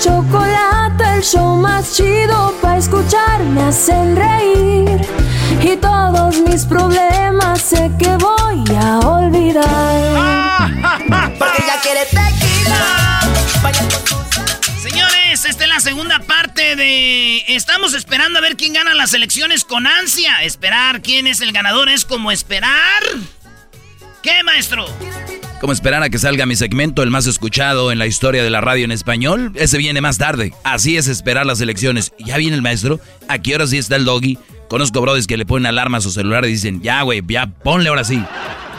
Chocolate, el show más chido para escuchar. Me hacen reír y todos mis problemas sé que voy a olvidar. Porque ella quiere tequila. Vaya con tus Señores, esta es la segunda parte de... Estamos esperando a ver quién gana las elecciones con ansia. Esperar quién es el ganador es como esperar... ¿Qué, maestro? Como esperar a que salga mi segmento, el más escuchado en la historia de la radio en español, ese viene más tarde. Así es esperar las elecciones. Ya viene el maestro, ¿a qué hora sí está el doggy? Conozco brodis que le ponen alarma a su celular y dicen, ya, güey, ya, ponle ahora sí.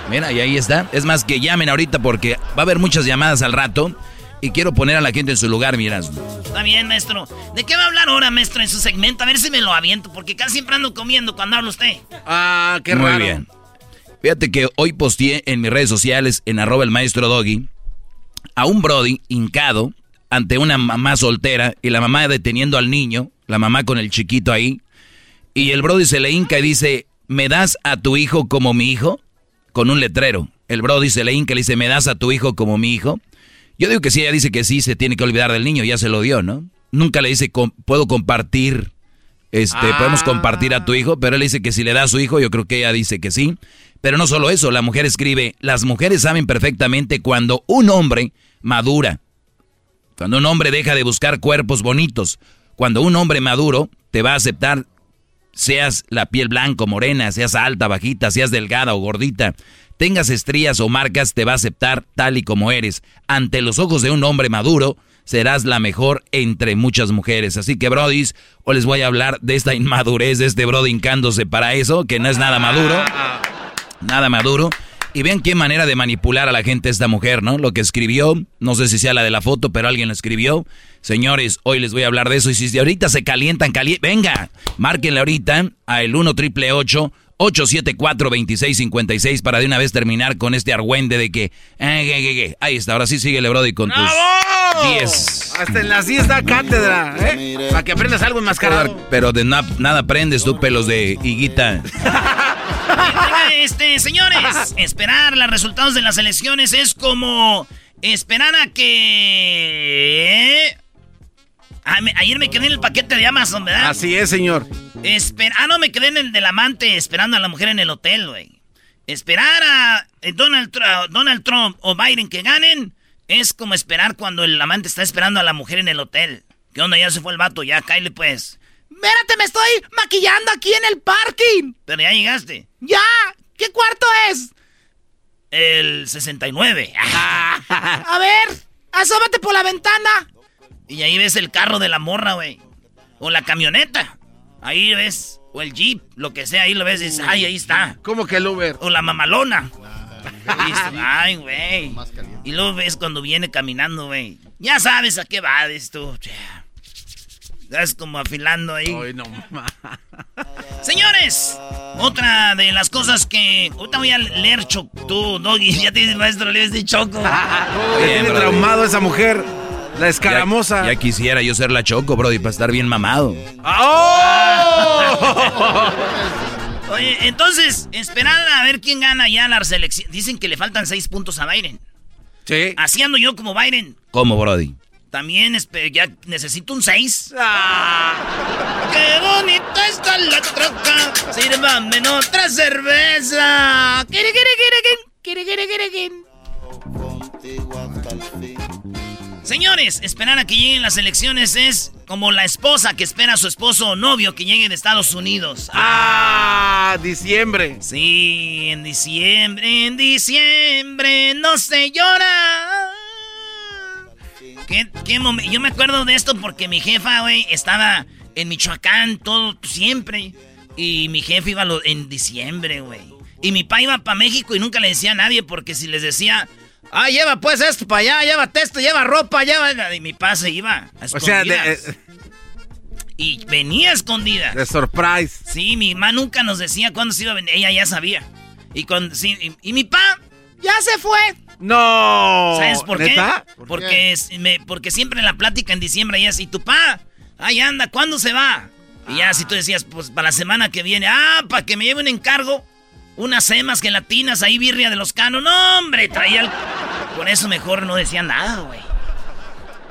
Mira, y ahí está. Es más, que llamen ahorita porque va a haber muchas llamadas al rato. Y quiero poner a la gente en su lugar, miras. Está bien, maestro. ¿De qué va a hablar ahora, maestro, en su segmento? A ver si me lo aviento, porque casi siempre ando comiendo cuando habla usted. Ah, qué Muy raro. bien. Fíjate que hoy posteé en mis redes sociales, en arroba el maestro doggy, a un brody hincado ante una mamá soltera y la mamá deteniendo al niño, la mamá con el chiquito ahí. Y el brody se le hinca y dice, ¿me das a tu hijo como mi hijo? Con un letrero. El brody se le hinca y le dice, ¿me das a tu hijo como mi hijo? Yo digo que sí, ella dice que sí, se tiene que olvidar del niño, ya se lo dio, ¿no? Nunca le dice, "Com- puedo compartir, este, Ah. podemos compartir a tu hijo, pero él dice que si le da a su hijo, yo creo que ella dice que sí. Pero no solo eso, la mujer escribe, las mujeres saben perfectamente cuando un hombre madura, cuando un hombre deja de buscar cuerpos bonitos, cuando un hombre maduro te va a aceptar, seas la piel blanco, morena, seas alta, bajita, seas delgada o gordita, tengas estrías o marcas, te va a aceptar tal y como eres. Ante los ojos de un hombre maduro, serás la mejor entre muchas mujeres. Así que, brodis, hoy les voy a hablar de esta inmadurez de este brody para eso, que no es nada maduro. Nada maduro. Y vean qué manera de manipular a la gente esta mujer, ¿no? Lo que escribió, no sé si sea la de la foto, pero alguien lo escribió. Señores, hoy les voy a hablar de eso. Y si de ahorita se calientan, cali venga, márquenle ahorita a el 1 triple 874 2656 para de una vez terminar con este argüende de que... eh. Ahí está, ahora sí sigue Brody con tus 10. Hasta en la siesta cátedra, ¿eh? Para que aprendas algo enmascarado. Pero de na- nada aprendes tú, pelos de higuita. Este, señores, esperar los resultados de las elecciones es como esperar a que... Me- ayer me quedé en el paquete de Amazon, ¿verdad? Así es, señor. Esper- ah, no, me quedé en el del amante esperando a la mujer en el hotel, güey. Esperar a eh, Donald, Tr- a Donald Trump o Biden que ganen es como esperar cuando el amante está esperando a la mujer en el hotel. ¿Qué onda? Ya se fue el vato, ya, cállate pues. Espérate, me estoy maquillando aquí en el parking. Pero ya llegaste. ¡Ya! ¿Qué cuarto es? El 69. a ver, asómate por la ventana. Y ahí ves el carro de la morra, güey. O la camioneta. Ahí ves. O el jeep, lo que sea, ahí lo ves y dices, ay, ahí está. ¿Cómo que el Uber? O la mamalona. Ay, güey. Y luego ves cuando viene caminando, güey. Ya sabes a qué va, dices tú. Es como afilando ahí. Ay, no. Señores, otra de las cosas que. Ahorita voy a leer Choc. Tú, Doggy, ya tienes maestro, lees de Choco. Me tiene traumado esa mujer. La escaramosa. Ya, ya quisiera yo ser la Choco, Brody, para estar bien mamado. ¡Oh! Oye, entonces, esperar a ver quién gana ya la selección. Dicen que le faltan seis puntos a Byron. Sí. Así ando yo como Byron. ¿Cómo, Brody? También ya necesito un 6. Ah. ¡Qué bonita está la troca! Sírvame otra cerveza. Kiri, kiri, kiri, kiri, kiri, kiri. Señores, esperar a que lleguen las elecciones es como la esposa que espera a su esposo o novio que llegue de Estados Unidos. Ah, diciembre. Sí, en diciembre, en diciembre no se llora. ¿Qué, qué momen- Yo me acuerdo de esto porque mi jefa, güey, estaba en Michoacán todo siempre. Y mi jefe iba lo- en diciembre, güey. Y mi papá iba para México y nunca le decía a nadie porque si les decía, ah, lleva pues esto para allá, llévate esto, lleva ropa, lleva... Y mi papá se iba a O sea, de, eh, Y venía a escondidas. de surprise. Sí, mi mamá nunca nos decía cuándo se iba a venir. Ella ya sabía. Y, sí, y, y mi pa ya se fue. No. ¿Sabes por ¿Neta? qué? porque, es- me- porque siempre en la plática en diciembre ella así, tu pa, ahí anda, ¿cuándo se va? Y ya si tú decías, pues para la semana que viene, ah, para que me lleve un encargo, unas semas gelatinas, ahí birria de los canos. No, hombre, traía el... Por eso mejor no decía nada, güey.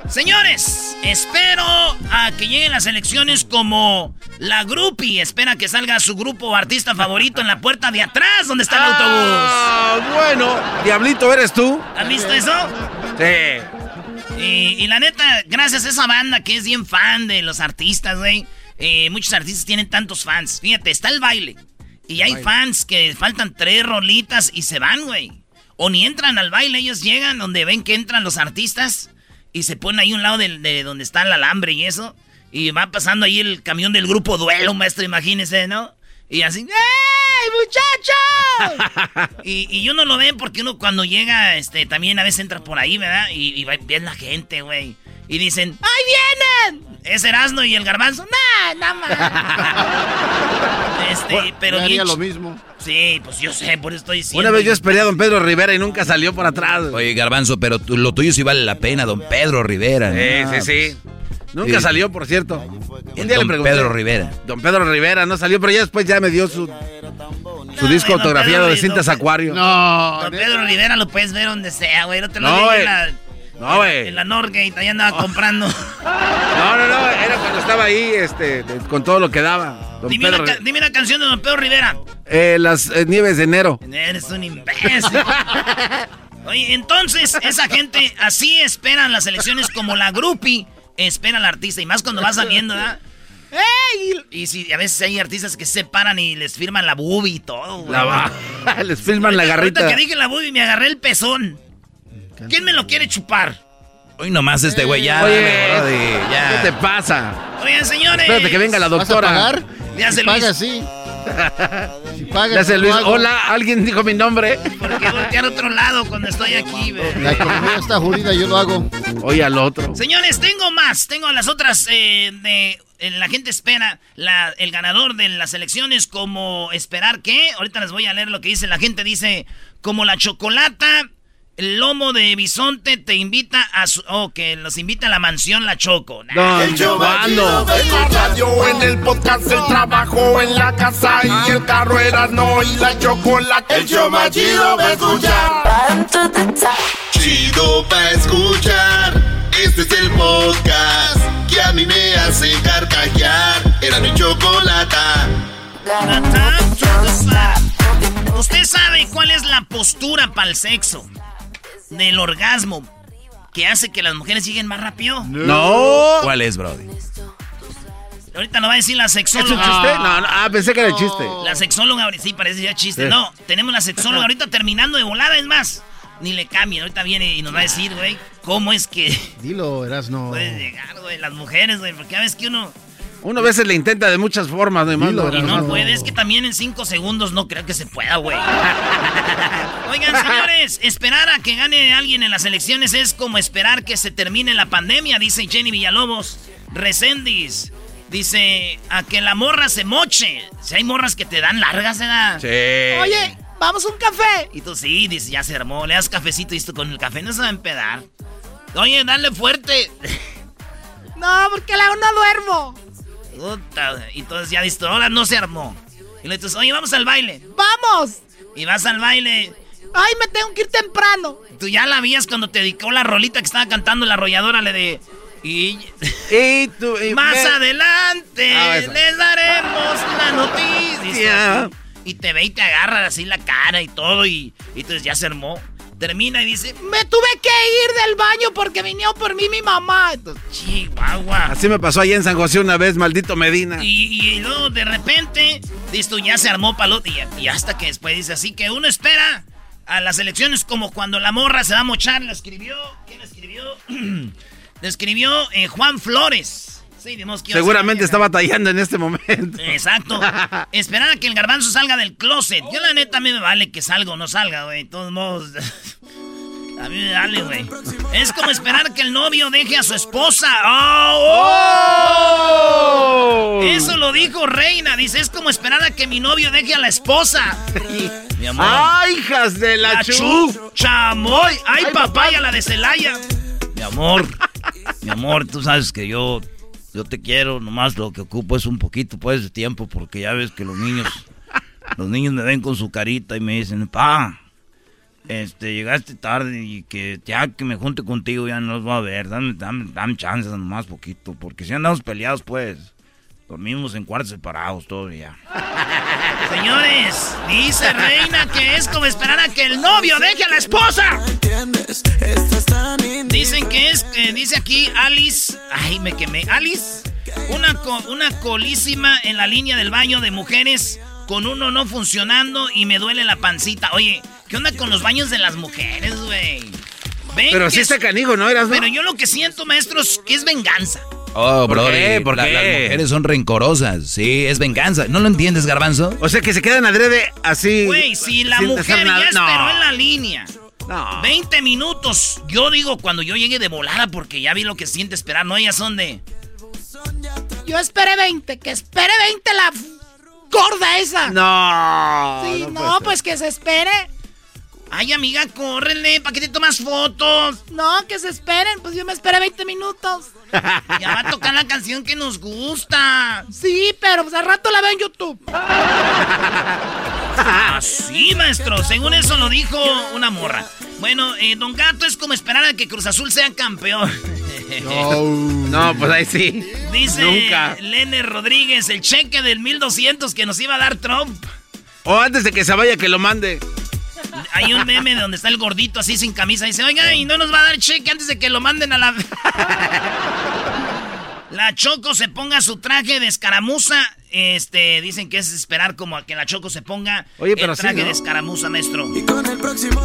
Señores, espero a que lleguen las elecciones como la groupie. Espera que salga su grupo o artista favorito en la puerta de atrás donde está el autobús. Ah, bueno. Diablito, ¿eres tú? ¿Han visto eso? Sí. Y, y la neta, gracias a esa banda que es bien fan de los artistas, güey. eh, muchos artistas tienen tantos fans. Fíjate, está el baile. Y hay fans que faltan tres rolitas y se van, güey. O ni entran al baile, ellos llegan donde ven que entran los artistas y se ponen ahí a un lado del- de, donde está el alambre y eso. Y va pasando ahí el camión del grupo Duelo, maestro, imagínese, ¿no? Y así, ¡Ey, muchachos! y, y uno lo ve porque uno cuando llega, este, también a veces entra por ahí, ¿verdad? Y, y va, ven la gente, güey. Y dicen, ¡Ahí vienen! Es Erasmo y el garbanzo. ¡Nah, nada más! este, pero Yo haría bien lo mismo. Sí, pues yo sé, por eso estoy diciendo. Una vez yo esperé a don Pedro Rivera y nunca salió por atrás. Oye, Garbanzo, pero tú- lo tuyo sí vale la pena, don Pedro Rivera. ¿no? Sí, sí, sí. Nunca Sí. salió, por cierto. Un día Don le pregunté. Pedro Rivera. Don Pedro Rivera no salió, pero ya después ya me dio su, su No, disco don autografiado Pedro de cintas don- Acuario. No, Don. Pedro Rivera lo puedes ver donde sea, güey. No te lo No, digo güey. en la, No, güey. en la Norgate, ahí andaba comprando. No, no, no. Era cuando estaba ahí, este, con todo lo que daba. Don dime, Pedro una, dime canción de Don Pedro Rivera. Eh, las eh, nieves de enero. Eres un imbécil. Oye, entonces, esa gente así esperan las elecciones como la groupie espera al artista. Y más cuando va saliendo, ¿verdad? ¡Ey! Y si a veces hay artistas que se paran y les firman la boobie y todo, güey. La va. Les filman la garrita. Ahorita que dije la boobie me agarré el pezón. ¿Quién me lo quiere chupar? Hoy nomás este güey, ya, Oye, dale, Brody, ya. ¿Qué te pasa? Oigan, señores. Espérate que venga la ¿Vas a doctora. pagar? Le hace si Luis. pagas, sí. Si Le hace Luis. hago. Hola, alguien dijo mi nombre. ¿Por qué voltear a otro lado cuando estoy aquí, güey? La economía está jurida, yo lo hago. Oye al otro. Señores, tengo más. Tengo las otras eh, de... eh, La gente espera la- el ganador de las elecciones como esperar que... Ahorita les voy a leer lo que dice. La gente dice como la chocolata, el lomo de bisonte te invita a su... Oh, que los invita a la mansión La Choco. Nah. El Giovanni. en la radio, en el podcast, el trabajo, en la casa y el carro era no y la chocolate. El show más chido va a escuchar. Chido va a escuchar. Este es el podcast que a mí me hace carcajear. Era mi chocolata. ¿Usted sabe cuál es la postura para el sexo? Del orgasmo. Que hace que las mujeres lleguen más rápido. No. ¿Cuál es, Brody? Ahorita lo va a decir la ¿Es un sexóloga. chiste? No, no. Ah, pensé que era chiste. La sexóloga, sí, parece ya chiste. Sí. No, tenemos la sexóloga ahorita terminando de volada, es más. Ni le cambien, ahorita viene y nos va a decir, güey, cómo es que Dilo, Erasno. puede llegar, güey, las mujeres, güey, porque a veces que uno... Uno a veces le intenta de muchas formas, no Dilo, Y no No. puede, es que también en cinco segundos no creo que se pueda, güey. Oigan, señores, esperar a que gane alguien en las elecciones es como esperar que se termine la pandemia, dice Jenny Villalobos. Recendis. Dice, a que la morra se moche. Si hay morras que te dan largas, ¿verdad? Sí. Oye, vamos a un café. Y tú sí, dice, ya se armó. Le das cafecito y esto con el café no se va a empedar. Oye, dale fuerte. No, porque la no duermo. Puta, y entonces ya dices, ahora no se armó. Y le dices, oye, vamos al baile. ¡Vamos! Y vas al baile. Ay, me tengo que ir temprano. Tú ya la vías cuando te dedicó la rolita que estaba cantando la arrolladora, le de... Y, Y tú- y más me- adelante Ah, les daremos la noticia. Y te ve y te agarra así la cara y todo y, y entonces ya se armó. Termina y dice, Me tuve que ir del baño porque vino por mí mi mamá. Entonces, Chihuahua. Así me pasó allá en San José una vez, maldito Medina. Y, y luego de repente, tú, ya se armó palote. Y, y hasta que después dice así que uno espera a las elecciones como cuando la morra se va a mochar. La escribió, ¿quién la escribió? la escribió eh, Juan Flores. Sí, dimos que Seguramente está batallando en este momento. Exacto. Esperar a que el garbanzo salga del closet. Yo la neta a mí me vale que salga o no salga, güey. De todos modos. A mí me vale, güey. Es como esperar que el novio deje a su esposa. ¡Oh! Eso lo dijo Reina. Dice, es como esperar a que mi novio deje a la esposa. Mi amor. ¡Ay, hijas de la, La chu! chu, chamoy, ay papaya, la de Celaya. Mi amor, mi amor, tú sabes que yo, yo te quiero, nomás lo que ocupo es un poquito pues de tiempo, porque ya ves que los niños, los niños me ven con su carita y me dicen, pa, este, llegaste tarde y que ya que me junte contigo ya no los voy a ver, dame, dame, dame chance nomás poquito, porque si andamos peleados pues, dormimos en cuartos separados todavía. Señores, dice Reina que es como esperar a que el novio deje a la esposa. Dicen que es, que dice aquí Alice, ay me quemé, Alice, una, co- una colísima en la línea del baño de mujeres con uno no funcionando y me duele la pancita. Oye, ¿qué onda con los baños de las mujeres, güey? Pero que sí es- está canijo, ¿no? Eras, Pero yo lo que siento, maestros, que es venganza. Oh, ¿Por bro, qué? ¿Por qué? las mujeres son rencorosas. Sí, es venganza. ¿No lo entiendes, Garbanzo? O sea, que se quedan adrede así. Güey, si la mujer ya esperó No. en la línea. No. 20 minutos. Yo digo cuando yo llegue de volada porque ya vi lo que siente esperar. No, ellas son de... yo esperé 20, que espere 20 la gorda esa. No. Sí, no no, pues que se espere. Ay, amiga, córrele, ¿para qué te tomas fotos? No, que se esperen, pues yo me esperé 20 minutos. Ya va a tocar la canción que nos gusta. Sí, pero pues al rato la veo en YouTube. Así, maestro. Según eso lo dijo una morra. Bueno, eh, Don Gato es como esperar a que Cruz Azul sea campeón. No, pues ahí sí. Dice Nunca. Lene Rodríguez, el cheque del 1200 que nos iba a dar Trump. O antes de que se vaya, que lo mande. Hay un meme donde está el gordito así sin camisa. Dice, oiga, y no nos va a dar cheque antes de que lo manden a la... La Choco se ponga su traje de escaramuza. Este, dicen que es esperar como a que la Choco se ponga Oye, pero el sí, traje ¿no? de escaramuza, maestro.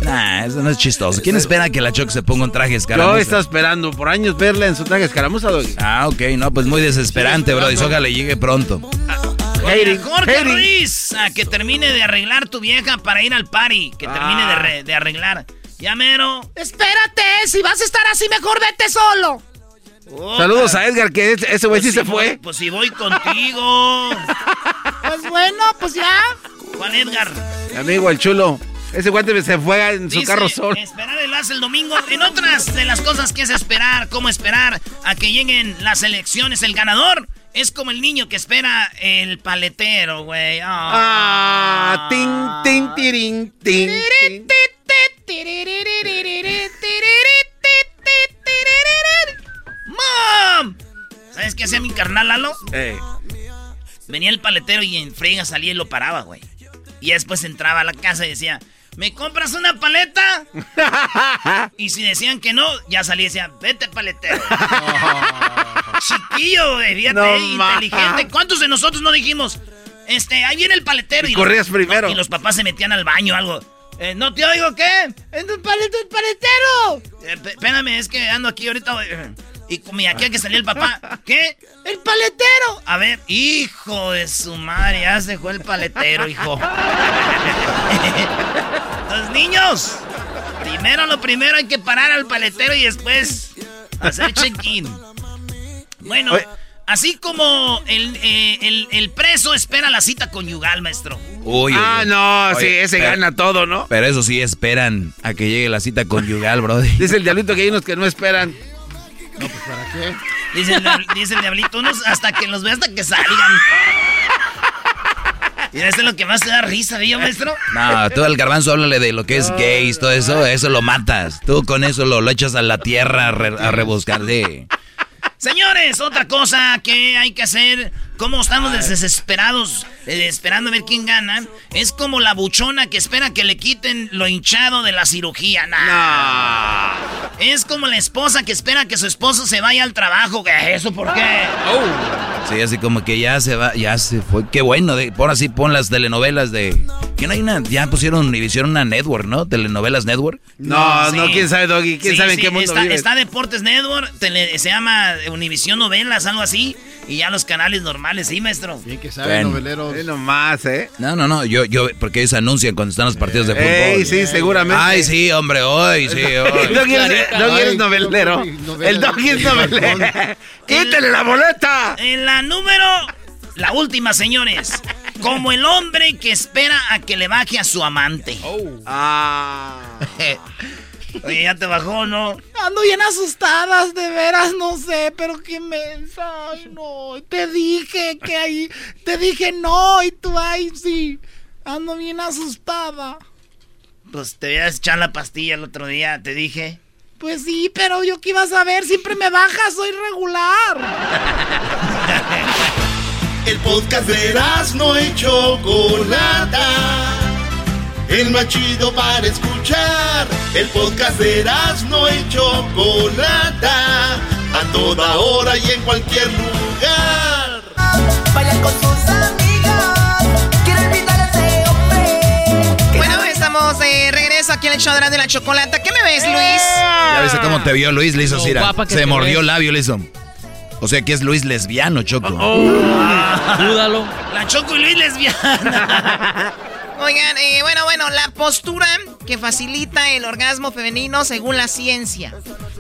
Nah, eso no es chistoso. ¿Quién espera que la Choc se ponga un traje Yo escaramuza? estaba esperando por años verla en su traje escaramuza, Doggy. Ah, ok, no, pues muy desesperante, bro. Y ojalá llegue pronto. Hating, Jorge hating. Ruiz, a que termine de arreglar tu vieja para ir al party. Que termine Ah. de, re- de arreglar. Ya mero. Espérate, si vas a estar así, mejor vete solo. Oh, Saludos a Edgar, que ese güey pues sí se si fue. voy- pues si voy contigo. Pues bueno, pues ya. Juan Edgar. Mi amigo, el chulo. Ese guante se fue en su carro solo. Esperar el as el domingo. En otras de las cosas que es esperar, cómo esperar a que lleguen las elecciones, el ganador es como el niño que espera el paletero, güey. Ah, tin, tin, tirin, tin, tin. ¡Mom! ¿Sabes qué hacía mi carnal Lalo? Eh, Venía el paletero y en friega salía y lo paraba, güey. Y después entraba a la casa y decía, ¿me compras una paleta? y si decían que no, ya salía y decía, vete paletero. Chiquillo, güey, fíjate, No, inteligente. ¿Cuántos de nosotros no dijimos? Este, ahí viene el paletero. Y corrías primero. y los papás se metían al baño o algo. Eh, no te oigo, ¿qué? ¡Es un palito, el paletero! Eh, espérame, es que ando aquí ahorita. Y como y aquí que salía el papá. ¿Qué? ¡El paletero! A ver, hijo de su madre, ya se dejó el paletero, hijo. Los niños, primero lo primero hay que parar al paletero y después hacer check-in. Bueno, así como el, eh, el, el preso espera la cita conyugal, maestro. Uy, uy, Ah, no, sí, ese pero- gana todo, ¿no? Pero eso sí, esperan a que llegue la cita conyugal, brody. Dice el diablito que hay unos que no esperan. No, pues ¿para qué? Dice el, diabl- dice el diablito, unos hasta que los ve hasta que salgan. Y eso es lo que más te da risa, ¿vio, maestro? No, tú al garbanzo háblale de lo que es gays, todo eso, eso lo matas. Tú con eso lo, lo echas a la tierra a, re- a. Señores, otra cosa que hay que hacer, como estamos desesperados, esperando a ver quién gana, es como la buchona que espera que le quiten lo hinchado de la cirugía. Nah. Es como la esposa que espera que su esposo se vaya al trabajo. ¿Eso por qué? Sí, así como que ya se va, ya se fue. Qué bueno, de, pon así, pon las telenovelas de... Que no hay una, ya pusieron, hicieron una network, ¿no? Telenovelas network. No, Sí. no, quién sabe, Doggy. ¿Quién Sí, sabe en sí, qué mundo está, Deportes Network, tele- se llama Univisión Novelas, algo así. Y ya los canales normales, ¿sí, maestro? Bien que sabe, Bueno. noveleros. Eh, nomás, ¿eh? No, no, no, yo, yo, porque ellos anuncian cuando están los partidos de fútbol. Ey, sí, seguramente. Ay, sí, hombre, hoy, sí, hoy. Doggy Ay, novelero. El Doggy es novelero. ¡Quítale la boleta! En la número, la última, señores. Como el hombre que espera a que le baje a su amante. Ah. Oye, ¿ya te bajó no? Ando bien asustadas, de veras, no sé, pero qué mensa. Ay, no. Te dije que ahí. Te dije no, y tú, ay, sí. Ando bien asustada. Pues te voy a echar la pastilla el otro día, te dije. Pues sí, pero yo qué iba a saber, siempre me bajas, soy regular. El podcast de no y Chocolata. El más chido para escuchar. El podcast de no y Chocolata. A toda hora y en cualquier lugar. Vayan con sus amigos. Quiero invitar a ese hombre. Bueno, estamos de regreso aquí en el show de la, chocolata. ¿Qué me ves, Luis? Ya viste cómo te vio Luis, le hizo guapa que Se te mordió ves. el labio, le hizo. O sea que es Luis lesbiano, Choco. Dúdalo. La Choco y Luis lesbiana. Oigan, eh, bueno, bueno, la postura que facilita el orgasmo femenino según la ciencia.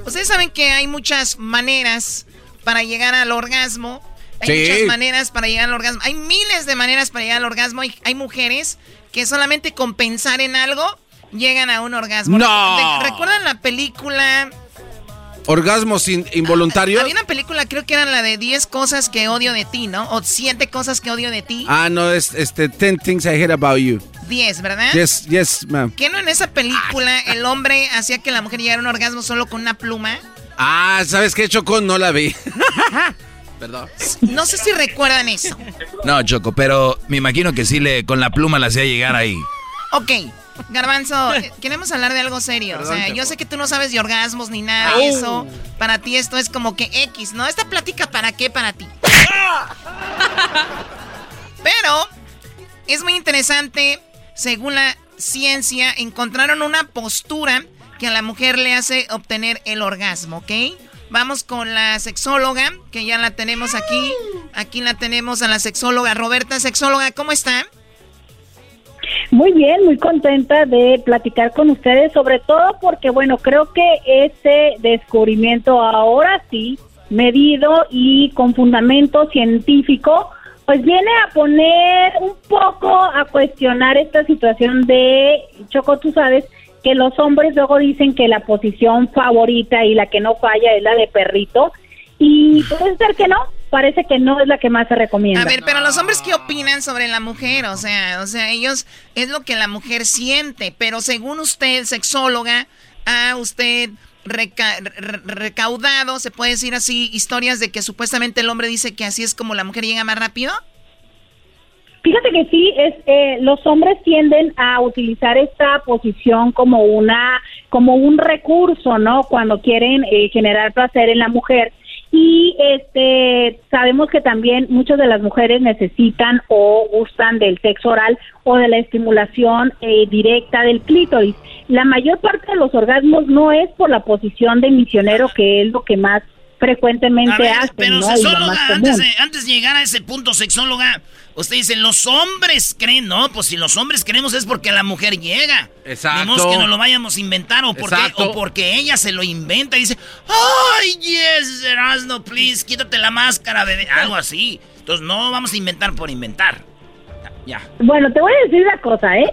Ustedes saben que hay muchas maneras para llegar al orgasmo. Hay Sí. muchas maneras para llegar al orgasmo. Hay miles de maneras para llegar al orgasmo. Hay, hay mujeres que solamente con pensar en algo llegan a un orgasmo. No. ¿Recuerdan la película? ¿Orgasmos in- involuntarios? Había una película, creo que era la de 10 cosas que odio de ti, ¿no? O 7 cosas que odio de ti. Ah, no, es este 10 things I hate about you. 10, ¿verdad? Yes, yes, ma'am. ¿Que no en esa película el hombre hacía que la mujer llegara a un orgasmo solo con una pluma? Ah, ¿sabes qué, Choco? No la vi. Perdón. No sé si recuerdan eso. No, Choco, pero me imagino que sí le con la pluma le hacía llegar ahí. Ok, Garbanzo, eh, queremos hablar de algo serio. o sea, yo sé que tú no sabes de orgasmos ni nada de eso. Para ti esto es como que X, ¿no? Esta plática, ¿para qué para ti? Pero es muy interesante, según la ciencia, encontraron una postura que a la mujer le hace obtener el orgasmo, ¿ok? Vamos con la sexóloga, que ya la tenemos aquí. Aquí la tenemos a la sexóloga. Roberta, sexóloga, ¿cómo está? Muy bien, muy contenta de platicar con ustedes, sobre todo porque, bueno, creo que este descubrimiento ahora sí, medido y con fundamento científico, pues viene a poner un poco a cuestionar esta situación de, Choco, tú sabes, que los hombres luego dicen que la posición favorita y la que no falla es la de perrito, y puede ser que no, parece que no es la que más se recomienda. A ver, pero los hombres qué opinan sobre la mujer, o sea, o sea, ellos es lo que la mujer siente, pero según usted, sexóloga, ha usted reca- re- recaudado, se puede decir así, historias de que supuestamente el hombre dice que así es como la mujer llega más rápido. Fíjate que sí, es, eh, los hombres tienden a utilizar esta posición como una, como un recurso, ¿no? Cuando quieren eh, generar placer en la mujer. Y este, sabemos que también muchas de las mujeres necesitan o gustan del sexo oral o de la estimulación eh, directa del clítoris. La mayor parte de los orgasmos no es por la posición de misionero, que es lo que más frecuentemente ver, hacen. pero ¿no? Sexóloga, antes de, antes de llegar a ese punto, sexóloga, usted dice, los hombres creen, no, pues si los hombres creemos es porque la mujer llega. Exacto. Modo que no lo vayamos a inventar o porque, Exacto. o porque ella se lo inventa y dice, ay, yes, Erasno, please, quítate la máscara, bebé. Algo así. Entonces no vamos a inventar por inventar. Ya. Bueno, te voy a decir una cosa, ¿eh?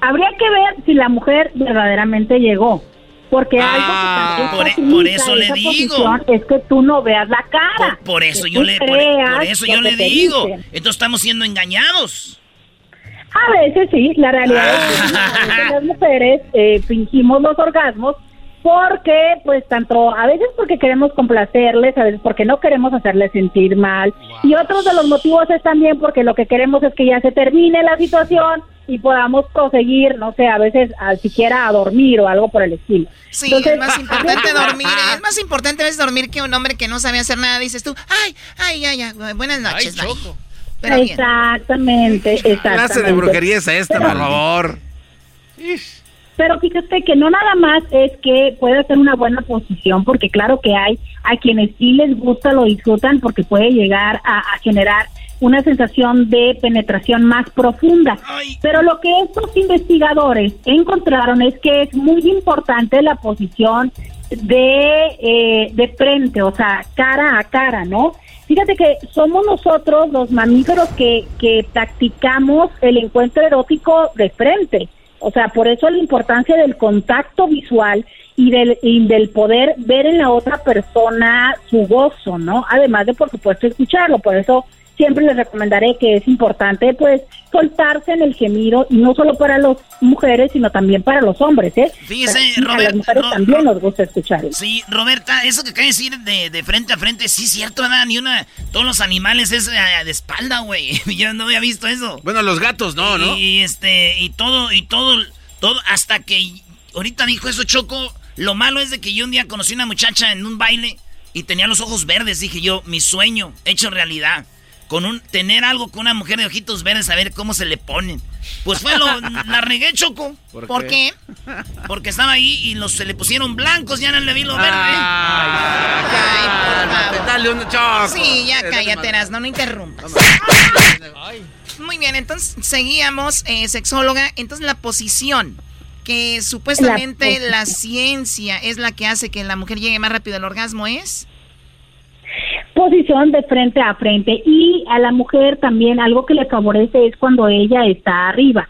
Habría que ver si la mujer verdaderamente llegó. Porque Ah, algo que por e- por eso le digo. es que tú no veas la cara. Por, por eso yo le, por, por eso yo le digo. dicen. Entonces estamos siendo engañados. A veces sí, la realidad es que sí, las mujeres eh, fingimos los orgasmos porque, pues, tanto, a veces porque queremos complacerles, a veces porque no queremos hacerles sentir mal. Y otros de los motivos es también porque lo que queremos es que ya se termine la situación y podamos conseguir, no sé, a veces a, siquiera a dormir o algo por el estilo. Sí, Entonces, es más importante dormir. Es más importante a veces dormir que un hombre que no sabe hacer nada. Dices tú, ay, ay, ay, ay buenas noches, bye". Pero bien. Exactamente, exactamente. clase de brujería es esta, Pero- por favor? Pero fíjate que no nada más es que puede ser una buena posición, porque claro que hay a quienes sí les gusta, lo disfrutan, porque puede llegar a, a generar una sensación de penetración más profunda. Pero lo que estos investigadores encontraron es que es muy importante la posición de, eh, de frente, o sea, cara a cara, ¿no? Fíjate que somos nosotros los mamíferos que, que practicamos el encuentro erótico de frente. O sea, por eso la importancia del contacto visual y del, y del poder ver en la otra persona su gozo, ¿no? Además de, por supuesto, escucharlo. Por eso siempre les recomendaré que es importante, pues, soltarse en el gemido, y no solo para las mujeres, sino también para los hombres, ¿eh? Fíjese, a las Robert- mujeres Ro- también nos gusta escucharlo. Sí, Roberta, eso que acaba de decir de, de frente a frente, sí es cierto, ¿verdad? Ni una, todos los animales es eh, de espalda, güey. Yo no había visto eso. Bueno, los gatos no, ¿no? Y, este, y todo, y todo, todo, hasta que ahorita dijo eso Choco, lo malo es de que yo un día conocí una muchacha en un baile y tenía los ojos verdes, dije yo, mi sueño hecho realidad. Con un, tener algo con una mujer de ojitos verdes, a ver cómo se le ponen. Pues fue lo, la regué, Choco. ¿Por ¿Por qué? qué? Porque estaba ahí y los, se le pusieron blancos, ya no le vi lo verde. Dale un choco. Sí, ya Eh, cállate, no, no interrumpas. Muy bien, entonces seguíamos, eh, sexóloga. Entonces la posición, que supuestamente La la, ciencia es la que hace que la mujer llegue más rápido al orgasmo, ¿es? Posición de frente a frente y a la mujer también algo que le favorece es cuando ella está arriba.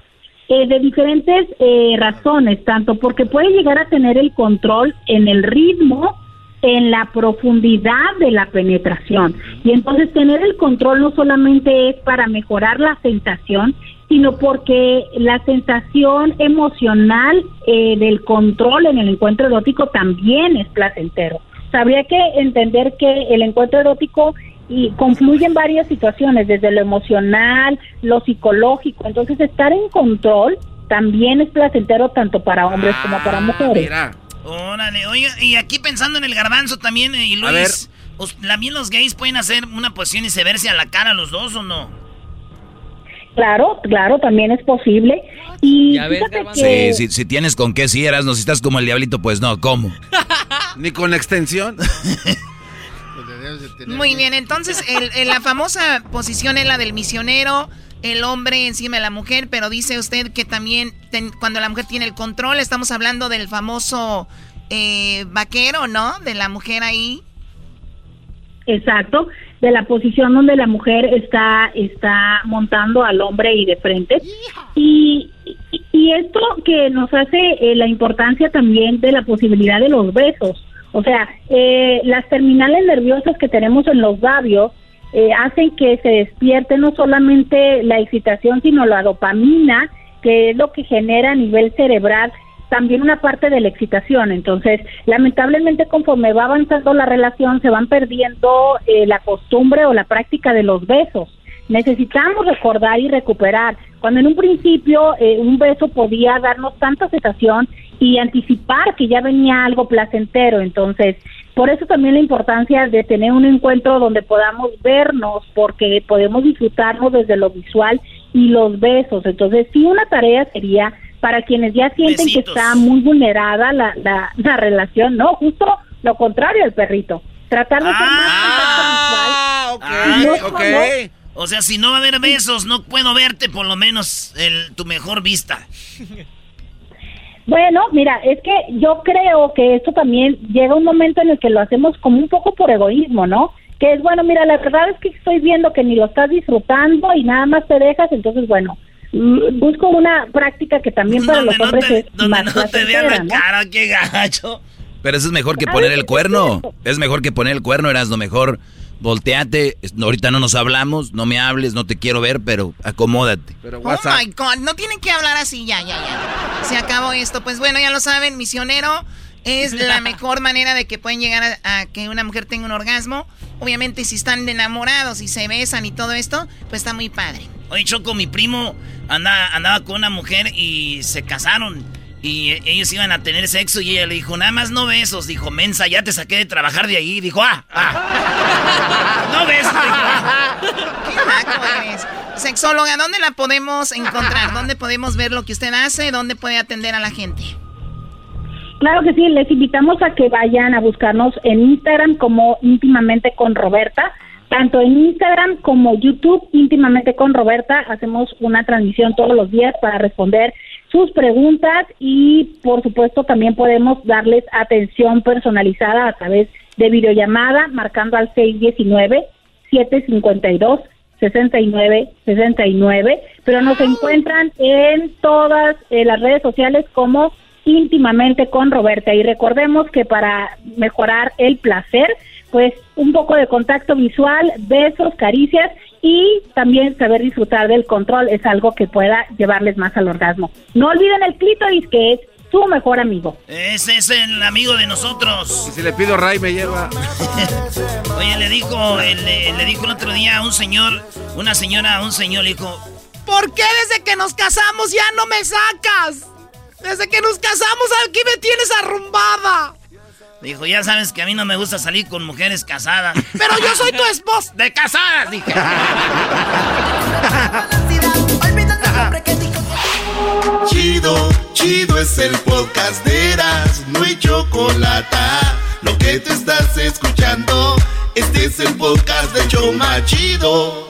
Eh, de diferentes eh, razones, tanto porque puede llegar a tener el control en el ritmo, en la profundidad de la penetración. Y entonces tener el control no solamente es para mejorar la sensación, sino porque la sensación emocional eh, del control en el encuentro erótico también es placentero. Habría que entender que el encuentro erótico y confluye en varias situaciones, desde lo emocional, lo psicológico. Entonces, estar en control también es placentero tanto para hombres como para mujeres. Mira, Órale, oiga, y aquí pensando en el garbanzo también, eh, y A ver. Luis, ¿también los gays pueden hacer una posición y se verse a la cara los dos o no? Claro, claro, también es posible. Y Ya ves, fíjate Garbanzo. que Sí, si, si tienes con qué si eras, no, si estás como el diablito, pues no, ¿cómo? ni con extensión. Muy bien, entonces el- el- la famosa posición es la del misionero, el hombre encima de la mujer, pero dice usted que también ten- cuando la mujer tiene el control, estamos hablando del famoso eh, vaquero, ¿no? De la mujer ahí. Exacto, de la posición donde la mujer está está montando al hombre y de frente. Y, y- esto que nos hace eh, la importancia también de la posibilidad de los besos. O sea, eh, las terminales nerviosas que tenemos en los labios eh, hacen que se despierte no solamente la excitación, sino la dopamina, que es lo que genera a nivel cerebral también una parte de la excitación. Entonces, lamentablemente, conforme va avanzando la relación, se van perdiendo eh, la costumbre o la práctica de los besos. Necesitamos recordar y recuperar. Cuando en un principio eh, un beso podía darnos tanta sensación y anticipar que ya venía algo placentero. Entonces, por eso también la importancia de tener un encuentro donde podamos vernos, porque podemos disfrutarnos desde lo visual y los besos. Entonces, sí, una tarea sería para quienes ya sienten Besitos. que está muy vulnerada la, la, la relación, no, justo lo contrario al perrito. tratar de ser Ah, más visual. ok, No ok. O sea, si no va a haber besos, no puedo verte por lo menos el, tu mejor vista. Bueno, mira, es que yo creo que esto también llega un momento en el que lo hacemos como un poco por egoísmo, ¿no? Que es, bueno, mira, la verdad es que estoy viendo que ni lo estás disfrutando y nada más te dejas, entonces, bueno, busco una práctica que también para los hombres es Donde más no te vean la ¿no? cara, qué gacho. Pero eso es mejor que poner el cuerno. Es mejor que poner el cuerno, eras lo mejor. Volteate, es- ahorita no nos hablamos, no me hables, no te quiero ver, pero acomódate. Pero Oh my God, no tienen que hablar así, ya, ya, ya. Se acabó esto. Pues bueno, ya lo saben, misionero es la mejor manera de que pueden llegar a, a que una mujer tenga un orgasmo. Obviamente, si están enamorados y se besan y todo esto, pues está muy padre. Oye, Choco, mi primo andaba, andaba con una mujer y se casaron. Y ellos iban a tener sexo y ella le dijo, nada más no besos. Dijo, mensa, ya te saqué de trabajar de ahí. Dijo, ah, ah. no besos. Dijo, ah. Qué eres. Sexóloga, ¿dónde la podemos encontrar? ¿Dónde podemos ver lo que usted hace? ¿Dónde puede atender a la gente? Claro que sí, les invitamos a que vayan a buscarnos en Instagram como íntimamente con Roberta. Tanto en Instagram como YouTube, íntimamente con Roberta, hacemos una transmisión todos los días para responder sus preguntas y por supuesto también podemos darles atención personalizada a través de videollamada marcando al 619 752 6969, pero nos encuentran en todas eh, las redes sociales como íntimamente con Roberta. Y recordemos que para mejorar el placer, pues un poco de contacto visual, besos, caricias y también saber disfrutar del control es algo que pueda llevarles más al orgasmo. No olviden el clítoris que es su mejor amigo. Ese es el amigo de nosotros. Y si le pido Ray, me lleva. Oye, le dijo, le, le dijo el otro día a un señor, una señora a un señor, le dijo, ¿Por qué desde que nos casamos ya no me sacas? Desde que nos casamos aquí me tienes arrumbada. Dijo, ya sabes que a mí no me gusta salir con mujeres casadas. Pero yo soy tu esposa. De casadas, dije. Chido, chido es el podcast de Eras, no hay chocolate. Lo que te estás escuchando, este es el podcast de Choma Chido.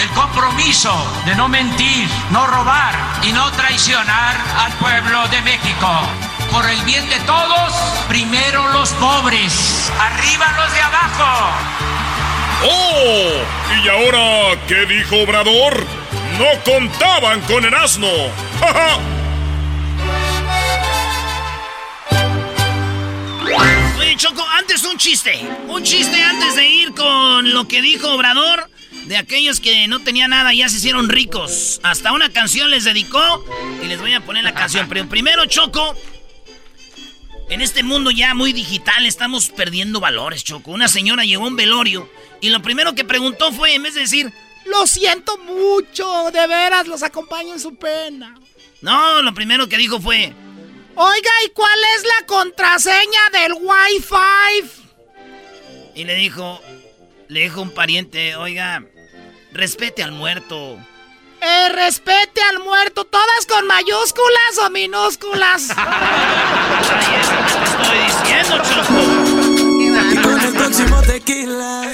El compromiso de no mentir, no robar y no traicionar al pueblo de México. Por el bien de todos, primero los pobres, arriba los de abajo. ¡Oh! ¿Y ahora qué dijo Obrador? No contaban con el asno. ¡Ja, ja! Oye, Choco, antes un chiste. Un chiste antes de ir con lo que dijo Obrador. De aquellos que no tenían nada ya se hicieron ricos. Hasta una canción les dedicó y les voy a poner la canción. Pero primero, Choco, en este mundo ya muy digital estamos perdiendo valores, Choco. Una señora llegó a un velorio y lo primero que preguntó fue, en vez de decir, lo siento mucho, de veras, los acompaño en su pena. No, lo primero que dijo fue, Oiga, ¿y cuál es la contraseña del Wi-Fi? Y le dijo, le dijo un pariente, oiga, respete al muerto. Eh, respete al muerto, todas con mayúsculas o minúsculas. estoy diciendo, Choco. Con el próximo tequila,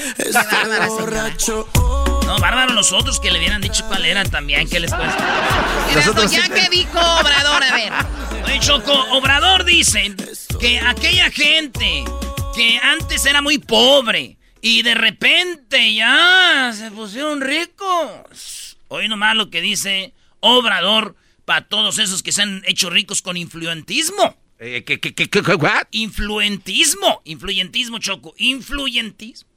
borracho. No, bárbaro los otros que le hubieran dicho cuál eran también, ¿qué les cuesta? Erasmo, ya que dijo Obrador, a ver. Oye, Choco, Obrador dice que aquella gente que antes era muy pobre y de repente ya se pusieron ricos. Hoy nomás lo que dice Obrador para todos esos que se han hecho ricos con influentismo. Eh, ¿Qué, qué, qué, qué, what? Influentismo. Influyentismo, Choco. Influyentismo.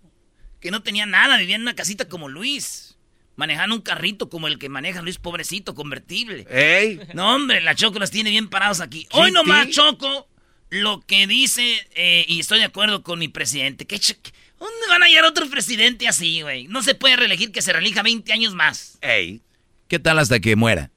Que no tenía nada, vivía en una casita como Luis. Manejando un carrito como el que maneja Luis, pobrecito, convertible. ¡Ey! No, hombre, la Choco los tiene bien parados aquí. Hoy nomás, Choco, lo que dice, eh, y estoy de acuerdo con mi presidente, que ch- ¿dónde van a hallar otro presidente así, güey? No se puede reelegir que se reelija 20 años más. ¡Ey! ¿Qué tal hasta que muera?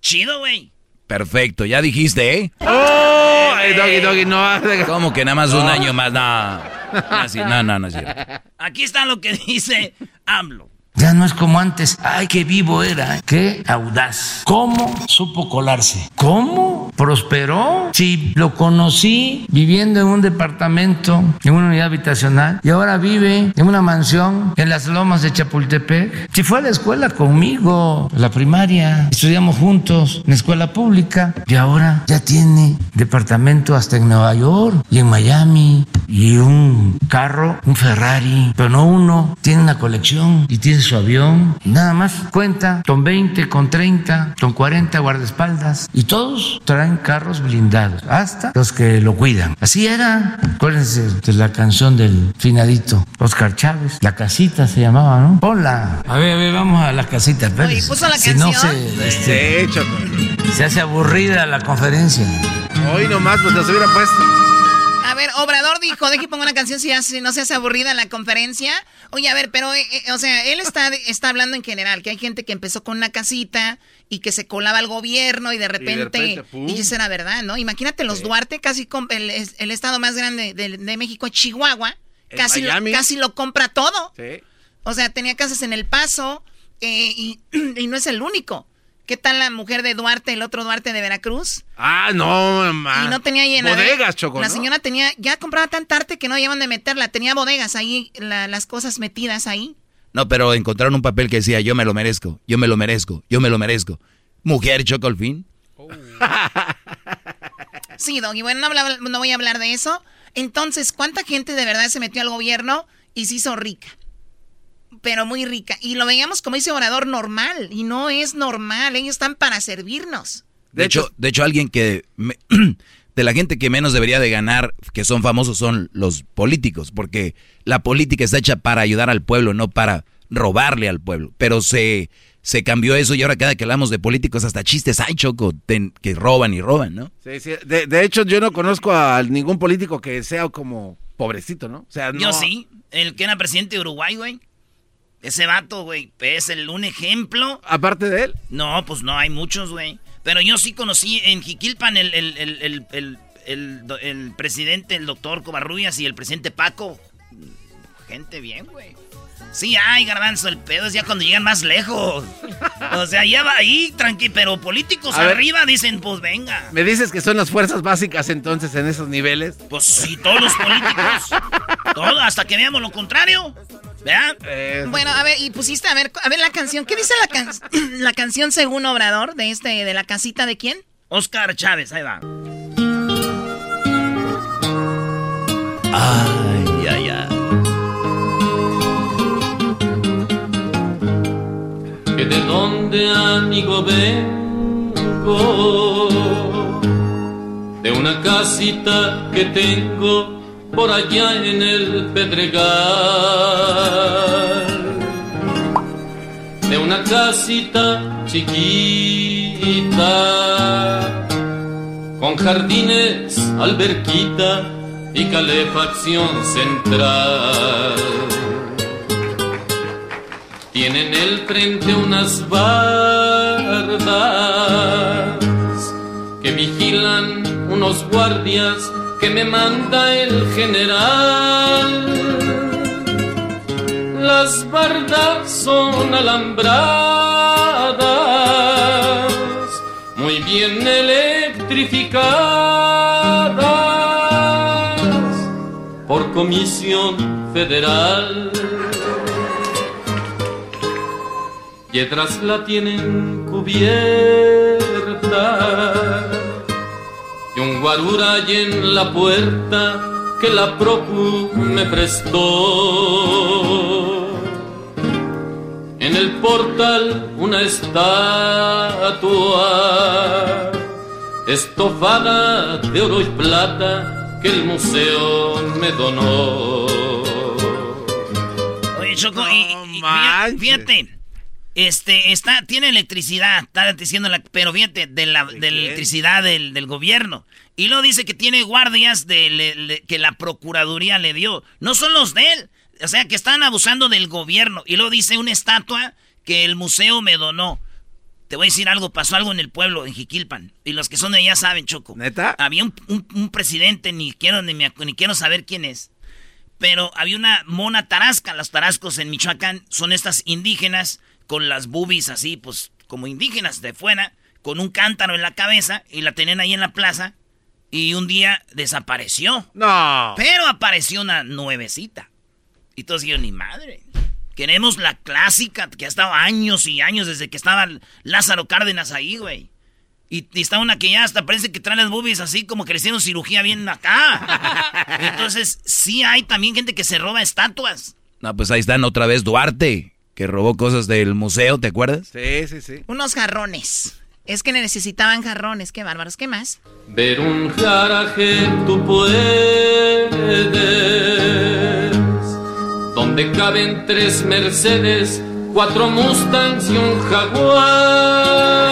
Chido, güey. Perfecto, ya dijiste, ¿eh? ¡Oh! Ey, doggy, doggy, no. ¿Cómo que nada más un año más? No. No, así- no, no, no es cierto. Aquí está lo que dice AMLO. Ya no es como antes. Ay, qué vivo era, qué audaz. ¿Cómo supo colarse? ¿Cómo prosperó? Si lo conocí viviendo en un departamento, en una unidad habitacional, y ahora vive en una mansión en las lomas de Chapultepec. Si fue a la escuela conmigo, la primaria, estudiamos juntos en escuela pública, y ahora ya tiene departamento hasta en Nueva York y en Miami, y un carro, un Ferrari, pero no uno, tiene una colección y tiene su avión, y nada más cuenta con 20, con 30, con 40 guardaespaldas, y todos traen carros blindados, hasta los que lo cuidan. Así era, acuérdense de la canción del finadito Oscar Chávez, la casita se llamaba, ¿no? Ponla. A ver, a ver, vamos a la casita, espérense. ¿puso la Si no canción? se, este, se hace aburrida la conferencia. Hoy nomás, pues los hubiera puesto. A ver, Obrador dijo, deje que ponga una canción si, no se hace aburrida la conferencia. Oye, a ver, pero, eh, eh, o sea, él está, está hablando en general, que hay gente que empezó con una casita y que se colaba al gobierno y de repente, y eso era verdad, ¿no? Imagínate los Duarte, casi el, el estado más grande de, de México, Chihuahua, En casi lo, casi lo compra todo. Sí. O sea, tenía casas en El Paso eh, y, y no es el único. ¿Qué tal la mujer de Duarte, el otro Duarte de Veracruz? Ah, no, mamá. Y no tenía llena. Bodegas, Choco, La ¿no? señora tenía, ya compraba tan arte que no llevan de meterla. Tenía bodegas ahí, la- las cosas metidas ahí. No, pero encontraron un papel que decía, yo me lo merezco, yo me lo merezco, yo me lo merezco. Mujer, Choco, al fin. Sí, Doggy, bueno, no, habla- no voy a hablar de eso. Entonces, ¿cuánta gente de verdad se metió al gobierno y se hizo rica? Pero muy rica. Y lo veíamos como dice Obrador normal. Y no es normal. Ellos están para servirnos. De hecho, de hecho alguien que me- de la gente que menos debería de ganar, que son famosos, son los políticos, porque la política está hecha para ayudar al pueblo, no para robarle al pueblo. Pero se, se cambió eso y ahora cada que hablamos de políticos hasta chistes hay choco ten- que roban y roban, ¿no? Sí, sí. De, de hecho, yo no conozco a ningún político que sea como pobrecito, ¿no? O sea, no. Yo sí, el que era presidente de Uruguay, güey. Ese vato, güey, es el, un ejemplo. Aparte de él. No, pues no, hay muchos, güey. Pero yo sí conocí en Jiquilpan el, el, el, el, presidente, el doctor Covarrubias y el presidente Paco. Gente bien, güey. Sí, ay, garbanzo, el pedo es ya cuando llegan más lejos. O sea, ya va ahí, tranqui, pero políticos A ver. arriba dicen, pues venga. Me dices que son las fuerzas básicas entonces en esos niveles. Pues sí, todos los políticos. todo, hasta que veamos lo contrario. ¿Verdad? Bueno, a ver, y pusiste a ver, a ver la canción. ¿Qué dice la, can- la canción según Obrador de este, de la casita de quién? Oscar Chávez, ahí va. Ay, ay, ay. que de donde amigo vengo, de una casita que tengo por allá en el Pedregal. de una casita chiquita, con jardines, alberquita y calefacción central. Tienen el frente unas bardas que vigilan unos guardias que me manda el general. Las bardas son alambradas, muy bien electrificadas por comisión federal. Detrás la tienen cubierta y un guarura hay en la puerta que la procu me prestó. En el portal una estatua estofada de oro y plata que el museo me donó. Oye, Choco, y, y- fíjate, este, está, tiene electricidad, está diciendo la, pero fíjate, de la, de electricidad del, del gobierno. Y luego dice que tiene guardias de le- le- que la procuraduría le dio. No son los de él. O sea, que están abusando del gobierno. Y luego dice una estatua que el museo me donó. Te voy a decir algo, pasó algo en el pueblo, en Jiquilpan. Y los que son de allá saben, Choco. ¿Neta? Había un, un- un presidente, ni quiero, ni, me ni quiero saber quién es. Pero había una mona tarasca. Los tarascos en Michoacán son estas indígenas con las boobies así, pues como indígenas de fuera, con un cántaro en la cabeza y la tenían ahí en la plaza. Y un día desapareció. No. Pero apareció una nuevecita. Y todos dijeron, ni madre. Queremos la clásica, que ha estado años y años desde que estaba Lázaro Cárdenas ahí, güey. Y, y está una que ya hasta parece que trae las boobies así como que le hicieron cirugía bien acá. Entonces, sí hay también gente que se roba estatuas. No, pues ahí están otra vez Duarte, que robó cosas del museo, ¿te acuerdas? Sí, sí, sí. Unos jarrones. Es que necesitaban jarrones, qué bárbaros, ¿qué más? Ver un garaje tú puedes, donde caben tres Mercedes, cuatro Mustangs y un Jaguar.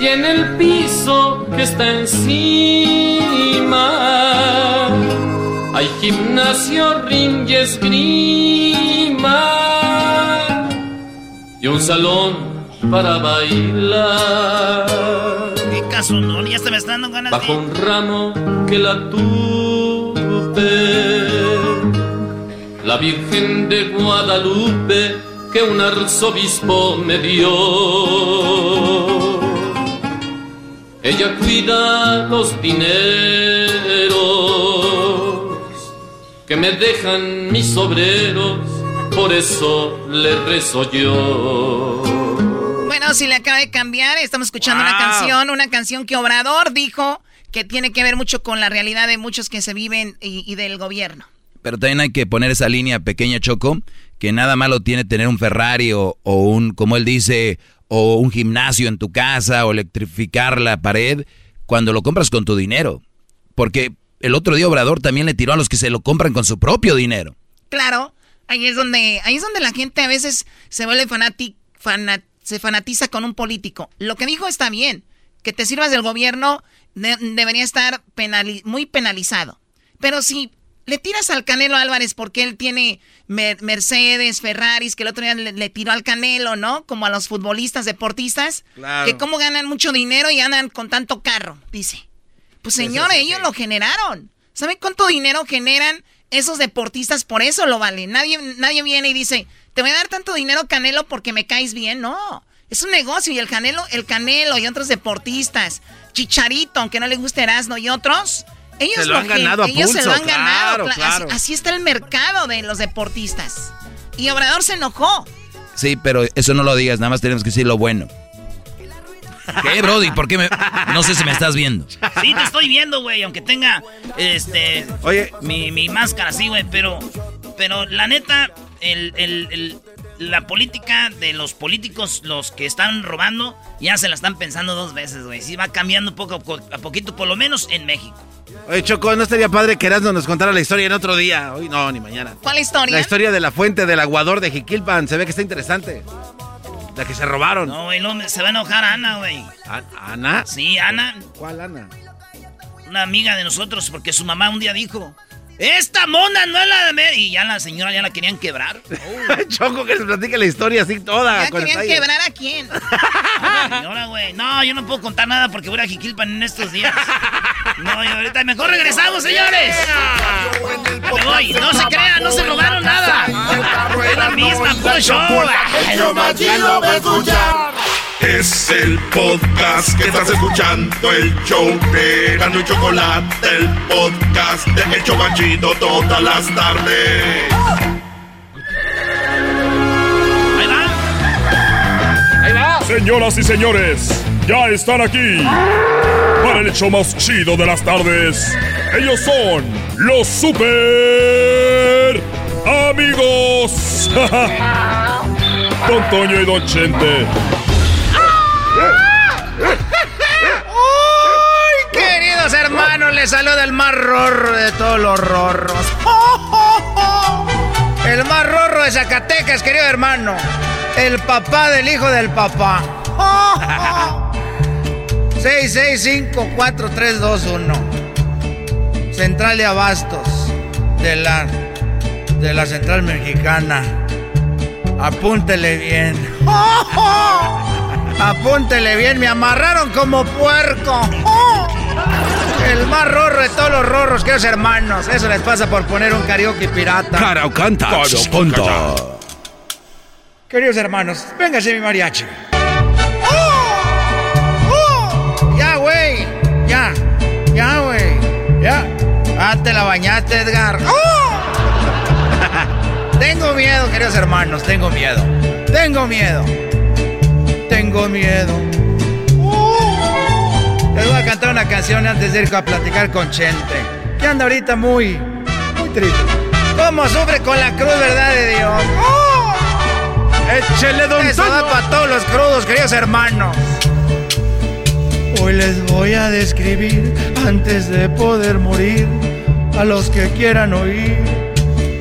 Y en el piso que está encima hay gimnasio, ring y esgrima y un salón para bailar. ¿Qué caso no? Ya se me están dando ganas Bajo de... un ramo que la tuve, la Virgen de Guadalupe que un arzobispo me dio. Ella cuida los dineros que me dejan mis obreros, por eso le rezo yo. Bueno, si le acaba de cambiar, estamos escuchando una canción, una canción que Obrador dijo que tiene que ver mucho con la realidad de muchos que se viven y, y del gobierno. Pero también hay que poner esa línea pequeña, Choco, que nada malo tiene tener un Ferrari o, o un, como él dice, o un gimnasio en tu casa o electrificar la pared cuando lo compras con tu dinero. Porque el otro día Obrador también le tiró a los que se lo compran con su propio dinero. Claro, ahí es donde, ahí es donde la gente a veces se vuelve fanati- fana- se fanatiza con un político. Lo que dijo está bien, que te sirvas del gobierno de- debería estar penali- muy penalizado. Pero si le tiras al Canelo Álvarez porque él tiene Mer- Mercedes, Ferraris, que el otro día le, le tiró al Canelo, ¿no? Como a los futbolistas, deportistas, Claro. que cómo ganan mucho dinero y andan con tanto carro, dice. Pues señor, ellos lo generaron. ¿Saben cuánto dinero generan esos deportistas? Por eso lo valen. Nadie, nadie viene y dice, te voy a dar tanto dinero, Canelo, porque me caes bien. No, es un negocio y el Canelo, el Canelo y otros deportistas, Chicharito, aunque no le guste Erasmo y otros, ellos Se lo han ganado a ellos se lo pulso, han ganado. claro, cla- claro. Así, así está el mercado de los deportistas. Y Obrador se enojó. Sí, pero eso no lo digas, nada más tenemos que decir lo bueno. ¿Qué, Brody? ¿Por qué me.? No sé si me estás viendo. Sí, te estoy viendo, güey, aunque tenga, este... Oye. Mi, mi máscara, sí, güey, pero... Pero la neta, el, el- el- la política de los políticos, los que están robando, ya se la están pensando dos veces, güey. Sí va cambiando poco a, po- a poquito, por lo menos en México. Oye, Choco, ¿no estaría padre que Erasmo nos contara la historia en otro día? Hoy no, ni mañana. ¿Cuál historia? La historia de la fuente del aguador de Jiquilpan. Se ve que está interesante. La que se robaron. No, güey, no, se va a enojar Ana, güey. ¿Ana? Sí, Ana. ¿Cuál Ana? Una amiga de nosotros, porque su mamá un día dijo... Esta mona no es la de. Y ya la señora ya la querían quebrar. Choco, que les platique la historia así toda. ¿Ya querían quebrar a quién? A la señora, güey. No, yo no puedo contar nada porque voy a Jiquilpan en estos días. No, y ahorita mejor regresamos, señores. Me voy. No se crean, no se robaron nada. Es la misma, puro show. Es el podcast que estás escuchando, el show de Gano y Chocolate, el podcast de El Chobachito todas las tardes. Ahí va. Ahí va. Señoras y señores, ya están aquí para el hecho más chido de las tardes. Ellos son los super amigos. Don Toño y Don Chente. ¡Ay, queridos hermanos! Les saluda el más rorro de todos los rorros. El más rorro de Zacatecas, querido hermano. El papá del hijo del papá. 665-4321. Central de Abastos. De la, de la Central Mexicana. Apúntele bien. Apúntele bien, me amarraron como puerco. El más rorro de todos los rorros, queridos hermanos. Eso les pasa por poner un karaoke pirata. Caraucanta. Caraucanta. Queridos hermanos, véngase mi mariachi. Ya, güey. Ya. Ya, güey. Ya. Ah, te la bañaste, Edgar. Tengo miedo, queridos hermanos. Tengo miedo. Tengo miedo. Tengo miedo. Les voy a cantar una canción antes de ir a platicar con Chente. Que anda ahorita muy, muy triste. ¿Cómo sufre con la cruz, verdad de Dios? ¡Échele, don Eso va para todos los crudos, queridos hermanos. Hoy les voy a describir, antes de poder morir, a los que quieran oír,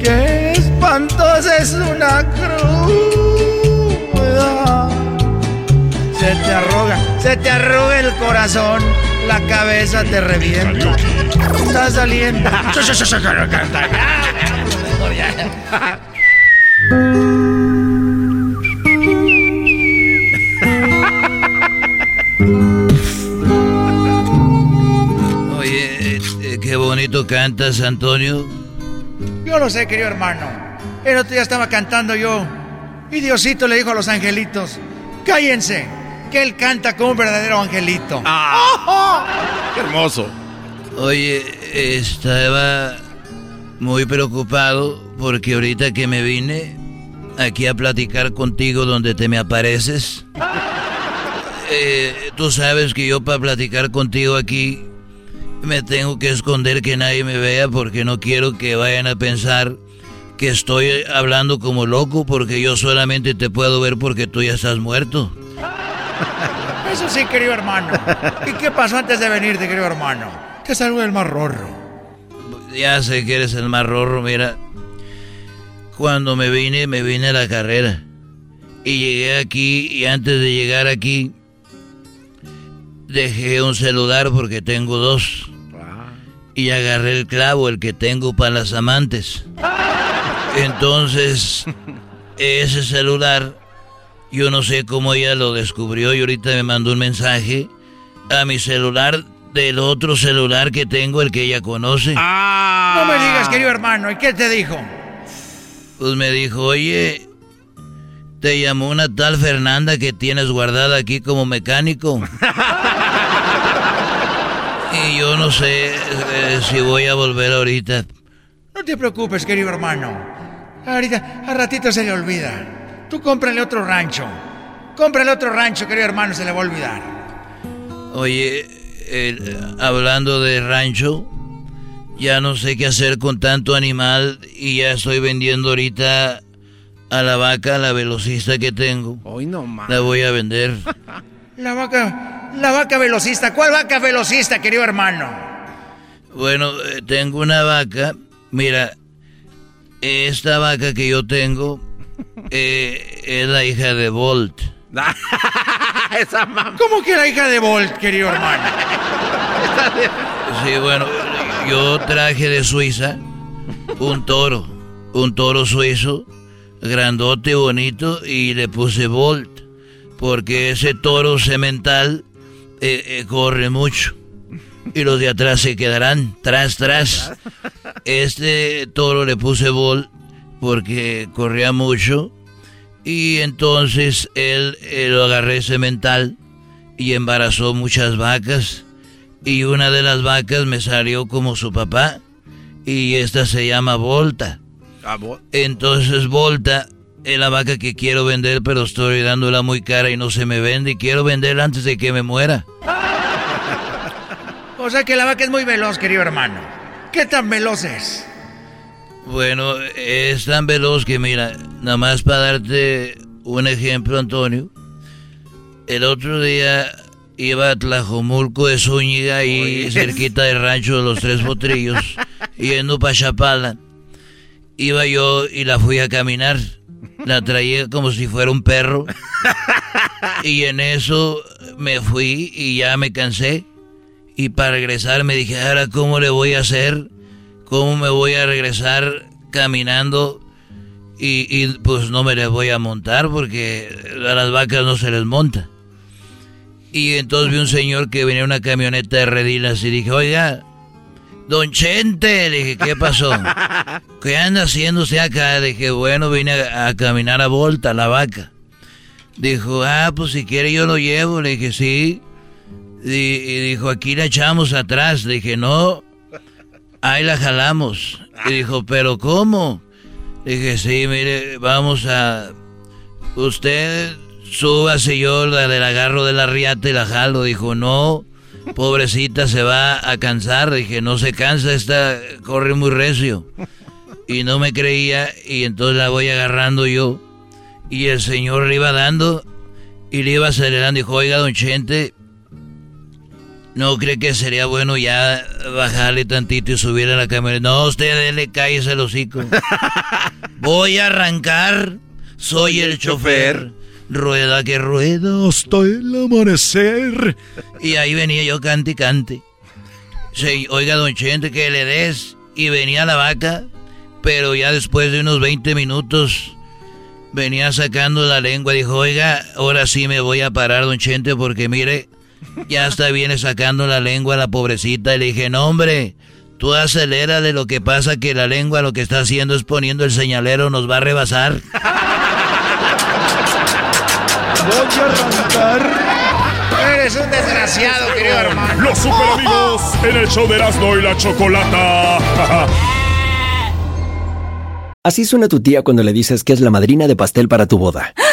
que espantosa es una cruda. Se te arruga, se te arruga el corazón, la cabeza te revienta. Está saliendo. Oye, eh, qué bonito cantas, Antonio. Yo lo sé, querido hermano. El otro día estaba cantando yo. Y Diosito le dijo a los angelitos: Cállense, que él canta como un verdadero angelito. ¡Qué hermoso! Oye, estaba muy preocupado porque ahorita que me vine aquí a platicar contigo donde te me apareces, eh, tú sabes que yo para platicar contigo aquí me tengo que esconder que nadie me vea porque no quiero que vayan a pensar que estoy hablando como loco porque yo solamente te puedo ver porque tú ya estás muerto. Eso sí, querido hermano. ¿Y qué pasó antes de venirte, querido hermano? Que salgo del más rorro. Ya sé que eres el más rorro, mira. Cuando me vine, me vine a la carrera. Y llegué aquí y antes de llegar aquí dejé un celular porque tengo dos. Y agarré el clavo, el que tengo para las amantes. Entonces, ese celular, yo no sé cómo ella lo descubrió y ahorita me mandó un mensaje a mi celular del otro celular que tengo, el que ella conoce. No me digas, querido hermano. ¿Y qué te dijo? Pues me dijo, oye, te llamó una tal Fernanda que tienes guardada aquí como mecánico. y yo no sé eh, si voy a volver ahorita. No te preocupes, querido hermano. Ahorita, a ratito se le olvida. Tú cómprale otro rancho. Cómprale otro rancho, querido hermano, se le va a olvidar. Oye, hablando de rancho, ya no sé qué hacer con tanto animal y ya estoy vendiendo ahorita a la vaca, la velocista que tengo. Hoy no más. La voy a vender. La vaca, la vaca velocista. ¿Cuál vaca velocista, querido hermano? Bueno, eh, tengo una vaca. Mira, esta vaca que yo tengo eh, es la hija de Bolt. Esa ¿Cómo que la hija de Bolt, querido hermano? Sí, bueno, yo traje de Suiza un toro, un toro suizo, grandote, bonito, y le puse Bolt, porque ese toro semental eh, eh, corre mucho. Y los de atrás se quedarán, tras, tras. Este toro le puse Bolt porque corría mucho. Y entonces él, él lo agarré semental y embarazó muchas vacas y una de las vacas me salió como su papá y esta se llama Volta. Ah, Entonces Volta es la vaca que quiero vender, pero estoy dándola muy cara y no se me vende y quiero venderla antes de que me muera. O sea que la vaca es muy veloz, querido hermano. ¿Qué tan veloz es? Bueno, es tan veloz que mira, nada más para darte un ejemplo, Antonio. El otro día iba a Tlajomulco de Zúñiga y cerquita del rancho de los Tres Potrillos, yendo para Chapala. Iba yo y la fui a caminar. La traía como si fuera un perro. Y en eso me fui y ya me cansé. Y para regresar me dije, ahora cómo le voy a hacer, cómo me voy a regresar caminando. Y, y pues no me les voy a montar porque a las vacas no se les monta. Y entonces vi un señor que venía en una camioneta de redilas y dije, oiga, don Chente, le dije, ¿qué pasó? ¿Qué anda haciendo usted acá? Dije, bueno, vine a, caminar a Volta, la vaca. Dijo, ah, pues si quiere yo lo llevo. Le dije, sí. Y, dijo, aquí la echamos atrás. Le dije, no, ahí la jalamos. Y dijo, ¿pero cómo? Dije, sí, mire, vamos a... Usted súbase yo la del agarro de la riata y la jalo. Dijo, no, pobrecita se va a cansar. Dije, no se cansa, esta corre muy recio. Y no me creía y entonces la voy agarrando yo. Y el señor le iba dando y le iba acelerando. Dijo, oiga, don Chente, ¿no cree que sería bueno ya bajarle tantito y subir a la cámara? No, usted le cállese el hocico. Voy a arrancar, soy el chofer rueda que rueda hasta el amanecer. Y ahí venía yo cante y cante. Sí, oiga, don Chente, que le des. Y venía la vaca, pero ya después de unos 20 minutos venía sacando la lengua. Dijo, oiga, ahora sí me voy a parar, don Chente, porque mire, ya está viene sacando la lengua la pobrecita. Y le dije, no, hombre, tú acelérale. Lo que pasa que la lengua lo que está haciendo es poniendo el señalero, nos va a rebasar. Voy a arrancar. Eres un desgraciado, querido hermano. Los super amigos en el show de Erasmo y la Chocolata. Así suena tu tía cuando le dices que es la madrina de pastel para tu boda.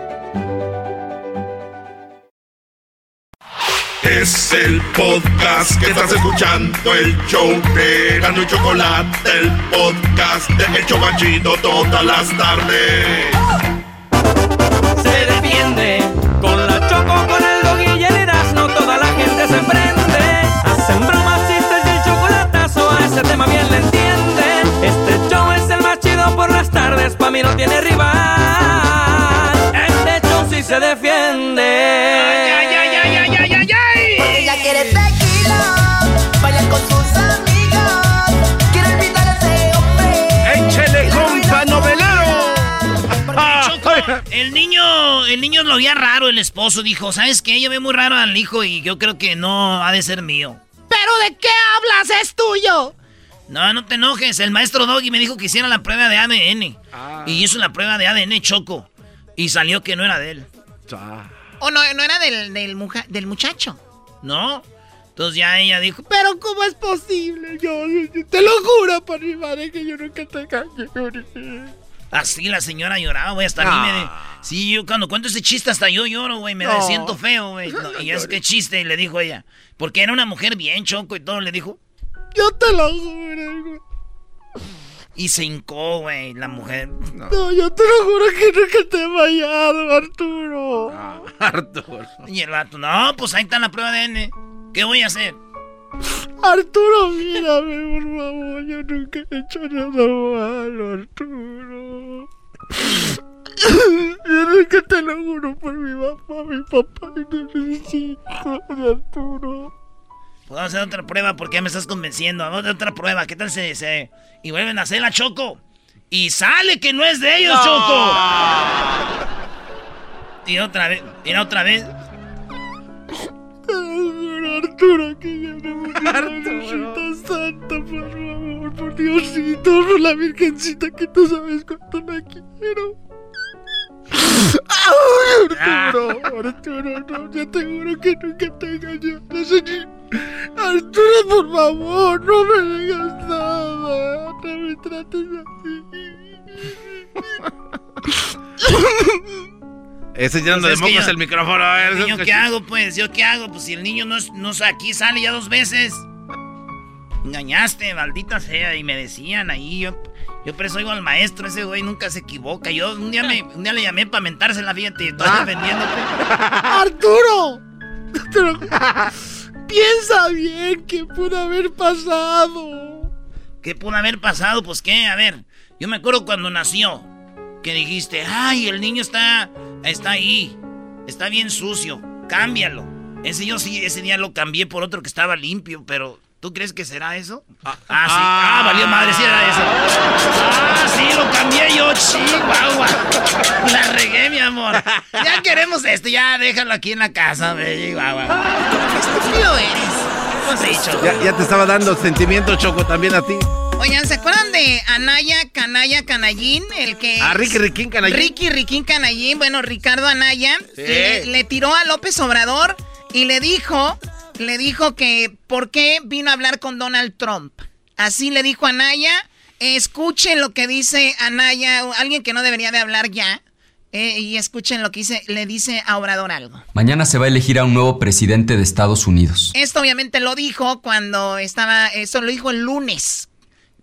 Es el podcast que estás escuchando, el show de Gano y Chocolate, el podcast de El Chocachito todas las tardes. Se defiende con la choco, con el dog y el Erasmo, toda la gente se prende. Hacen bromas, chistes y el chocolatazo, a ese tema bien le entienden. Este show es el más chido por las tardes, pa' mí no tiene rival. Este show sí se defiende. Ay, ay, ay, bailar con sus amigas. Invitar a ese hombre. Échele, compa novelero. El niño, el niño lo veía raro, el esposo dijo, ¿sabes qué? Yo veo muy raro al hijo y yo creo que no ha de ser mío. ¿Pero de qué hablas? ¿Es tuyo? No, no te enojes. El maestro Doggy me dijo que hiciera la prueba de ADN. Ah. Y hizo la prueba de ADN Choco. Y salió que no era de él. ¿O no, no era del, del, muja- del muchacho? ¿No? Entonces ya ella dijo, ¿Pero cómo es posible? Yo, yo- yo te lo juro por mi madre que yo nunca te engañé. así la señora lloraba, güey. Hasta a mí me... de- Sí, yo cuando cuento ese chiste hasta yo lloro, güey. Me No. siento feo, güey. No, y es que chiste, y le dijo ella. Porque era una mujer bien choco y todo. Le dijo, Yo te lo juro, güey. y se hincó, güey, la mujer. No, yo te lo juro que nunca te he fallado, Arturo. Arturo. Y el vato, no, pues ahí está la prueba de ADN. ¿Qué voy a hacer? Arturo, mírame, por favor. Yo nunca he hecho nada malo, Arturo. Yo nunca te lo juro por mi mamá, mi papá y por mis hijos, Arturo. Puedo hacer otra prueba porque ya me estás convenciendo. Vamos a hacer otra prueba. ¿Qué tal se, se- Y vuelven a hacer la Choco. Y sale que no es de ellos, No. Choco. Y otra vez, y otra vez. Arturo, que yo no voy a Virgencita Santa, por favor, por Diosito, por la Virgencita que tú sabes cuánto la quiero. ¡Ay, Arturo! Arturo, no, yo te juro que nunca te ni- Arturo, por favor, no me digas nada. No me trates así. Ese llenando Pues de es que mocos yo- el micrófono. A ver, ¿Yo eso- qué hago, pues? ¿Yo qué hago? Pues si el niño no, es, no es aquí, sale ya dos veces. Engañaste, maldita sea. Y me decían ahí, yo, yo por eso oigo al maestro, ese güey nunca se equivoca. Yo un día, me, un día le llamé para mentársela, fíjate, y estoy Ah. defendiéndote. ¡Arturo! Piensa bien qué pudo haber pasado. ¿Qué pudo haber pasado? Pues qué, a ver, yo me acuerdo cuando nació, que dijiste, ay, el niño está, está ahí, está bien sucio, cámbialo. Ese yo sí, ese día lo cambié por otro que estaba limpio, pero ¿tú crees que será eso? Ah, sí, ah, valió madre, sí era eso. Ah, sí, lo cambié yo, chihuahua. La regué, mi amor. Ya queremos esto, ya déjalo aquí en la casa, chihuahua. Qué estúpido eres. Hemos dicho. Ya, ya te estaba dando sentimiento, Choco, también a ti. Oigan, ¿se acuerdan de Anaya Canaya Canallín? El que. Ah, Ricky Riquín Canallín. Ricky Riquín Canallín. Bueno, Ricardo Anaya Sí. le, le tiró a López Obrador y le dijo, le dijo que por qué vino a hablar con Donald Trump. Así le dijo Anaya. Escuchen lo que dice Anaya, alguien que no debería de hablar ya. eh, y escuchen lo que dice, le dice a Obrador algo. Mañana se va a elegir a un nuevo presidente de Estados Unidos. Esto obviamente lo dijo cuando estaba, esto lo dijo el lunes,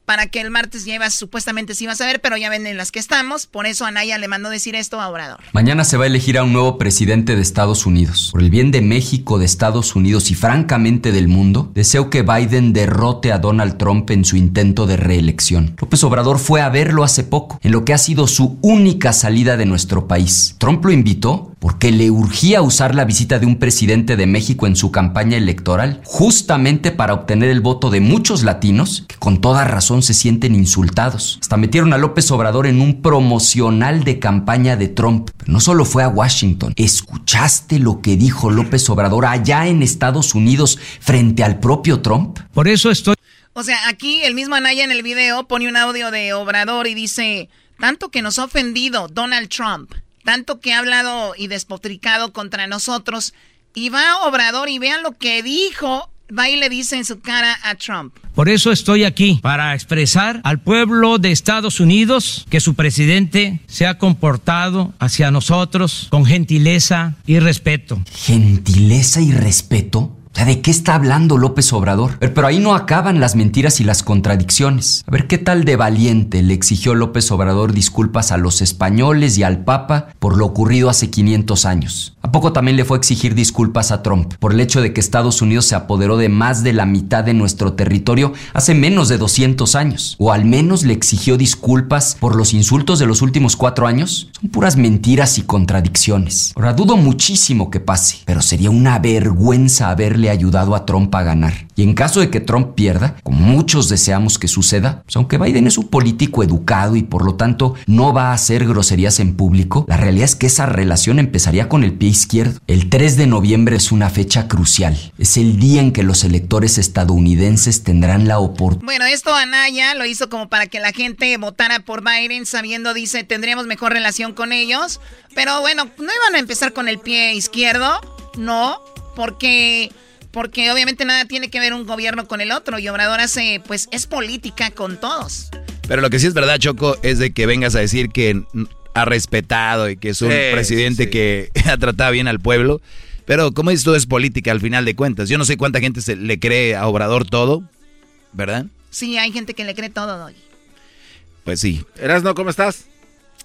para que el martes iba, supuestamente se iba a saber, pero ya ven en las que estamos, por eso Anaya le mandó decir esto a Obrador. Mañana se va a elegir a un nuevo presidente de Estados Unidos. Por el bien de México, de Estados Unidos y francamente del mundo, deseo que Biden derrote a Donald Trump en su intento de reelección. López Obrador fue a verlo hace poco, en lo que ha sido su única salida de nuestro país. Trump lo invitó porque le urgía usar la visita de un presidente de México en su campaña electoral, justamente para obtener el voto de muchos latinos que con toda razón se sienten insultados. Hasta metieron a López Obrador en un promocional de campaña de Trump. Pero no solo fue a Washington, ¿escuchaste lo que dijo López Obrador allá en Estados Unidos frente al propio Trump? Por eso estoy... O sea, aquí el mismo Anaya en el video pone un audio de Obrador y dice, tanto que nos ha ofendido Donald Trump, tanto que ha hablado y despotricado contra nosotros, y va Obrador y vean lo que dijo, va y le dice en su cara a Trump. Por eso estoy aquí, para expresar al pueblo de Estados Unidos que su presidente se ha comportado hacia nosotros con gentileza y respeto. ¿Gentileza y respeto? ¿De qué está hablando López Obrador? Pero, pero ahí no acaban las mentiras y las contradicciones. A ver, ¿qué tal de valiente le exigió López Obrador disculpas a los españoles y al Papa por lo ocurrido hace 500 años? ¿A poco también le fue a exigir disculpas a Trump por el hecho de que Estados Unidos se apoderó de más de la mitad de nuestro territorio hace menos de 200 años? ¿O al menos le exigió disculpas por los insultos de los últimos cuatro años? Son puras mentiras y contradicciones. Ahora, dudo muchísimo que pase, pero sería una vergüenza haberle ayudado a Trump a ganar. Y en caso de que Trump pierda, como muchos deseamos que suceda, pues aunque Biden es un político educado y por lo tanto no va a hacer groserías en público, la realidad es que esa relación empezaría con el pie izquierdo. El 3 de noviembre es una fecha crucial. Es el día en que los electores estadounidenses tendrán la oportunidad. Bueno, esto Anaya lo hizo como para que la gente votara por Biden, sabiendo, dice, tendríamos mejor relación con ellos. Pero bueno, no iban a empezar con el pie izquierdo, no, porque porque obviamente nada tiene que ver un gobierno con el otro y Obrador hace, pues es política con todos. Pero lo que sí es verdad, Choco, es de que vengas a decir que ha respetado y que es un presidente que ha tratado bien al pueblo. Pero como esto es política al final de cuentas. Yo no sé cuánta gente se le cree a Obrador todo, ¿verdad? Sí, hay gente que le cree todo, hoy. Pues sí. Erasno, ¿cómo estás?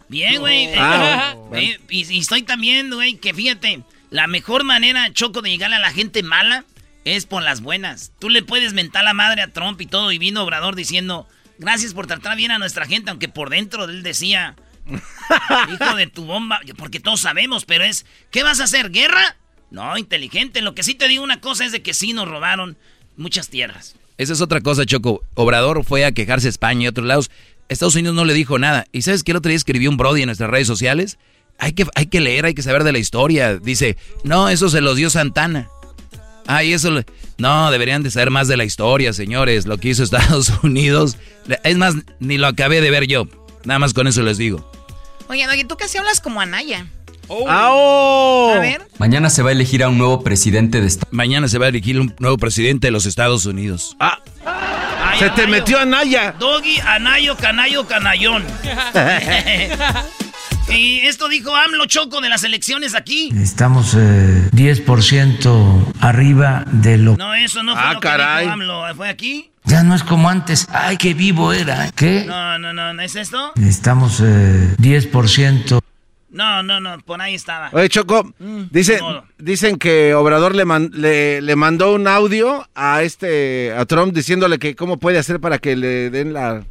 Bien, güey. Ah, eh, y, y, estoy también, güey, que fíjate, la mejor manera, Choco, de llegar a la gente mala es por las buenas. Tú le puedes mentar la madre a Trump y todo, y vino Obrador diciendo, gracias por tratar bien a nuestra gente, aunque por dentro él decía, hijo de tu bomba, porque todos sabemos, pero es, ¿qué vas a hacer? ¿Guerra? No, inteligente. Lo que sí te digo una cosa es de que sí nos robaron muchas tierras. Esa es otra cosa, Choco. Obrador fue a quejarse a España y otros lados. Estados Unidos no le dijo nada. ¿Y sabes qué el otro día escribió un Brody en nuestras redes sociales? Hay que, hay que leer, hay que saber de la historia. Dice, no, eso se los dio Santana. Ay, eso. No, deberían de saber más de la historia, señores. Lo que hizo Estados Unidos. Es más, ni lo acabé de ver yo. Nada más con eso les digo. Oye, oye, tú casi hablas como Anaya. Oh. A ver. Mañana se va a elegir a un nuevo presidente de Estados Mañana se va a elegir un nuevo presidente de los Estados Unidos. Ah. se te metió Anaya. Doggy, Anayo, Canayo, Canayón. Y esto dijo AMLO Choco de las elecciones aquí. Estamos eh, 10% arriba de lo... No, eso no fue ah, lo caray. que dijo AMLO. ¿Fue aquí? Ya no es como antes. Ay, qué vivo era. ¿Qué? No, no, no, ¿no es esto? Estamos eh, 10%. No, no, no, por ahí estaba. Oye, Choco, Mm, dice- dicen que Obrador le, man- le, le mandó un audio a este a Trump diciéndole que cómo puede hacer para que le den la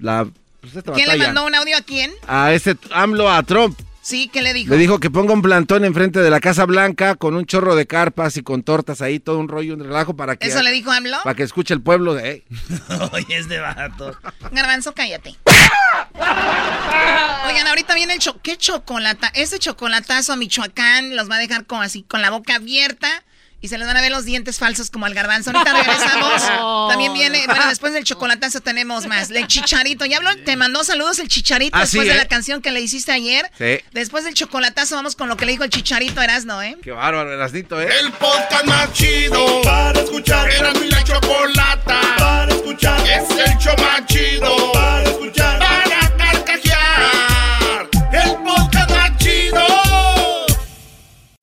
la pues, esta ¿Quién le mandó un audio a quién? a ese AMLO a Trump. Sí, ¿qué le dijo? Le dijo que ponga un plantón enfrente de la Casa Blanca con un chorro de carpas y con tortas ahí, todo un rollo, un relajo para que ¿Eso le dijo AMLO? para que escuche el pueblo de. Oye, es de vato. Garbanzo, cállate. Oigan, ahorita viene el cho ¿Qué chocolata? Este chocolatazo a Michoacán los va a dejar con así, con la boca abierta. Y se les van a ver los dientes falsos como al garbanzo. Ahorita regresamos. También viene, bueno, después del chocolatazo tenemos más. El chicharito. Ya habló, te mandó saludos el chicharito Ah, después sí, de ¿eh? la canción que le hiciste ayer. Sí. Después del chocolatazo vamos con lo que le dijo el chicharito Erasno, ¿eh? Qué bárbaro, Erasnito, ¿eh? El podcast más chido para escuchar. Era mi la chocolata para escuchar. Es el show más chido para escuchar. Para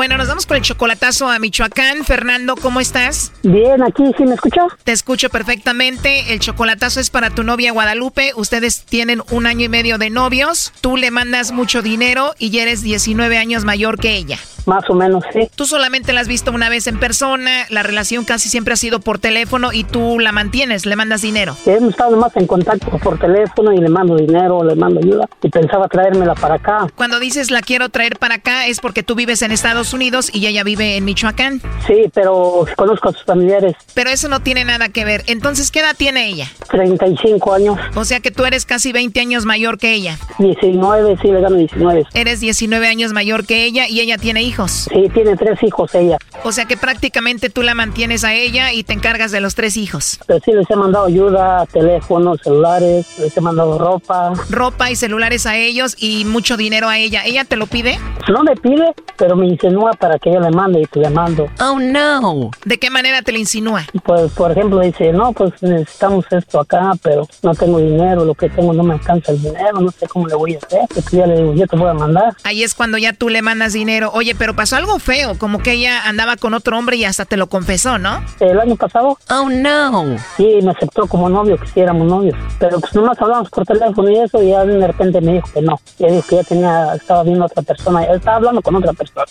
Bueno, nos vamos con el chocolatazo a Michoacán. Fernando, ¿cómo estás? Bien, aquí sí me escuchó. Te escucho perfectamente. El chocolatazo es para tu novia Guadalupe. Ustedes tienen un año y medio de novios. Tú le mandas mucho dinero y ya eres 19 años mayor que ella. Más o menos, sí. Tú solamente la has visto una vez en persona. La relación casi siempre ha sido por teléfono y tú la mantienes, le mandas dinero. Hemos estado más en contacto por teléfono y le mando dinero, le mando ayuda y pensaba traérmela para acá. Cuando dices la quiero traer para acá es porque tú vives en Estados Unidos y ella vive en Michoacán. Sí, pero conozco a sus familiares. Pero eso no tiene nada que ver. Entonces, ¿qué edad tiene ella? 35 años, O sea que tú eres casi 20 años mayor que ella. 19, sí, le gano 19. Eres 19 años mayor que ella y ella tiene hijos. Sí, tiene tres hijos ella. O sea que prácticamente tú la mantienes a ella y te encargas de los tres hijos. Pero sí les he mandado ayuda, teléfonos, celulares, les he mandado ropa. Ropa y celulares a ellos y mucho dinero a ella. ¿Ella te lo pide? No me pide, pero me insinúa para que yo le mande y te le mando. Oh, no. ¿De qué manera te le insinúa? Pues, por ejemplo, dice, no, pues necesitamos esto acá, pero no tengo dinero, lo que tengo no me alcanza el dinero, no sé cómo le voy a hacer. Pues ya le digo, yo te voy a mandar. Ahí es cuando ya tú le mandas dinero. Oye, pero pasó algo feo, como que ella andaba con otro hombre y hasta te lo confesó, ¿no? El año pasado. Oh, no. Sí, me aceptó como novio, que sí éramos novios. Pero pues nomás hablamos por teléfono y eso, y ya de repente me dijo que no. Ya dijo que ya tenía, estaba viendo a otra persona, él estaba hablando con otra persona.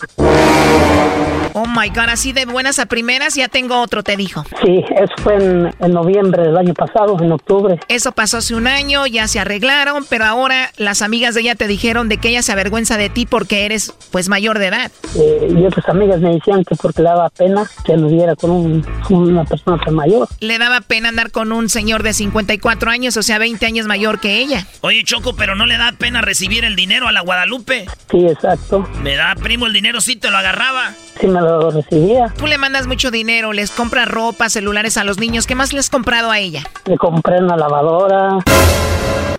Oh my god, así de buenas a primeras ya tengo otro, te dijo. Sí, eso fue en, en noviembre del año pasado, en octubre. Eso pasó hace un año, ya se arreglaron, pero ahora las amigas de ella te dijeron de que ella se avergüenza de ti porque eres pues mayor de edad. Eh, y otras amigas me decían que porque le daba pena que anduviera con, un, con una persona tan mayor. Le daba pena andar con un señor de 54 años, o sea, 20 años mayor que ella. Oye, Choco, pero no le da pena recibir el dinero a la Guadalupe. Sí, exacto. Me da, primo, el dinero sí te lo agarraba. Sí, me lo recibía. Tú le mandas mucho dinero, les compras ropa, celulares a los niños. ¿Qué más le has comprado a ella? Le compré una lavadora.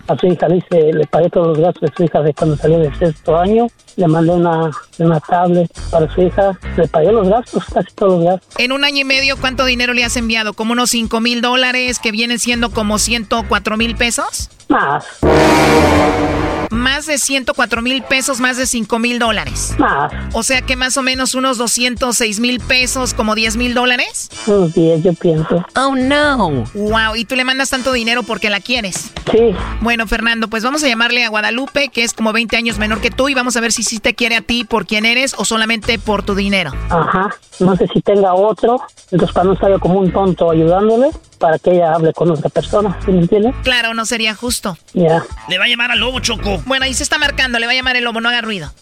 A su hija dice, le pagué todos los gastos de su hija de cuando salió de sexto año. Le mandé una, una tablet para su hija. Le pagué los gastos, casi todos los gastos. En un año y medio, ¿cuánto dinero le has enviado? ¿Como unos 5 mil dólares que vienen siendo como 104 mil pesos? Más. Más de 104 mil pesos, más de 5 mil dólares. Más. O sea que más o menos unos 206 mil pesos, como 10 mil dólares. Unos 10, yo pienso. Oh, no. Wow, y tú le mandas tanto dinero porque la quieres. Sí. Bueno, Fernando, pues vamos a llamarle a Guadalupe, que es como 20 años menor que tú, y vamos a ver si sí te quiere a ti por quién eres o solamente por tu dinero. Ajá. No sé si tenga otro. Entonces, para no estar yo como un tonto ayudándole, para que ella hable con otra persona. ¿Sí me entiendes? Claro, no sería justo. Ya. Le va a llamar al lobo, Choco. Bueno, ahí se está marcando, le va a llamar el lobo, no haga ruido.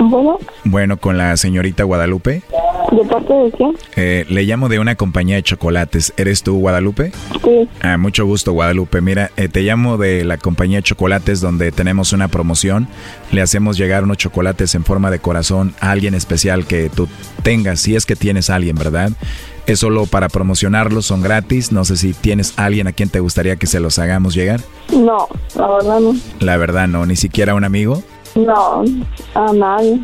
Bueno, Bueno, con la señorita Guadalupe. ¿de parte de quién? Eh, le llamo de una compañía de chocolates. ¿Eres tú, Guadalupe? Sí. Ah, mucho gusto, Guadalupe. Mira, eh, te llamo de la compañía de chocolates donde tenemos una promoción. Le hacemos llegar unos chocolates en forma de corazón a alguien especial que tú tengas, si es que tienes a alguien, ¿verdad? Es solo para promocionarlos, son gratis. No sé si tienes a alguien a quien te gustaría que se los hagamos llegar. No, la verdad no. La verdad, no, ni siquiera un amigo, No, a nadie.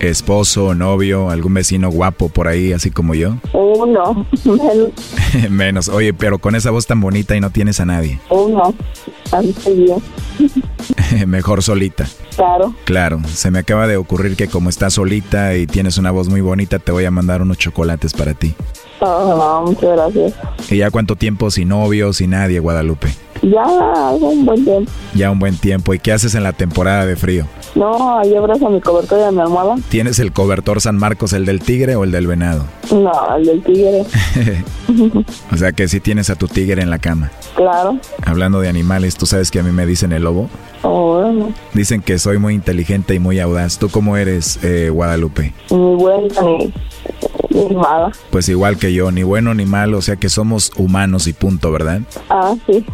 esposo, novio, algún vecino guapo por ahí, así como yo. Uno, menos Menos, oye, pero con esa voz tan bonita y no tienes a nadie. uno. Así bien. Mejor solita. Claro. Claro, se me acaba de ocurrir que como estás solita y tienes una voz muy bonita, te voy a mandar unos chocolates para ti. Ah, no, muchas gracias. ¿Y ya cuánto tiempo sin novio, sin nadie, Guadalupe? Ya hace un buen tiempo. Ya un buen tiempo. ¿Y qué haces en la temporada de frío? No, ahí abrazo mi cobertor y a mi almohada. ¿Tienes el cobertor San Marcos, el del tigre o el del venado? No, el del tigre. O sea que sí tienes a tu tigre en la cama. claro. Hablando de animales, ¿tú sabes que a mí me dicen el lobo? Oh, bueno. Dicen que soy muy inteligente y muy audaz. ¿Tú cómo eres, eh, Guadalupe? Ni buena Pues igual que yo, ni bueno ni malo, o sea que somos humanos y punto, ¿verdad? Ah, sí.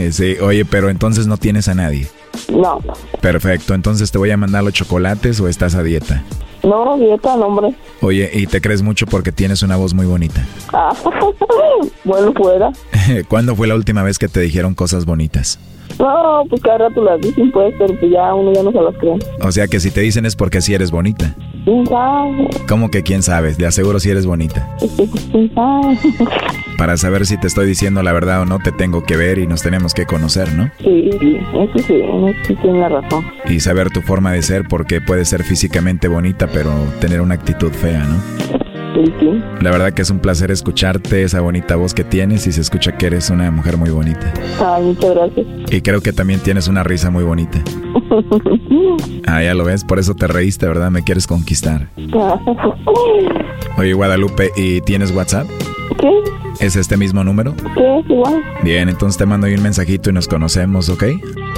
sí, oye, pero entonces no tienes a nadie. no. Perfecto, entonces te voy a mandar los chocolates o estás a dieta. No, dieta, no, hombre. Oye, y te crees mucho porque tienes una voz muy bonita. Ah, bueno, fuera. ¿Cuándo fue la última vez que te dijeron cosas bonitas? No, pues cada rato las dicen, pues, pero pues ya uno ya no se las cree. O sea que si te dicen es porque sí eres bonita. ¿Quién sabe? ¿Cómo que quién sabes? De aseguro si eres bonita. ¿Quién sabe? Para saber si te estoy diciendo la verdad o no, te tengo que ver y nos tenemos que conocer, ¿no? Sí, eso sí, eso sí tiene razón. Y saber tu forma de ser porque puedes ser físicamente bonita pero tener una actitud fea, ¿no? La verdad que es un placer escucharte, esa bonita voz que tienes y se escucha que eres una mujer muy bonita. Ay, muchas gracias. Y creo que también tienes una risa muy bonita. Ah, ya lo ves, por eso te reíste, ¿verdad? Me quieres conquistar. Oye, Guadalupe, ¿y tienes WhatsApp? ¿Qué? ¿Es este mismo número? ¿Qué? Igual. Bien, entonces te mando ahí un mensajito y nos conocemos, ¿ok?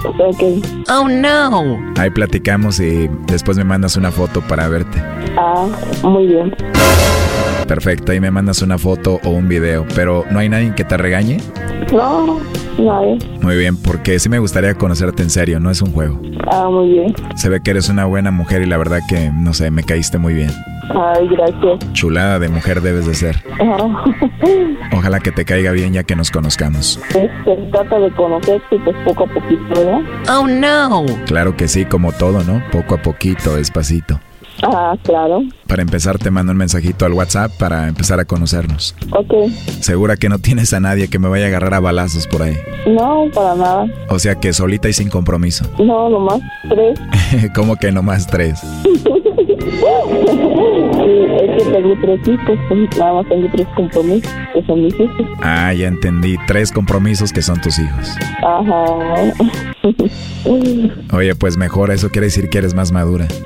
Ok. Oh, no. Ahí platicamos y después me mandas una foto para verte. Ah, muy bien. Perfecto, ahí me mandas una foto o un video, pero ¿no hay nadie que te regañe? No, nadie. Muy bien, porque sí me gustaría conocerte en serio, no es un juego. Ah, muy bien. Se ve que eres una buena mujer y la verdad que, no sé, me caíste muy bien. Ay, gracias. Chulada de mujer debes de ser. Ajá. Ojalá que te caiga bien ya que nos conozcamos. Pues, se trata de conocerse pues poco a poquito, ¿verdad? Oh no. Claro que sí, como todo, ¿no? Poco a poquito, despacito. Ah, claro. Para empezar te mando un mensajito al WhatsApp para empezar a conocernos. Ok. Segura que no tienes a nadie que me vaya a agarrar a balazos por ahí. No, para nada. O sea que solita y sin compromiso. No, nomás tres. ¿Cómo que nomás tres? Sí, es que tengo tres hijos, pues nada más tengo tres compromisos, que son mis hijos. Ah, ya entendí. Tres compromisos que son tus hijos. Ajá. Oye, pues mejor, eso quiere decir que eres más madura.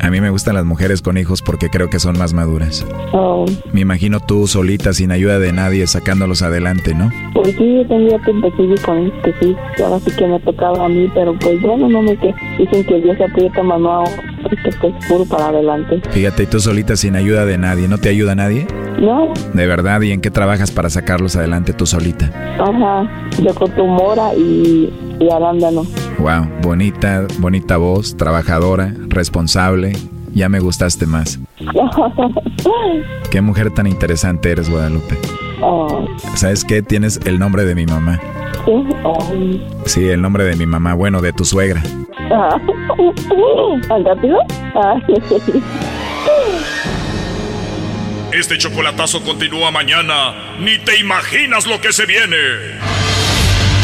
A mí me gustan las mujeres con hijos porque creo que son más maduras. Oh, Me imagino tú solita, sin ayuda de nadie, sacándolos adelante, ¿no? pues sí, yo que decidir con él, que sí, ahora sí que me tocaba a mí, pero pues bueno, no me que dicen que Dios aprieta mano a que pues puro para adelante. Fíjate, y tú solita, sin ayuda de nadie, ¿no te ayuda nadie? No, De verdad, ¿y en qué trabajas para sacarlos adelante tú solita? ajá, yo con tu mora y, y arándano. Wow, bonita, bonita voz, trabajadora, responsable. Ya me gustaste más. Qué mujer tan interesante eres, Guadalupe. Oh, ¿Sabes qué? Tienes el nombre de mi mamá. sí, oh. Sí, el nombre de mi mamá, bueno, de tu suegra. Ah, ¿Tan rápido? Ah, Este chocolatazo continúa mañana. Ni te imaginas lo que se viene.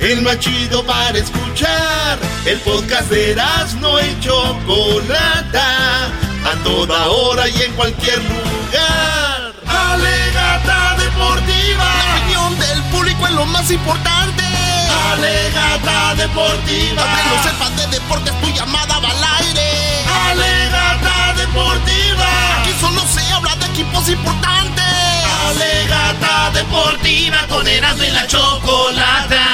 El más chido para escuchar. El podcast de Erasmo y Chocolata. A toda hora y en cualquier lugar. Alegata deportiva. La opinión del público es lo más importante. Alegata deportiva. Aunque no sepas de deportes, tu llamada va al aire. Alegata deportiva. Aquí solo se habla de equipos importantes. Alegata deportiva con Erasmo y la Chocolata.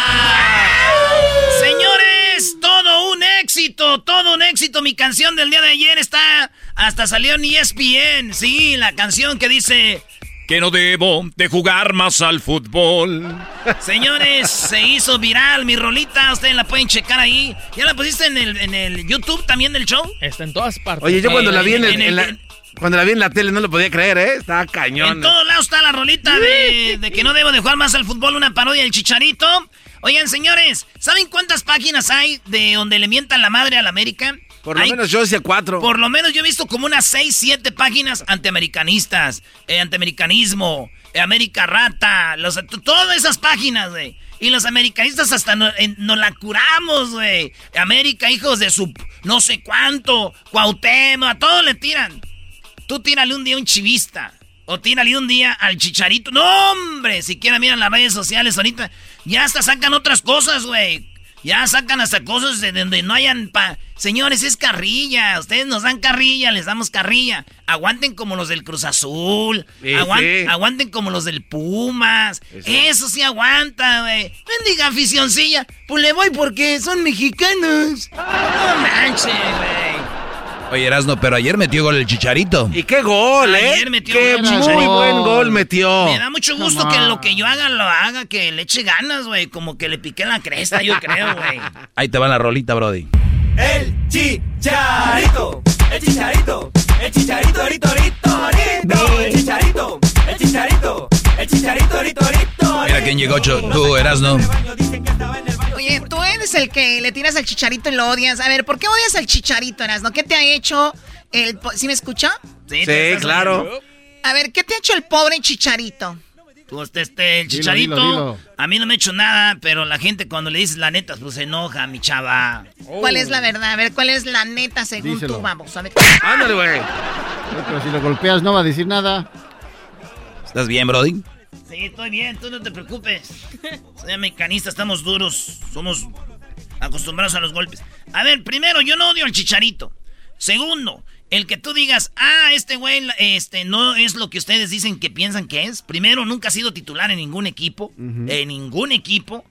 Señores, todo un éxito, todo un éxito. Mi canción del día de ayer está, hasta salió en ESPN. Sí, la canción que dice... Que no debo de jugar más al fútbol. Señores, se hizo viral mi rolita. Ustedes la pueden checar ahí. ¿Ya la pusiste en el, en el YouTube también del show? Está en todas partes. Oye, yo cuando la vi en, el- en la, cuando la vi en la tele no lo podía creer, ¿eh? Estaba cañón. En todos lados está la rolita de, de que no debo de jugar más al fútbol, una parodia del chicharito. Oigan, señores, ¿saben cuántas páginas hay de donde le mientan la madre a la América? Por lo Hay- menos yo decía cuatro. Por lo menos yo he visto como unas 6, 7 páginas antiamericanistas, eh, antiamericanismo, eh, América Rata, los, todas esas páginas, güey. Y los americanistas hasta no- eh, nos la curamos, güey. América, hijos de su no sé cuánto, Cuauhtémoc, a todos le tiran. Tú tírale un día a un chivista. O tírale un día al chicharito. No, hombre. Siquiera miran las redes sociales ahorita. Ya hasta sacan otras cosas, güey. Ya sacan hasta cosas de donde no hayan pa... Señores, es carrilla. Ustedes nos dan carrilla, les damos carrilla. Aguanten como los del Cruz Azul. Sí, Aguan- sí. Aguanten como los del Pumas. Eso. Eso, sí aguanta, güey. Bendiga aficioncilla. Pues le voy porque son mexicanos. No manches, güey. Oye, Erasno, pero ayer metió gol el chicharito. ¿Y qué gol, eh? Ayer metió qué gol, muy Chicharito. buen gol metió. Me da mucho gusto que lo que yo haga lo haga, que le eche ganas, güey. Como que le piqué la cresta, yo creo, güey. Ahí te va la rolita, Brody. El chicharito, el chicharito, el chicharito, rito, rito, rito, el chicharito, el chicharito, el chicharito, rito, rito. Mira quién llegó, Cho- tú, Erasno. Oye, tú eres el que le tiras al chicharito y lo odias. A ver, ¿por qué odias al chicharito, Erasno? ¿Qué te ha hecho el... ¿Sí me escuchó? Sí, Sí, claro. A ver, ¿qué te ha hecho el pobre chicharito? Pues este, el chicharito, dilo, dilo. a mí no me ha hecho nada, pero la gente cuando le dices la neta, pues se enoja, mi chava. ¿Cuál es la verdad? A ver, ¿cuál es la neta según Díselo. tú? Vamos, a ver. Ándale, güey. Pero si lo golpeas no va a decir nada. ¿Estás bien, Brody? Sí, estoy bien, tú no te preocupes. Soy americanista, estamos duros, somos acostumbrados a los golpes. A ver, primero, yo no odio al chicharito. Segundo, El que tú digas, ah, este güey este, no es lo que ustedes dicen que piensan que es. Primero, nunca ha sido titular en ningún equipo. En ningún equipo.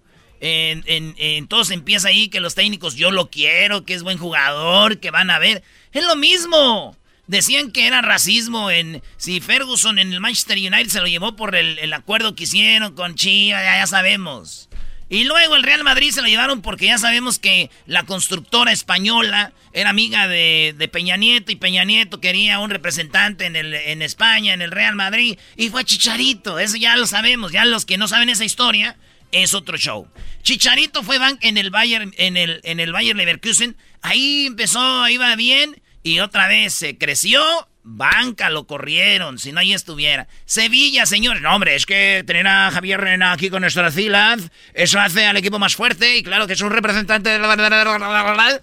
En, en, entonces empieza ahí que los técnicos, yo lo quiero, que es buen jugador, que van a ver. Es lo mismo. Decían que era racismo en si Ferguson en el Manchester United se lo llevó por el, acuerdo que hicieron con Chivas, ya, sabemos. Y luego el Real Madrid se lo llevaron porque ya sabemos que la constructora española era amiga de, Peña Nieto y Peña Nieto quería un representante en, el, en España, en el Real Madrid, y fue Chicharito. Eso ya lo sabemos. Ya los que no saben esa historia, es otro show. Chicharito fue en el Bayern, en el, en el Bayern Leverkusen. Ahí empezó, iba bien. Y otra vez se creció, banca lo corrieron, si no ahí estuviera. Sevilla, señores. No, hombre, es que tener a Javier Rena aquí con nuestra ciudad, eso hace al equipo más fuerte y claro que es un representante de la...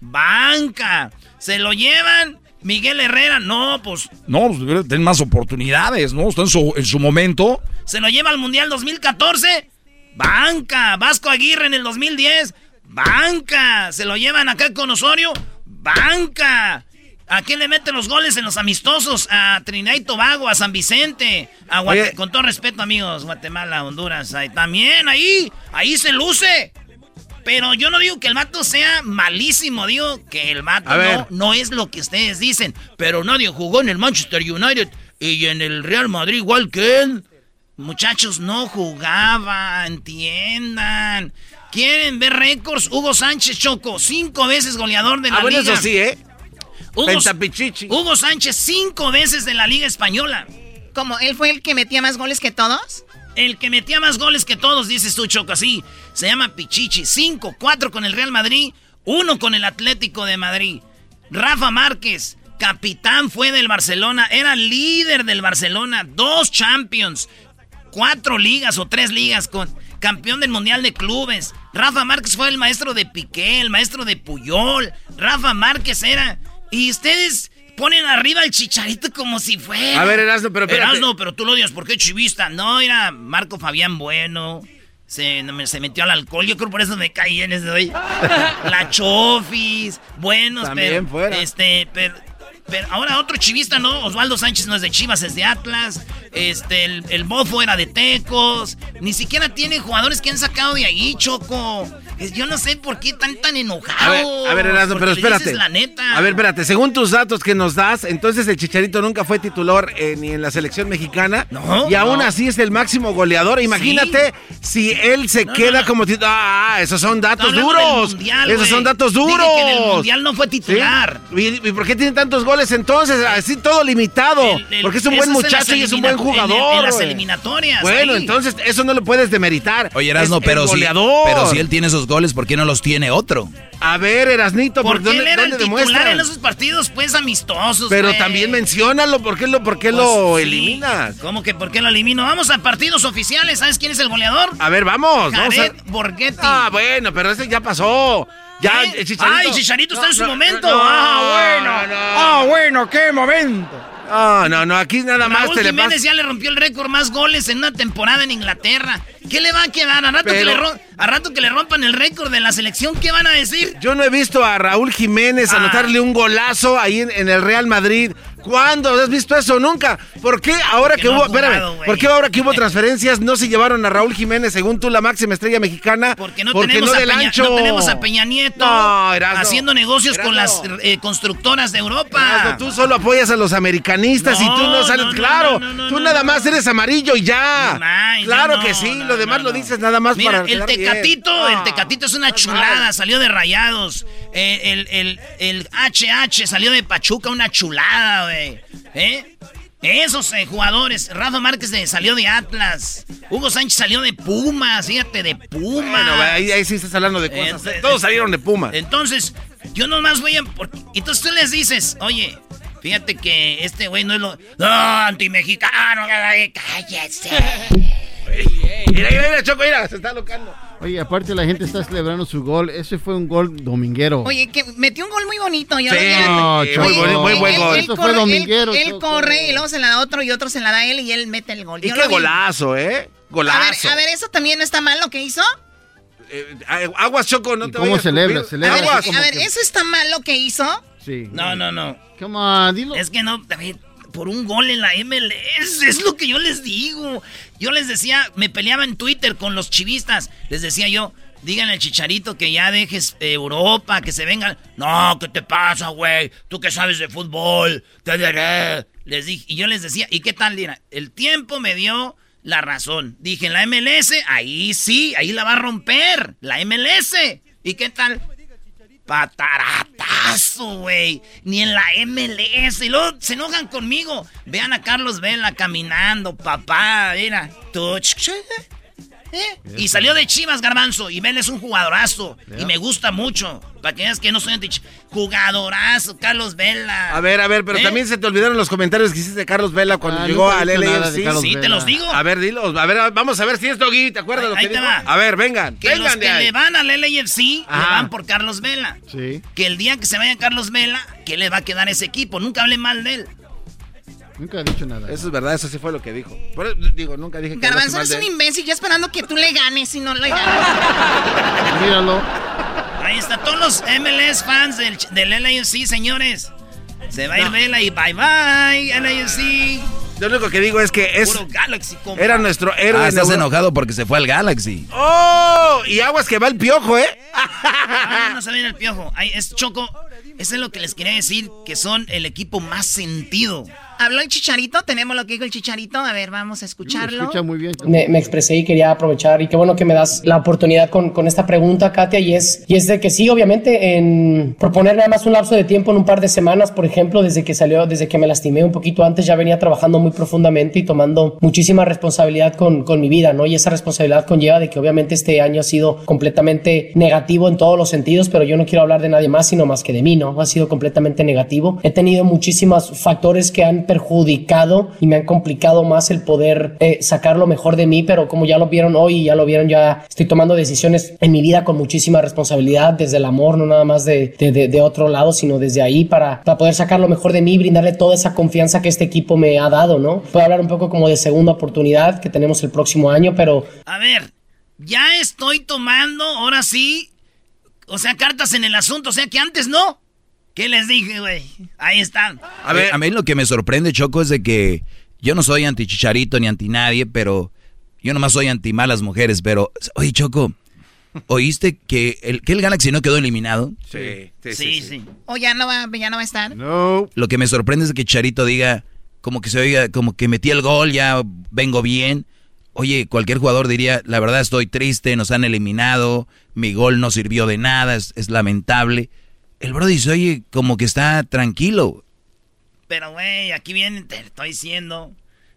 Banca. Se lo llevan. Miguel Herrera, no, pues... No, pues tiene más oportunidades, ¿no? Está en su, en su momento. Se lo lleva al Mundial 2014. Banca. Vasco Aguirre en el 2010. Banca. Se lo llevan acá con Osorio banca. ¿A quién le meten los goles en los amistosos? A Trinidad y Tobago, a San Vicente, a con todo respeto, amigos, Guatemala, Honduras, ahí, también ahí, ahí se luce. Pero yo no digo que el mato sea malísimo, digo que el mato no, no, es lo que ustedes dicen. Pero nadie jugó en el Manchester United y en el Real Madrid igual que él. Muchachos, no jugaba, entiendan. ¿Quieren ver récords? Hugo Sánchez Choco, cinco veces goleador de la ah, bueno, liga. eso sí, ¿eh? Hugo, Hugo Sánchez, cinco veces de la Liga Española. ¿Cómo? ¿Él fue el que metía más goles que todos? El que metía más goles que todos, dices tú, Choco, así. Se llama Pichichi. Cinco, cuatro con el Real Madrid, uno con el Atlético de Madrid. Rafa Márquez, capitán fue del Barcelona, era líder del Barcelona, dos Champions, cuatro ligas o tres ligas con campeón del Mundial de Clubes. Rafa Márquez fue el maestro de Piqué, el maestro de Puyol. Rafa Márquez era. Y ustedes ponen arriba el chicharito como si fuera. A ver, Erasno, pero espérate. Erasno, pero tú lo odias, ¿por qué chivista? No, era Marco Fabián Bueno. Se, se metió al alcohol, yo creo por eso me caí en ese hoy. La Chofis, buenos, También pero. Fuera. Este, pero pero ahora otro chivista, ¿no? Osvaldo Sánchez no es de Chivas, es de Atlas. Este, el, el Bofo era de Tecos. Ni siquiera tiene jugadores que han sacado de ahí, Choco. Yo no sé por qué están tan enojados. A ver, a ver pero espérate. La neta. A ver, espérate. Según tus datos que nos das, entonces el Chicharito nunca fue titular eh, ni en la selección mexicana. No. Y aún así es el máximo goleador. Imagínate si él se queda como titular. Ah, esos son datos duros. esos son datos duros. que en el mundial no fue titular. ¿Y, por qué tiene tantos goles entonces? Así todo limitado. porque es un buen muchacho y es un buen jugador. En, las eliminatorias. Bueno, entonces eso no lo puedes demeritar. Oye, Erasno, pero, si, pero si él tiene esos goles, ¿por qué no los tiene otro? A ver, Erasnito, ¿por, qué él era el titular en esos partidos pues amistosos? Pero también menciónalo, ¿por qué lo, por qué lo pues eliminas? ¿Cómo que por qué lo elimino? Vamos a partidos oficiales, ¿sabes quién es el goleador? A ver, vamos. Jared Borghetti. Ah, bueno, pero ese ya pasó. Ya, ¿Eh? Chicharito. Ay, Chicharito está en su momento. ah, bueno. Ah, bueno, qué momento. No, no, no, aquí nada más te Jiménez ya le rompió el récord más goles en una temporada en Inglaterra. ¿Qué le va a quedar? A rato, que, le a rato que le rompan el récord de la selección, ¿qué van a decir? Yo no he visto a Raúl Jiménez ah. anotarle un golazo ahí en, el Real Madrid. ¿Cuándo has visto eso? Nunca. ¿Por qué ahora que hubo, espérame, ¿por qué ahora que hubo transferencias no se llevaron a Raúl Jiménez según tú la máxima estrella mexicana? Porque no, tenemos, a Peña, no tenemos a Peña Nieto haciendo negocios con las eh, constructoras de Europa. tú solo apoyas a los americanistas y tú no sales, claro, tú nada más eres amarillo y ya. claro que sí, lo demás lo dices nada más Mira, el Tecatito, el Tecatito es una chulada, salió de Rayados. Eh, el, el, el HH salió de Pachuca, una chulada, güey. ¿Eh? Esos eh, jugadores, Rafa Márquez salió de Atlas, Hugo Sánchez salió de Pumas, fíjate, de Pumas. Bueno, ahí, ahí sí estás hablando de cosas. Todos salieron de Pumas. Entonces, yo nomás voy a... Entonces tú les dices, oye, fíjate que este güey no es lo... No, antimexicano, cállese. Mira, mira, mira, Choco, mira, se está locando. Oye, aparte la gente está celebrando su gol. Ese fue un gol dominguero. Oye, que metió un gol muy bonito. Yo sí, no, muy, buen gol. Eso fue dominguero. Él, corre y luego se la da otro y otro se la da él y él mete el gol. Y qué golazo, ¿eh? Golazo. A ver, ¿eso también no está mal lo que hizo? Eh, aguas, Choco, no te ¿Cómo celebra? celebra a ver, a ver ¿eso está mal lo que hizo? Sí. No, no, no. Come on, dilo. Es que no, David, por un gol en la MLS, es lo que yo les digo. Yo les decía, me peleaba en Twitter con los chivistas. Les decía yo, díganle al chicharito que ya dejes Europa, que se vengan. No, ¿qué te pasa, güey? Tú que sabes de fútbol, te diré. Les dije, y yo les decía, ¿y qué tal, Lina? El tiempo me dio la razón. Dije, la MLS, ahí sí, ahí la va a romper. La MLS. ¿Y qué tal? Pataratazo, güey. Ni en la MLS. Y luego se enojan conmigo. Vean a Carlos Vela caminando, papá. Mira. Touch. ¿Eh? Y salió de Chivas, Garbanzo. Y Vela es un jugadorazo. Y me gusta mucho. Para que veas que no soy anti Jugadorazo, Carlos Vela. A ver, a ver, pero ¿Eh? también se te olvidaron los comentarios que hiciste de Carlos Vela cuando Ah, llegó al LAFC. Carlos Sí, te los digo. A ver, dilo. A ver, vamos a ver si es Doggy. ¿Te acuerdas Ahí- lo que ahí te va. A ver, vengan. Que vengan los que ahí. le van al LAFC le van por Carlos Vela. Sí. Que el día que se vaya Carlos Vela, ¿qué le va a quedar ese equipo? Nunca hablé mal de él. Nunca he dicho nada. Eso es verdad, eso sí fue lo que dijo. Por eso digo, nunca dije que Garbanzo de un imbécil, yo esperando que tú le ganes y no le ganas. Míralo. Ahí está, todos los MLS fans del, del LAFC, señores. Se va a ir Vela y bye bye, LAFC. Lo único que digo es que es. Puro Galaxy, compa. Era nuestro héroe. Ah, estás enojado porque se fue al Galaxy. ¡Oh! Y aguas que va el piojo, ¿eh? Ah, no se viene el piojo. Ay, es Choco. Eso es lo que les quería decir, que son el equipo más sentido. ¿Habló el chicharito? ¿Tenemos lo que dijo el chicharito? A ver, vamos a escucharlo. Escucha muy bien. me, me expresé y quería aprovechar y qué bueno que me das la oportunidad con, con esta pregunta, Katia, y es, y es de que sí, obviamente, en proponer nada más un lapso de tiempo en un par de semanas, por ejemplo, desde que salió, desde que me lastimé un poquito antes, ya venía trabajando muy profundamente y tomando muchísima responsabilidad con, con mi vida, ¿no? Y esa responsabilidad conlleva de que obviamente este año ha sido completamente negativo en todos los sentidos, pero yo no quiero hablar de nadie más, sino más que de mí, ¿no? Ha sido completamente negativo. He tenido muchísimos factores que han perjudicado y me han complicado más el poder eh, sacar lo mejor de mí, pero como ya lo vieron hoy ya lo vieron, ya estoy tomando decisiones en mi vida con muchísima responsabilidad, desde el amor, no nada más de, de, de- de otro lado, sino desde ahí para, para poder sacar lo mejor de mí y brindarle toda esa confianza que este equipo me ha dado, ¿no? Puedo hablar un poco como de segunda oportunidad que tenemos el próximo año, pero A ver, ya estoy tomando, ahora sí, o sea, cartas en el asunto, o sea que antes no. ¿Qué les dije, güey? Ahí están. A ver, a mí lo que me sorprende, Choco, es de que yo no soy anti chicharito ni anti nadie, pero yo nomás soy anti malas mujeres. Pero, oye, Choco, ¿oíste que el, que el Galaxy no quedó eliminado? Sí, Sí, sí. ¿O ya no va, ya no va a estar? No. Lo que me sorprende es que Chicharito diga, como que se oiga, como que metí el gol, ya vengo bien. Oye, cualquier jugador diría, la verdad estoy triste, nos han eliminado, mi gol no sirvió de nada, es, es lamentable. El Brody se oye como que está tranquilo. Pero, güey, aquí viene, te estoy diciendo.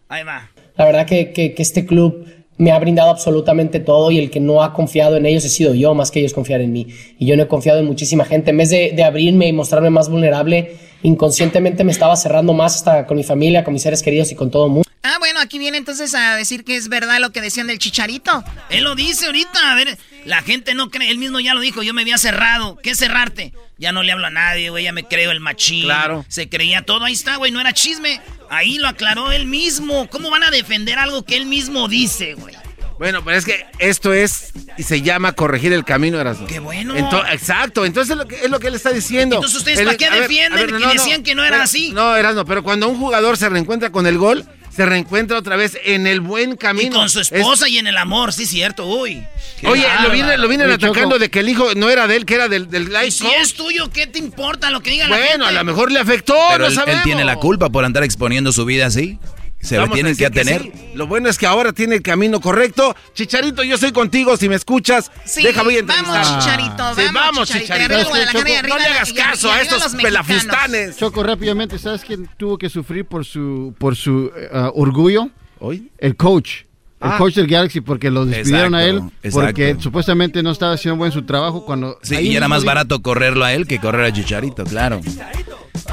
Ahí va. La verdad que, que- que este club me ha brindado absolutamente todo y el que no ha confiado en ellos he sido yo más que ellos confiar en mí. Y yo no he confiado en muchísima gente. En vez de, de abrirme y mostrarme más vulnerable, inconscientemente me estaba cerrando más hasta con mi familia, con mis seres queridos y con todo el mundo. Ah, bueno, aquí viene entonces a decir que es verdad lo que decían del chicharito. Él lo dice ahorita, a ver, la gente no cree, él mismo ya lo dijo, yo me había cerrado. ¿Qué cerrarte? Ya no le hablo a nadie, güey, ya me creo el machín. Claro. Se creía todo, ahí está, güey, no era chisme. Ahí lo aclaró él mismo. ¿Cómo van a defender algo que él mismo dice, güey? Bueno, pero es que esto es y se llama corregir el camino, Erasmo. Qué bueno. Ento- exacto, entonces es lo, que, es lo que él está diciendo. Entonces, ¿ustedes para qué ver, defienden a ver, que decían que no era pero- así? No, Erasmo, pero cuando un jugador se reencuentra con el gol, se reencuentra otra vez en el buen Y camino. con su esposa y en el amor, sí, cierto, uy. Oye, lo vienen, lo vienen Oye, atacando Choco. de que el hijo no era de él, que era del, del Y life si coach. es tuyo, ¿qué te importa lo que diga la gente? Bueno, a lo mejor le afectó, Pero no él, él sabemos. tiene la culpa por andar exponiendo su vida así. Se lo Vamos tienen que atener. sí. Lo bueno es que ahora tiene el camino correcto. Chicharito, yo soy contigo. Si me escuchas, Sí, déjame voy a entrevistar. vamos, Chicharito, Sí, vamos, vamos, Chicharito. Chicharito. Arriba No le hagas y caso a estos pelafustanes. Choco, rápidamente, ¿sabes quién tuvo que sufrir por su, por su ah, orgullo? ¿Hoy? El coach. El Ah. coach del Galaxy porque lo despidieron a él porque exacto. supuestamente no estaba haciendo buen su trabajo cuando Sí, y era más barato correrlo a él que correr a Chicharito, claro.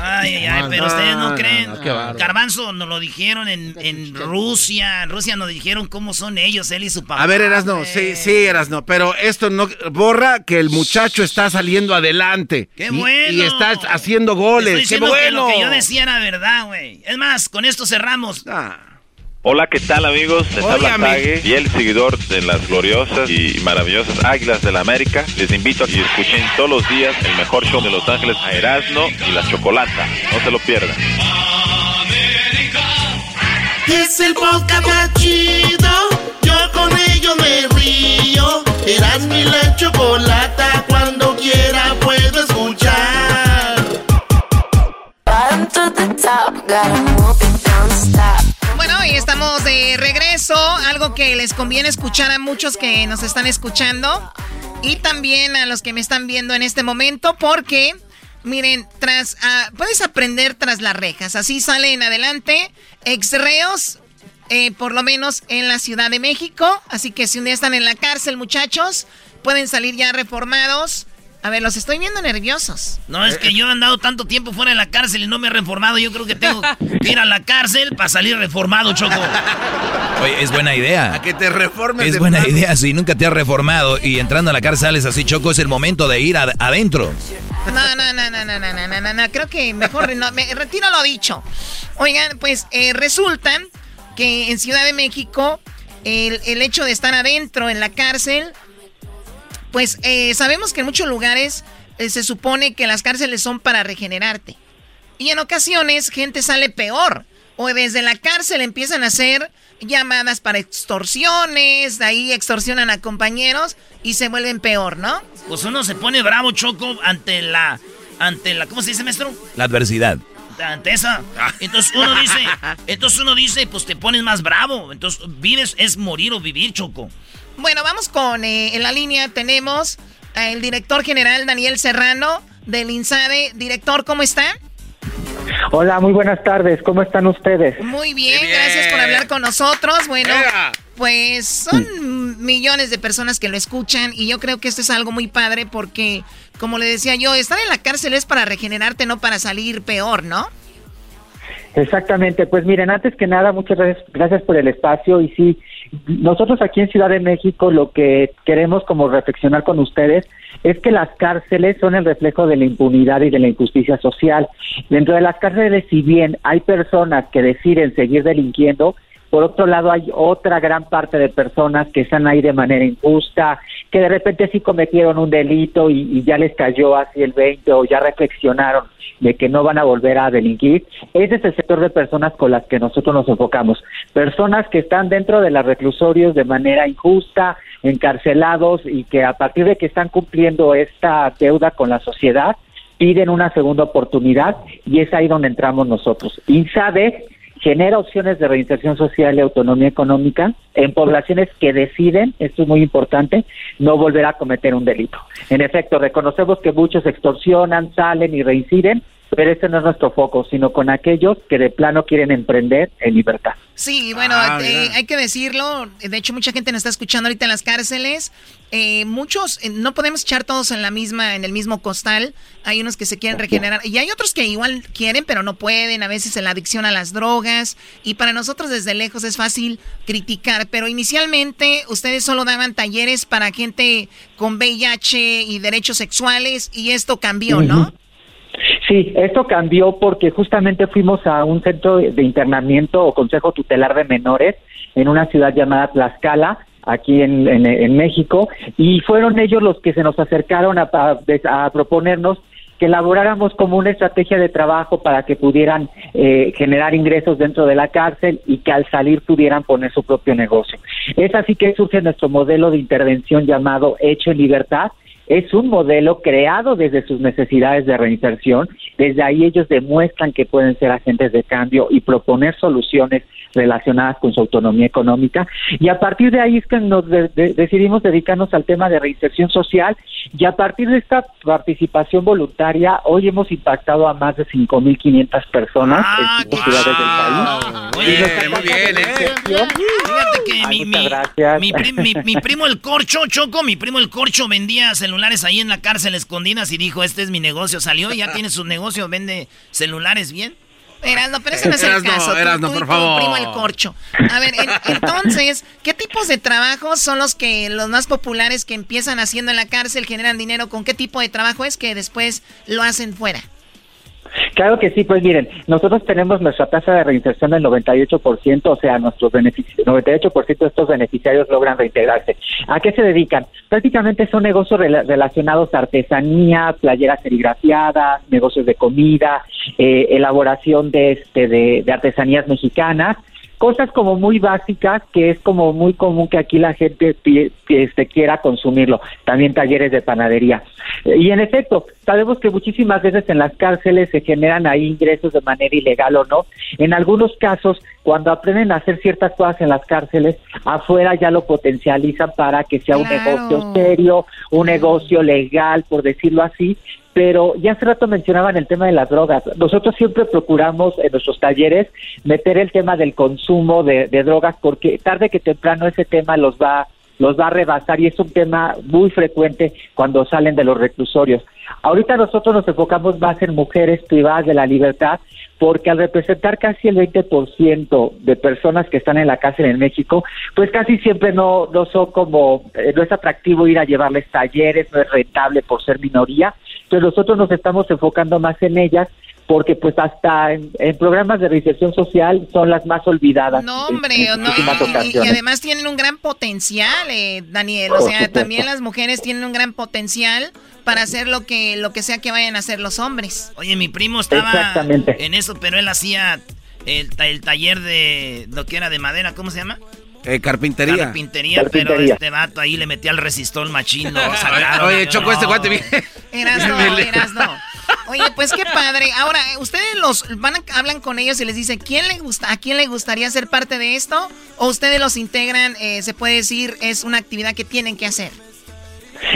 Ay, ay, ay, pero ustedes no, creen. Garbanzo nos lo dijeron en, en Rusia. En Rusia nos dijeron cómo son ellos, él y su papá. A ver, Erasno, sí, sí, Erasno, pero esto no borra que el muchacho está saliendo adelante. ¡Qué Y- bueno! Y, está haciendo Estoy goles. ¡Qué que bueno! lo que yo decía era verdad, güey. Es más, con esto cerramos. Ah. Hola, ¿qué tal amigos? Les habla Tague, y el seguidor de las gloriosas y maravillosas Águilas de la América. Les invito a que escuchen todos los días el mejor show de Los Ángeles a Erasmo y la Chocolata. No se lo pierdan. Es el podcast más chido. Yo con ello me río. Erasmo y la Chocolata cuando quiera puedo escuchar. Bueno, y estamos de regreso. Algo que les conviene escuchar a muchos que nos están escuchando. Y también a los que me están viendo en este momento. Porque, miren, tras ah, puedes aprender tras las rejas. Así salen adelante exreos. Eh, por lo menos en la Ciudad de México. Así que si un día están en la cárcel, muchachos, pueden salir ya reformados. A ver, los estoy viendo nerviosos. No, es que yo he andado tanto tiempo fuera de la cárcel y no me he reformado. Yo creo que tengo que ir a la cárcel para salir reformado, Choco. Oye, es buena idea. A que te reformes. Es buena idea. Si nunca te has reformado y entrando a la cárcel sales así, Choco, es el momento de ir ad- adentro. No, no, no, no, no, no, no, no, no, no. Creo que mejor no, me retiro lo dicho. Oigan, pues eh, resulta que en Ciudad de México el, el hecho de estar adentro en la cárcel, pues eh, sabemos que en muchos lugares eh, se supone que las cárceles son para regenerarte. Y en ocasiones gente sale peor. O desde la cárcel empiezan a hacer llamadas para extorsiones, de ahí extorsionan a compañeros y se vuelven peor, ¿no? Pues uno se pone bravo, Choco, ante la. Ante la. ¿Cómo se dice, maestro? La adversidad. Ante esa. Entonces uno dice. Entonces uno dice, pues te pones más bravo. Entonces vives es morir o vivir, Choco. Bueno, vamos con, eh, en la línea tenemos al director general Daniel Serrano del INSABE. Director, ¿cómo está? Hola, muy buenas tardes. ¿Cómo están ustedes? Muy bien, gracias por hablar con nosotros. Bueno, pues son millones de personas que lo escuchan y yo creo que esto es algo muy padre porque, como le decía yo, estar en la cárcel es para regenerarte, no para salir peor, ¿no? Exactamente. Pues miren, antes que nada, muchas gracias, gracias por el espacio. Y sí, nosotros aquí en Ciudad de México lo que queremos como reflexionar con ustedes es que las cárceles son el reflejo de la impunidad y de la injusticia social. Dentro de las cárceles, si bien hay personas que deciden seguir delinquiendo, por otro lado, hay otra gran parte de personas que están ahí de manera injusta, que de repente sí cometieron un delito y, ya les cayó así el 20 o ya reflexionaron de que no van a volver a delinquir. Ese es el sector de personas con las que nosotros nos enfocamos. Personas que están dentro de los reclusorios de manera injusta, encarcelados y que a partir de que están cumpliendo esta deuda con la sociedad, piden una segunda oportunidad y es ahí donde entramos nosotros. INSABE genera opciones de reinserción social y autonomía económica en poblaciones que deciden, esto es muy importante, no volver a cometer un delito. En efecto, reconocemos que muchos extorsionan, salen y reinciden, pero ese no es nuestro foco, sino con aquellos que de plano quieren emprender en libertad. Sí, bueno, Ah, eh, hay que decirlo. De hecho, mucha gente nos está escuchando ahorita en las cárceles. Eh, muchos, eh, no podemos echar todos en la misma, en el mismo costal. Hay unos que se quieren regenerar y hay otros que igual quieren, pero no pueden. A veces en la adicción a las drogas. Y para nosotros desde lejos es fácil criticar. Pero inicialmente ustedes solo daban talleres para gente con VIH y derechos sexuales y esto cambió, ¿no? Sí, esto cambió porque justamente fuimos a un centro de internamiento o consejo tutelar de menores en una ciudad llamada Tlaxcala, aquí en, México, y fueron ellos los que se nos acercaron a, a- a proponernos que elaboráramos como una estrategia de trabajo para que pudieran eh, generar ingresos dentro de la cárcel y que al salir pudieran poner su propio negocio. Es así que surge nuestro modelo de intervención llamado Hecho en Libertad, es un modelo creado desde sus necesidades de reinserción. Desde ahí ellos demuestran que pueden ser agentes de cambio y proponer soluciones relacionadas con su autonomía económica. Y a partir de ahí es que nos de- de- decidimos dedicarnos al tema de reinserción social y a partir de esta participación voluntaria, hoy hemos impactado a más de 5.500 personas en cinco ciudades del país. Muy bien, ¿eh? reinserción- Fíjate que mi, mi- mi- mi primo el Corcho, Choco, mi primo el Corcho vendía celulares ahí en la cárcel escondidas y dijo, este es mi negocio. Salió y ya tiene su negocio, vende celulares bien. Erasno, pero ese no es el Erasno, caso. Tú- Erasno, tú y por tu favor. primo el corcho. A ver, en- entonces, ¿qué tipos de trabajos son los que los más populares que empiezan haciendo en la cárcel, generan dinero? ¿Con qué tipo de trabajo es que después lo hacen fuera? Claro que sí, pues miren, nosotros tenemos nuestra tasa de reinserción del 98%, o sea, nuestros beneficios, 98% de estos beneficiarios logran reintegrarse. ¿A qué se dedican? Prácticamente son negocios relacionados a artesanía, playeras serigrafiadas, negocios de comida, eh, elaboración de, este, de, de artesanías mexicanas, cosas como muy básicas que es como muy común que aquí la gente que este, quiera consumirlo, también talleres de panadería. Y en efecto, sabemos que muchísimas veces en las cárceles se generan ahí ingresos de manera ilegal o no. En algunos casos, cuando aprenden a hacer ciertas cosas en las cárceles, afuera ya lo potencializan para que sea un negocio serio, un negocio legal, por decirlo así, pero ya hace rato mencionaban el tema de las drogas. Nosotros siempre procuramos en nuestros talleres meter el tema del consumo de, drogas porque tarde que temprano ese tema los va los va a rebasar y es un tema muy frecuente cuando salen de los reclusorios. Ahorita nosotros nos enfocamos más en mujeres privadas de la libertad porque al representar casi el 20% de personas que están en la cárcel en México, pues casi siempre no, no son como, eh, no es atractivo ir a llevarles talleres, no es rentable por ser minoría, entonces nosotros nos estamos enfocando más en ellas porque pues hasta en, programas de reinserción social son las más olvidadas. No, hombre, no, y, además tienen un gran potencial, eh, Daniel, o sea, también las mujeres tienen un gran potencial para hacer lo que lo que sea que vayan a hacer los hombres. Oye, mi primo estaba en eso, pero él hacía el, el taller de lo que era de madera, ¿cómo se llama? Eh, carpintería. carpintería. pero este vato ahí le metía el resistol machino. Oye, Choco, este guante bien. Eras no, eras no. Oye, pues qué padre. Ahora, ustedes los van hablan con ellos y les dicen quién le gusta, a quién le gustaría ser parte de esto, o ustedes los integran, eh, se puede decir, es una actividad que tienen que hacer.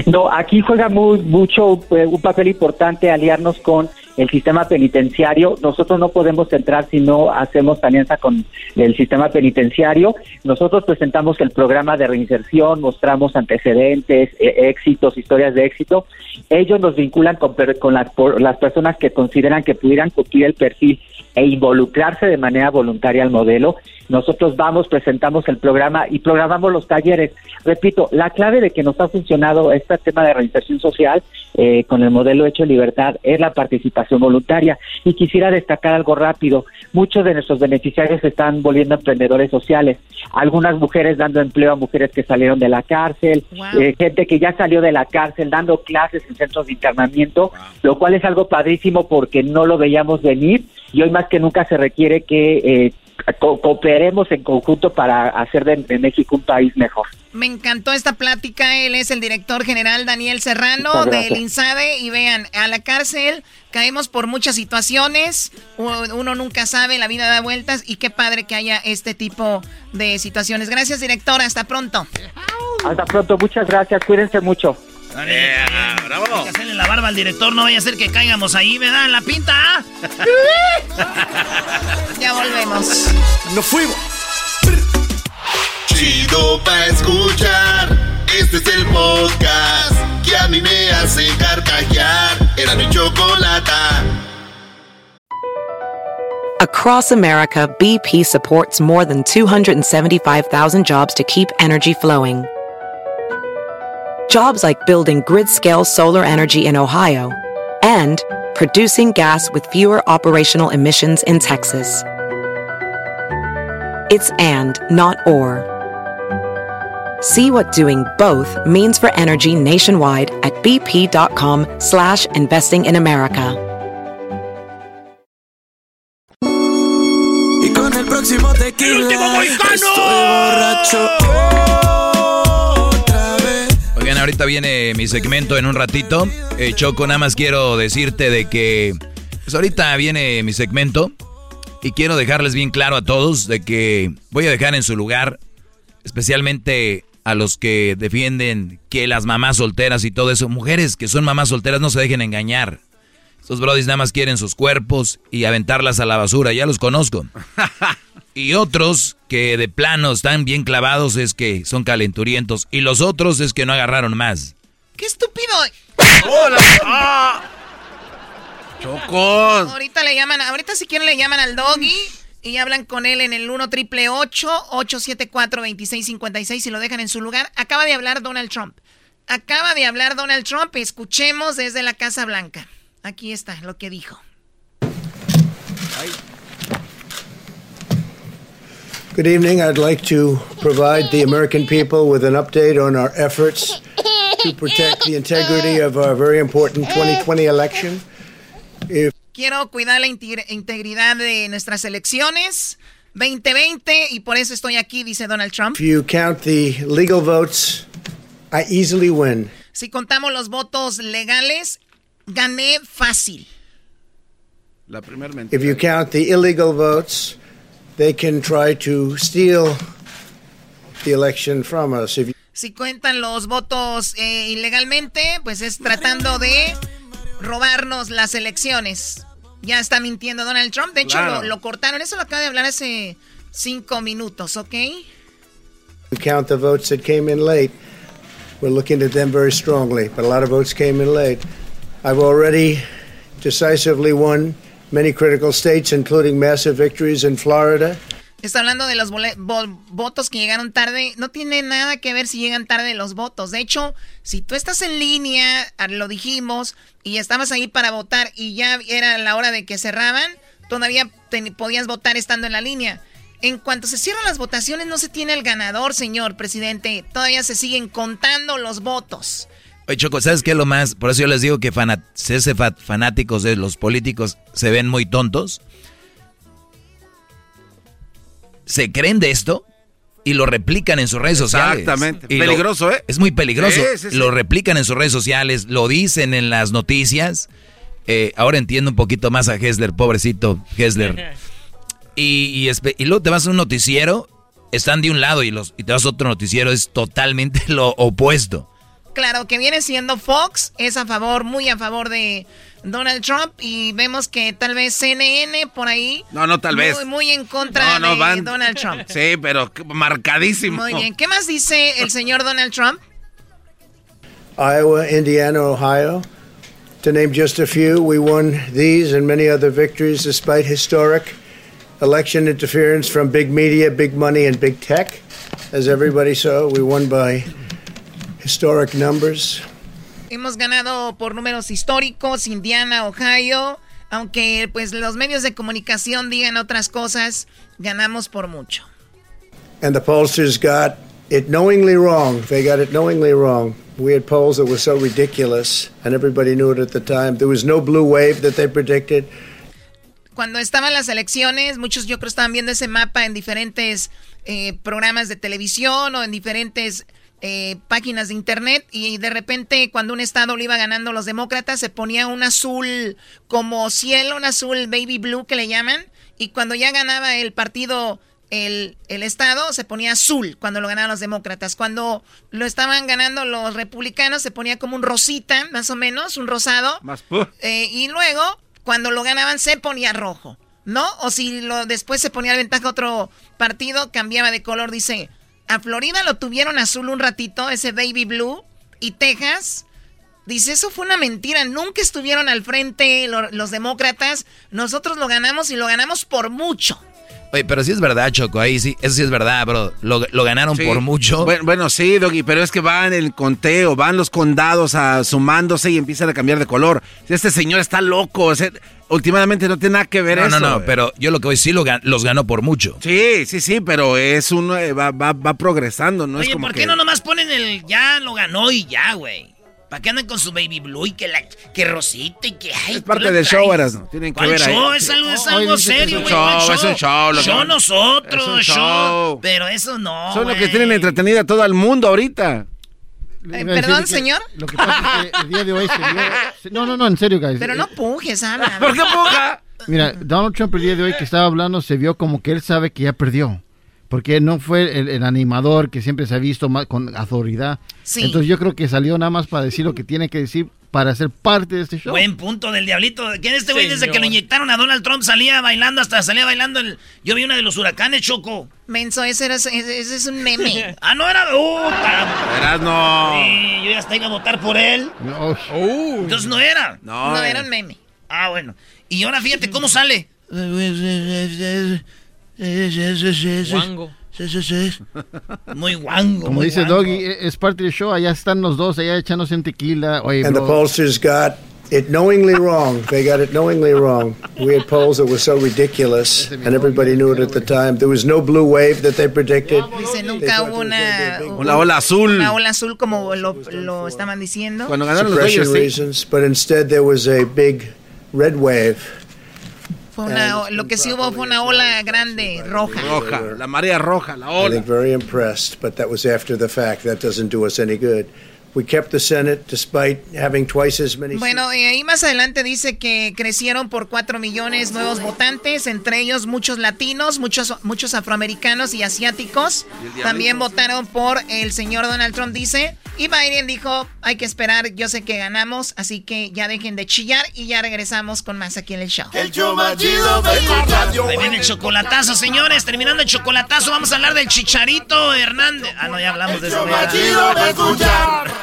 No, aquí juega muy, mucho eh, un papel importante aliarnos con el sistema penitenciario. Nosotros no podemos entrar si no hacemos alianza con el sistema penitenciario. Nosotros presentamos el programa de reinserción, mostramos antecedentes, e, éxitos, historias de éxito. Ellos nos vinculan con, con las, las personas que consideran que pudieran cumplir el perfil e involucrarse de manera voluntaria al modelo. Nosotros vamos, presentamos el programa y programamos los talleres. Repito, la clave de que nos ha funcionado este tema de reinserción social eh, con el modelo Hecho Libertad es la participación voluntaria. Y quisiera destacar algo rápido. Muchos de nuestros beneficiarios se están volviendo emprendedores sociales. Algunas mujeres dando empleo a mujeres que salieron de la cárcel, eh, gente que ya salió de la cárcel dando clases en centros de internamiento, lo cual es algo padrísimo porque no lo veíamos venir y hoy más que nunca se requiere que eh, cooperemos en conjunto para hacer de, México un país mejor. Me encantó esta plática. Él es el director general Daniel Serrano del INSABE. Y vean, a la cárcel caemos por muchas situaciones. Uno nunca sabe, la vida da vueltas. Y qué padre que haya este tipo de situaciones. Gracias, director. Hasta pronto. Hasta pronto. Muchas gracias. Cuídense mucho. Bravo. Hay que hacerle la barba al director, no vaya a ser que caigamos ahí, ¿verdad? En la pinta. ya volvemos. Nos fuimos. Chido pa' escuchar. Este es el podcast que a mí me hace carcajear. Era mi chocolata. Across America, BP supports more than 275,000 jobs to keep energy flowing. Jobs like building grid scale solar energy in Ohio and producing gas with fewer operational emissions in Texas. It's and, not or. See what doing both means for energy nationwide at bp.com slash investing in America. Y con el próximo tequila, estoy borracho. Ahorita viene mi segmento en un ratito. Eh, Choco, nada más quiero decirte de que pues ahorita viene mi segmento y quiero dejarles bien claro a todos de que voy a dejar en su lugar, especialmente a los que defienden que las mamás solteras y todo eso, mujeres que son mamás solteras no se dejen engañar. Estos brodis nada más quieren sus cuerpos y aventarlas a la basura, ya los conozco. Y otros que de plano están bien clavados es que son calenturientos. Y los otros es que no agarraron más. ¡Qué estúpido! ¡Hola! ¡Ah! ¡Chocos! Ahorita le llaman, ahorita si quieren le llaman al doggy y hablan con él en el 1 triple 874 2656 y lo dejan en su lugar. Acaba de hablar Donald Trump. Acaba de hablar Donald Trump. Escuchemos desde la Casa Blanca. Aquí está lo que dijo. Good evening. I'd like to provide the American people with an update on our efforts to protect the integrity of our very important 2020 election. Quiero cuidar la integridad de nuestras elecciones 2020 y por eso estoy aquí, dice Donald Trump. If you count the legal votes, I easily win. Si contamos los votos legales, gané fácil. La primera mentira. If you count the illegal votes, they can try to steal the election from us. If you si cuentan los votos eh, ilegalmente, pues es tratando de robarnos las elecciones. Ya está mintiendo Donald Trump. De hecho, claro. lo, lo, cortaron. Eso lo acaba de hablar hace cinco minutos, ¿ok? We count the votes that came in late. We're looking at them very strongly, but a lot of votes came in late. I've already decisively won many critical states, including massive victories in Florida. Está hablando de los votos que llegaron tarde. No tiene nada que ver si llegan tarde los votos. De hecho, si tú estás en línea, lo dijimos, y estabas ahí para votar y ya era la hora de que cerraban, todavía podías votar estando en la línea. En cuanto se cierran las votaciones, no se tiene el ganador, señor presidente. Todavía se siguen contando los votos. Oye, Choco, ¿sabes qué es lo más? Por eso yo les digo que fanáticos de los políticos se ven muy tontos. Se creen de esto y lo replican en sus redes sociales. Exactamente. peligroso, ¿eh? Es muy peligroso. Lo replican en sus redes sociales, lo dicen en las noticias. Eh, ahora entiendo un poquito más a Hessler, pobrecito Hessler. Y, y, luego te vas a un noticiero, están de un lado y, los, y te vas a otro noticiero, es totalmente lo opuesto. Claro, que viene siendo Fox, es a favor, muy a favor de Donald Trump y vemos que tal vez CNN por ahí. No, no, tal vez. Muy en contra de Donald Trump. Sí, pero marcadísimo. Muy bien. ¿Qué más dice el señor Donald Trump? Iowa, Indiana, Ohio. To name just a few, we won these and many other victories despite historic election interference from big media, big money, and big tech. As everybody saw, we won by historic numbers. Hemos ganado por números históricos, Indiana, Ohio. Aunque pues los medios de comunicación digan otras cosas, ganamos por mucho. And the pollsters got it knowingly wrong. They got it knowingly wrong. We had polls that were so ridiculous, and everybody knew it at the time. There was no blue wave that they predicted cuando estaban las elecciones, muchos yo creo estaban viendo ese mapa en diferentes eh, programas de televisión o en diferentes eh, páginas de internet y de repente cuando un estado lo iba ganando los demócratas se ponía un azul como cielo, un azul baby blue que le llaman y cuando ya ganaba el partido el, el, estado se ponía azul cuando lo ganaban los demócratas. Cuando lo estaban ganando los republicanos se ponía como un rosita, más o menos, un rosado. Más eh, y luego cuando lo ganaban se ponía rojo, ¿no? O si lo, después se ponía ventaja otro partido, cambiaba de color. Dice, a Florida lo tuvieron azul un ratito, ese baby blue, y Texas... Dice, eso fue una mentira, nunca estuvieron al frente los demócratas, nosotros lo ganamos y lo ganamos por mucho. Oye, pero sí es verdad, Choco, ahí sí, eso sí es verdad, bro. Lo, ganaron por mucho. Bueno, sí, Doggy, pero es que van el conteo, van los condados a, sumándose y empiezan a cambiar de color. Este señor está loco, o últimamente no tiene nada que ver eso. No, no, no, pero yo lo que voy sí lo, los ganó por mucho. Sí, sí, sí, pero es uno, eh, va, va, va progresando, ¿no? Oye, es como ¿por qué no nomás ponen el ya lo ganó y ya, güey? ¿Para qué andan con su baby blue y que la que rosita y que ay, Es parte del show, eras, ¿no? Tienen que ver show? ahí. Es algo, es algo serio, güey. Es, es un show, lo show nosotros, es un show. Pero eso no. Son los que tienen entretenida a todo el mundo ahorita. Eh, Perdón, señor. Lo que pasa es que el día de hoy se vio... No, no, no, en serio, guys. Pero no pujes, Ana. ¿Por qué puja? Mira, Donald Trump el día de hoy que estaba hablando se vio como que él sabe que ya perdió porque no fue el, animador que siempre se ha visto más con autoridad. Entonces yo creo que salió nada más para decir lo que tiene que decir para ser parte de este show. Buen punto del diablito. ¿Quién este güey desde que lo inyectaron a Donald Trump salía bailando hasta salía bailando el... Yo vi una de los huracanes, Choco. Menso, ese, era, ese, es un meme. ah, no era... Uh, Eras no. Sí, yo ya hasta iba a votar por él. No. Entonces no era. No, no era un meme. Ah, bueno. Y ahora fíjate cómo sale. Guango. Sí, sí, sí. Muy guango. Como dice Doggy, es parte del show. Allá están los dos, allá echándose en tequila. Oye, And the pollsters got it knowingly wrong. They got it knowingly wrong. We had polls that were so ridiculous, and everybody knew it at the time. There was no blue wave that they predicted. Dice, nunca hubo una, Una ola azul. una ola azul como lo, lo estaban diciendo. Cuando ganaron los Dodgers, sí. reasons, but instead there was a big red wave. Fue una, lo que sí hubo fue una ola grande, roja. Roja, la marea roja, la ola. very impressed, but that was after the fact. That doesn't do us any good. We kept the Senate despite having twice as many. Bueno, y ahí más adelante dice que crecieron por 4 millones nuevos votantes, entre ellos muchos latinos, muchos, muchos afroamericanos y asiáticos. También votaron por el señor Donald Trump, dice. Y Biden dijo, hay que esperar, yo sé que ganamos, así que ya dejen de chillar y ya regresamos con más aquí en el show. El show más chido de la radio. Ahí viene el chocolatazo, señores. Terminando el chocolatazo, vamos a hablar del Chicharito Hernández. Ah, no, ya hablamos de eso. show más chido de escuchar.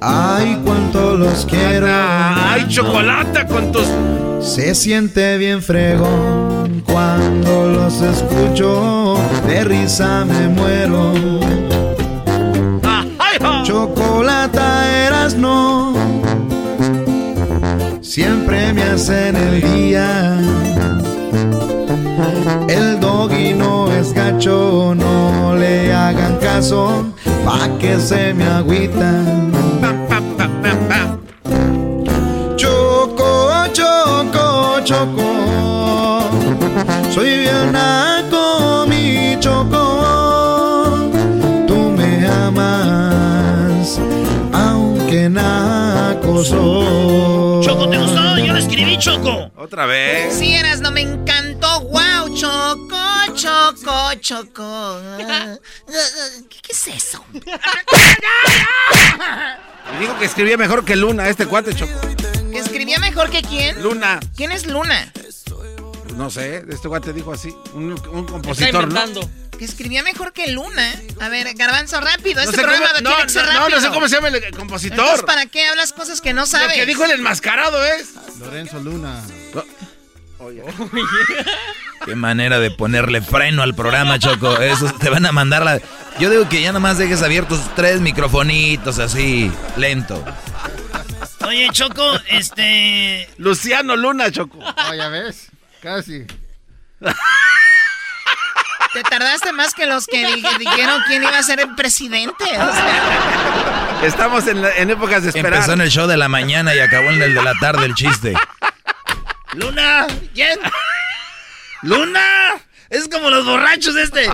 Ay, cuánto los quiero. Ay, chocolate con tus. Se siente bien fregón cuando los escucho. De risa me muero. Chocolata eras no. Siempre me hacen el día. El doggy no es gacho, no le hagan caso, pa' que se me agüitan. Choco, ¿te gustó? Yo lo escribí, Choco. Otra vez. Sí, eras, no me encantó. ¡Wow! Choco, choco, choco. ¿Qué, qué es eso? Y digo que escribía mejor que Luna, este cuate, Choco. ¿Que escribía mejor que quién? Luna. ¿Quién es Luna? No sé, este cuate dijo así. Un, un compositor, ¿no? Que escribía mejor que Luna. A ver, Garbanzo, rápido. No Este sé programa cómo- tiene que ser no, no, rápido. no sé cómo se llama el el compositor. Entonces, ¿para qué hablas cosas que no sabes? Lo que dijo el enmascarado es. Lorenzo Luna. Qué manera de ponerle freno al programa, Choco. Eso te van a mandar la. Yo digo que ya nomás dejes abiertos tres microfonitos así, lento. Oye, Choco, este. Luciano Luna, Choco. Oh, ya ves, casi. Te tardaste más que los que di- dijeron quién iba a ser el presidente. O sea, Estamos en, la- en épocas de esperar. Empezó en el show de la mañana y acabó en el de la tarde el chiste. Luna, ¿quién? Luna, es como los borrachos este.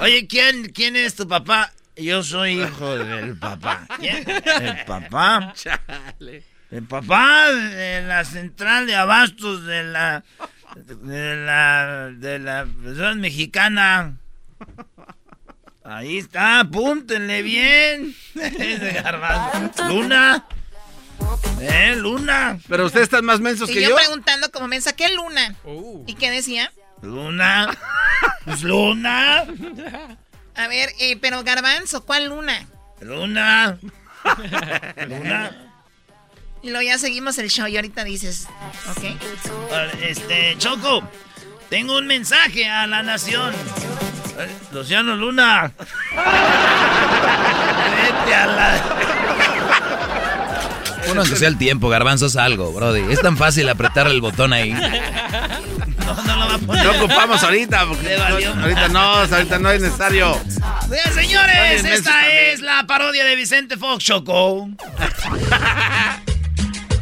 Oye, ¿quién, quién es tu papá? Yo soy hijo del papá. ¿Quién? El papá. El papá de la central de abastos de la de la de la Federación mexicana. Ahí está, apúntenle bien. Luna. Eh, Luna. Pero ustedes están más mensos y que yo, yo. preguntando como me saqué Luna. ¿Y qué decía? Luna. Pues Luna. A ver, eh, pero Garbanzo, ¿cuál Luna? Luna. Luna. Y luego ya seguimos el show y ahorita dices, ¿ok? Este, Choco, tengo un mensaje a la nación. Eh, Luciano Luna. Vete a la. Uno aunque sea el tiempo, garbanzos algo, brody. Es tan fácil apretar el botón ahí. No, no lo va a poner. No ocupamos ahorita, porque ahorita no, ahorita no es necesario. Bien, señores, esta también. es la parodia de Vicente Fox, Choco.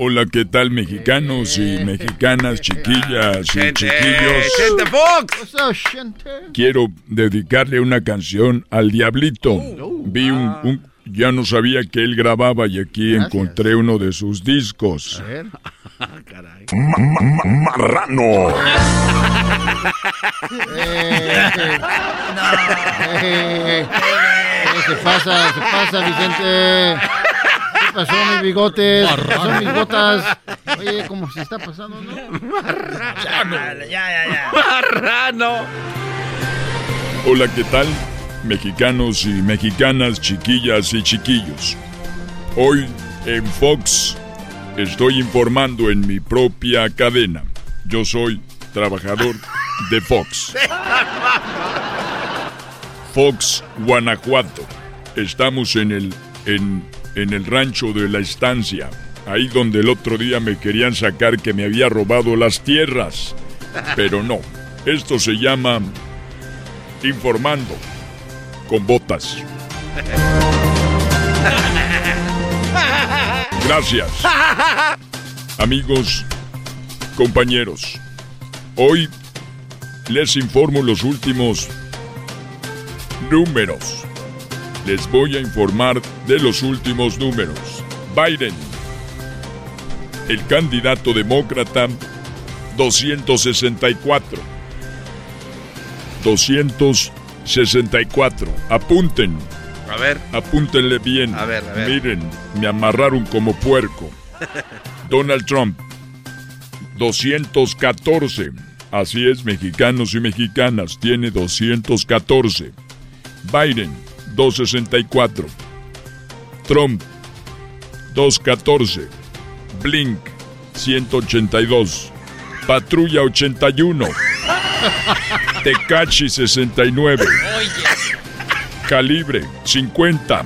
Hola, ¿qué tal mexicanos y mexicanas, chiquillas y chiquillos? Quiero dedicarle una canción al Diablito. Vi un, un- ya no sabía que él grababa y aquí encontré uno de sus discos. A ver. Caray. marrano. se pasa, se pasa, Vicente. ¿Qué pasó, mis bigotes? ¿Qué pasó, mis botas? Oye, ¿cómo se está pasando, no? Marrano. Ya, ya, ya. Marrano. Hola, ¿qué tal? Mexicanos y mexicanas, chiquillas y chiquillos. Hoy en Fox estoy informando en mi propia cadena. Yo soy trabajador de Fox. Fox, Guanajuato. Estamos en el, en, en el rancho de la estancia. Ahí donde el otro día me querían sacar que me había robado las tierras. Pero no. Esto se llama informando con botas. Gracias. Amigos, compañeros, hoy les informo los últimos números. Les voy a informar de los últimos números. Biden, el candidato demócrata, 264. 264. Apunten. A ver. Apúntenle bien. A ver, a ver. Miren, me amarraron como puerco. Donald Trump, 214. Así es, mexicanos y mexicanas, tiene 214. Biden, 264. Trump, 214. Blink, 182. Patrulla 81. Tecachi 69. Calibre 50.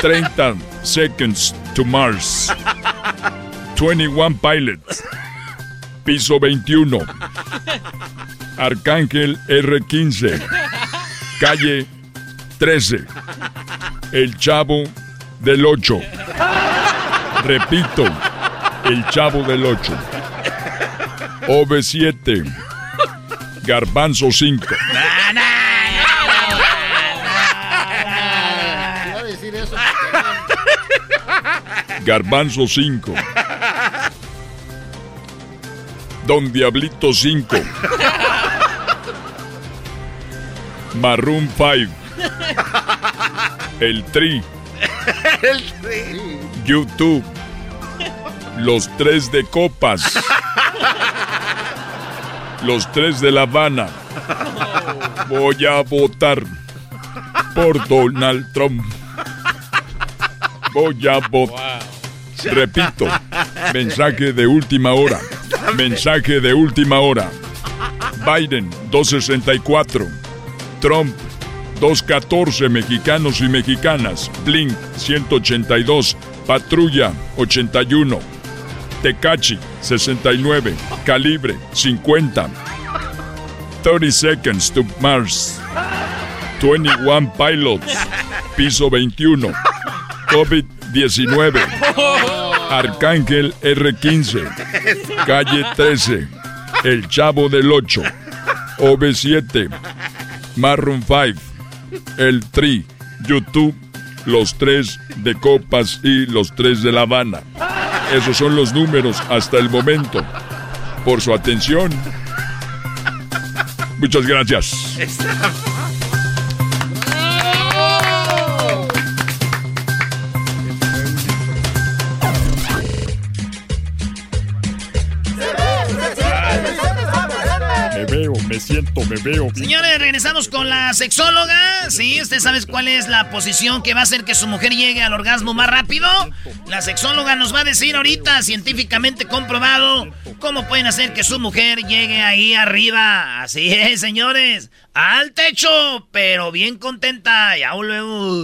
30 Seconds to Mars. 21 Pilots. Piso 21. Arcángel R15. Calle 13. El Chavo del 8. Repito, El Chavo del 8. OV7. Garbanzo 5. Iba a decir eso. Garbanzo 5. Don Diablito 5. Maroon 5. El Tri. El tri. YouTube. Los tres de copas. Los tres de La Habana. Voy a votar por Donald Trump. Voy a votar. Repito, mensaje de última hora. Mensaje de última hora. Biden 264. Trump 214 mexicanos y mexicanas. Blink 182. Patrulla 81. Tecachi 69. Calibre 50. 30 Seconds to Mars. 21 Pilots. Piso 21. COVID-19. Arcángel R15. Calle 13. El Chavo del 8. OB7. Maroon 5. El Tri. YouTube. Los tres de Copas y los tres de La Habana. Esos son los números hasta el momento. Por su atención. Muchas gracias. Me siento, me veo. Señores, regresamos con la sexóloga. Sí, ¿usted sabe cuál es la posición que va a hacer que su mujer llegue al orgasmo más rápido? La sexóloga nos va a decir ahorita, científicamente comprobado, cómo pueden hacer que su mujer llegue ahí arriba. Así es, señores. Al techo, pero bien contenta. Ya luego.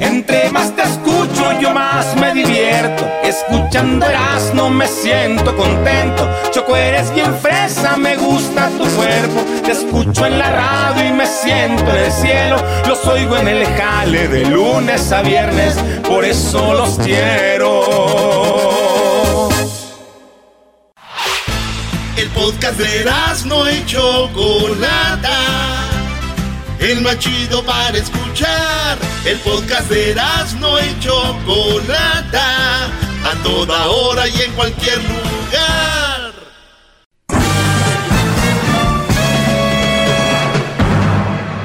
Entre más te escucho, yo más me divierto. Escuchando no me siento contento. Choco, eres bien fresa, me gusta tu cuerpo. Te escucho en la radio y me siento en el cielo. Los oigo en el jale de lunes a viernes, por eso los quiero. El podcast de no y Chocolata. El más chido para escuchar. El podcast de no y Chocolata. a toda hora y en cualquier lugar.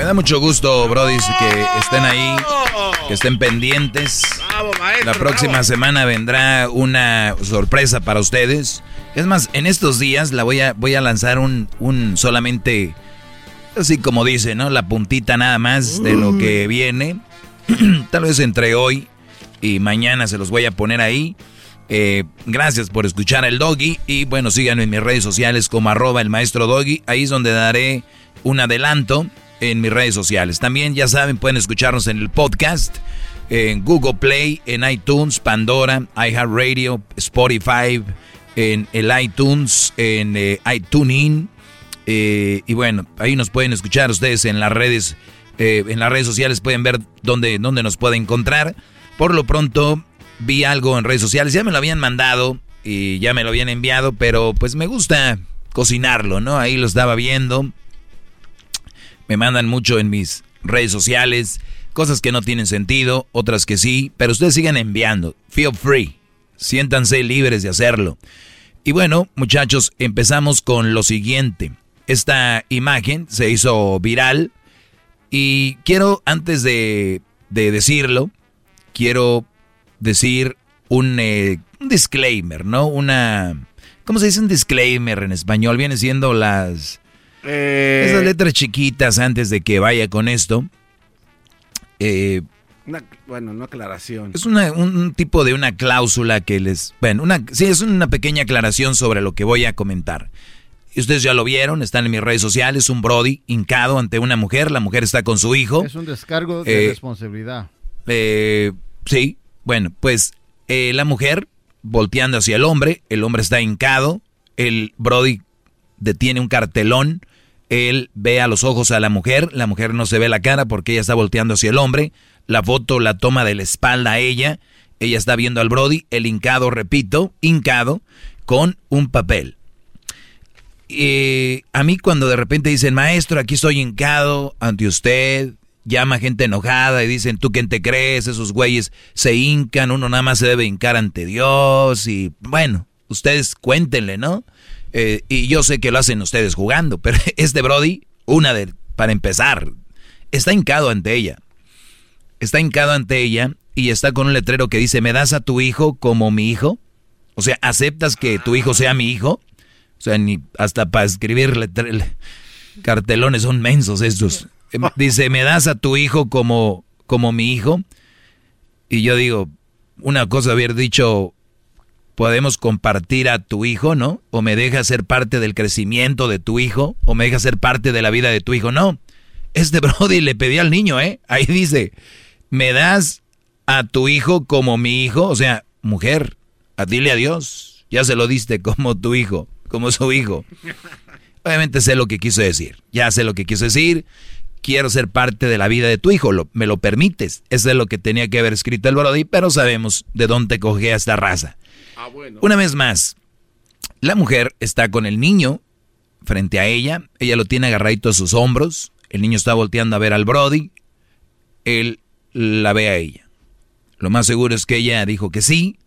Me da mucho gusto, Brody, que estén ahí, que estén pendientes. La próxima semana vendrá una sorpresa para ustedes. Es más, en estos días la voy a, voy a lanzar un, un solamente, así como dice, ¿no? La puntita nada más de lo que viene. Tal vez entre hoy y mañana se los voy a poner ahí. Eh, gracias por escuchar el doggy y bueno, síganme en mis redes sociales como arroba el maestro doggy. Ahí es donde daré un adelanto en mis redes sociales. También ya saben, pueden escucharnos en el podcast, en Google Play, en iTunes, Pandora, iHeartRadio, Spotify, en el iTunes, en eh, iTunes. Eh, y bueno, ahí nos pueden escuchar ustedes en las redes, eh, en las redes sociales pueden ver dónde, dónde nos pueden encontrar. Por lo pronto vi algo en redes sociales, ya me lo habían mandado y ya me lo habían enviado, pero pues me gusta cocinarlo, ¿no? Ahí lo estaba viendo me mandan mucho en mis redes sociales, cosas que no tienen sentido, otras que sí, pero ustedes sigan enviando. Feel free. Siéntanse libres de hacerlo. Y bueno, muchachos, empezamos con lo siguiente. Esta imagen se hizo viral y quiero, antes de, decirlo, quiero decir un, eh, un, disclaimer, ¿no? Una... ¿Cómo se dice un disclaimer en español? Viene siendo las eh, Esas letras chiquitas antes de que vaya con esto. Eh, bueno, no aclaración. Es un tipo de una cláusula que les... Bueno, una, sí, es una pequeña aclaración sobre lo que voy a comentar. Y ustedes ya lo vieron, están en mis redes sociales, un Brody hincado ante una mujer, la mujer está con su hijo. Es un descargo de eh, responsabilidad. sí, bueno, pues la mujer volteando hacia el hombre, el hombre está hincado, el Brody detiene un cartelón él ve a los ojos a la mujer, la mujer no se ve la cara porque ella está volteando hacia el hombre, la foto la toma de la espalda a ella, ella está viendo al Brody, el hincado, repito, hincado, con un papel. Y a mí cuando de repente dicen, maestro, aquí estoy hincado ante usted, llama gente enojada y dicen, ¿tú quién te crees? Esos güeyes se hincan, uno nada más se debe hincar ante Dios y bueno, ustedes cuéntenle, ¿no? Eh, y yo sé que lo hacen ustedes jugando, pero este Brody, una de, para empezar, está hincado ante ella. Está hincado ante ella y está con un letrero que dice, ¿me das a tu hijo como mi hijo? O sea, ¿aceptas que tu hijo sea mi hijo? O sea, ni hasta para escribir cartelones son mensos estos. Em, dice, ¿me das a tu hijo como, como mi hijo? Y yo digo, una cosa haber dicho, podemos compartir a tu hijo, ¿no? O me deja ser parte del crecimiento de tu hijo, o me deja ser parte de la vida de tu hijo. No, este Brody le pedí al niño, ¿eh? Ahí dice, me das a tu hijo como mi hijo, o sea, mujer, a dile a Dios, ya se lo diste como tu hijo, como su hijo. Obviamente sé lo que quiso decir, ya sé lo que quiso decir, quiero ser parte de la vida de tu hijo, me lo permites. Eso es lo que tenía que haber escrito el Brody, pero sabemos de dónde cogía esta raza. Ah, Una vez más, la mujer está con el niño frente a ella, ella lo tiene agarradito a sus hombros, el niño está volteando a ver al Brody, él la ve a ella. Lo más seguro es que ella dijo que sí,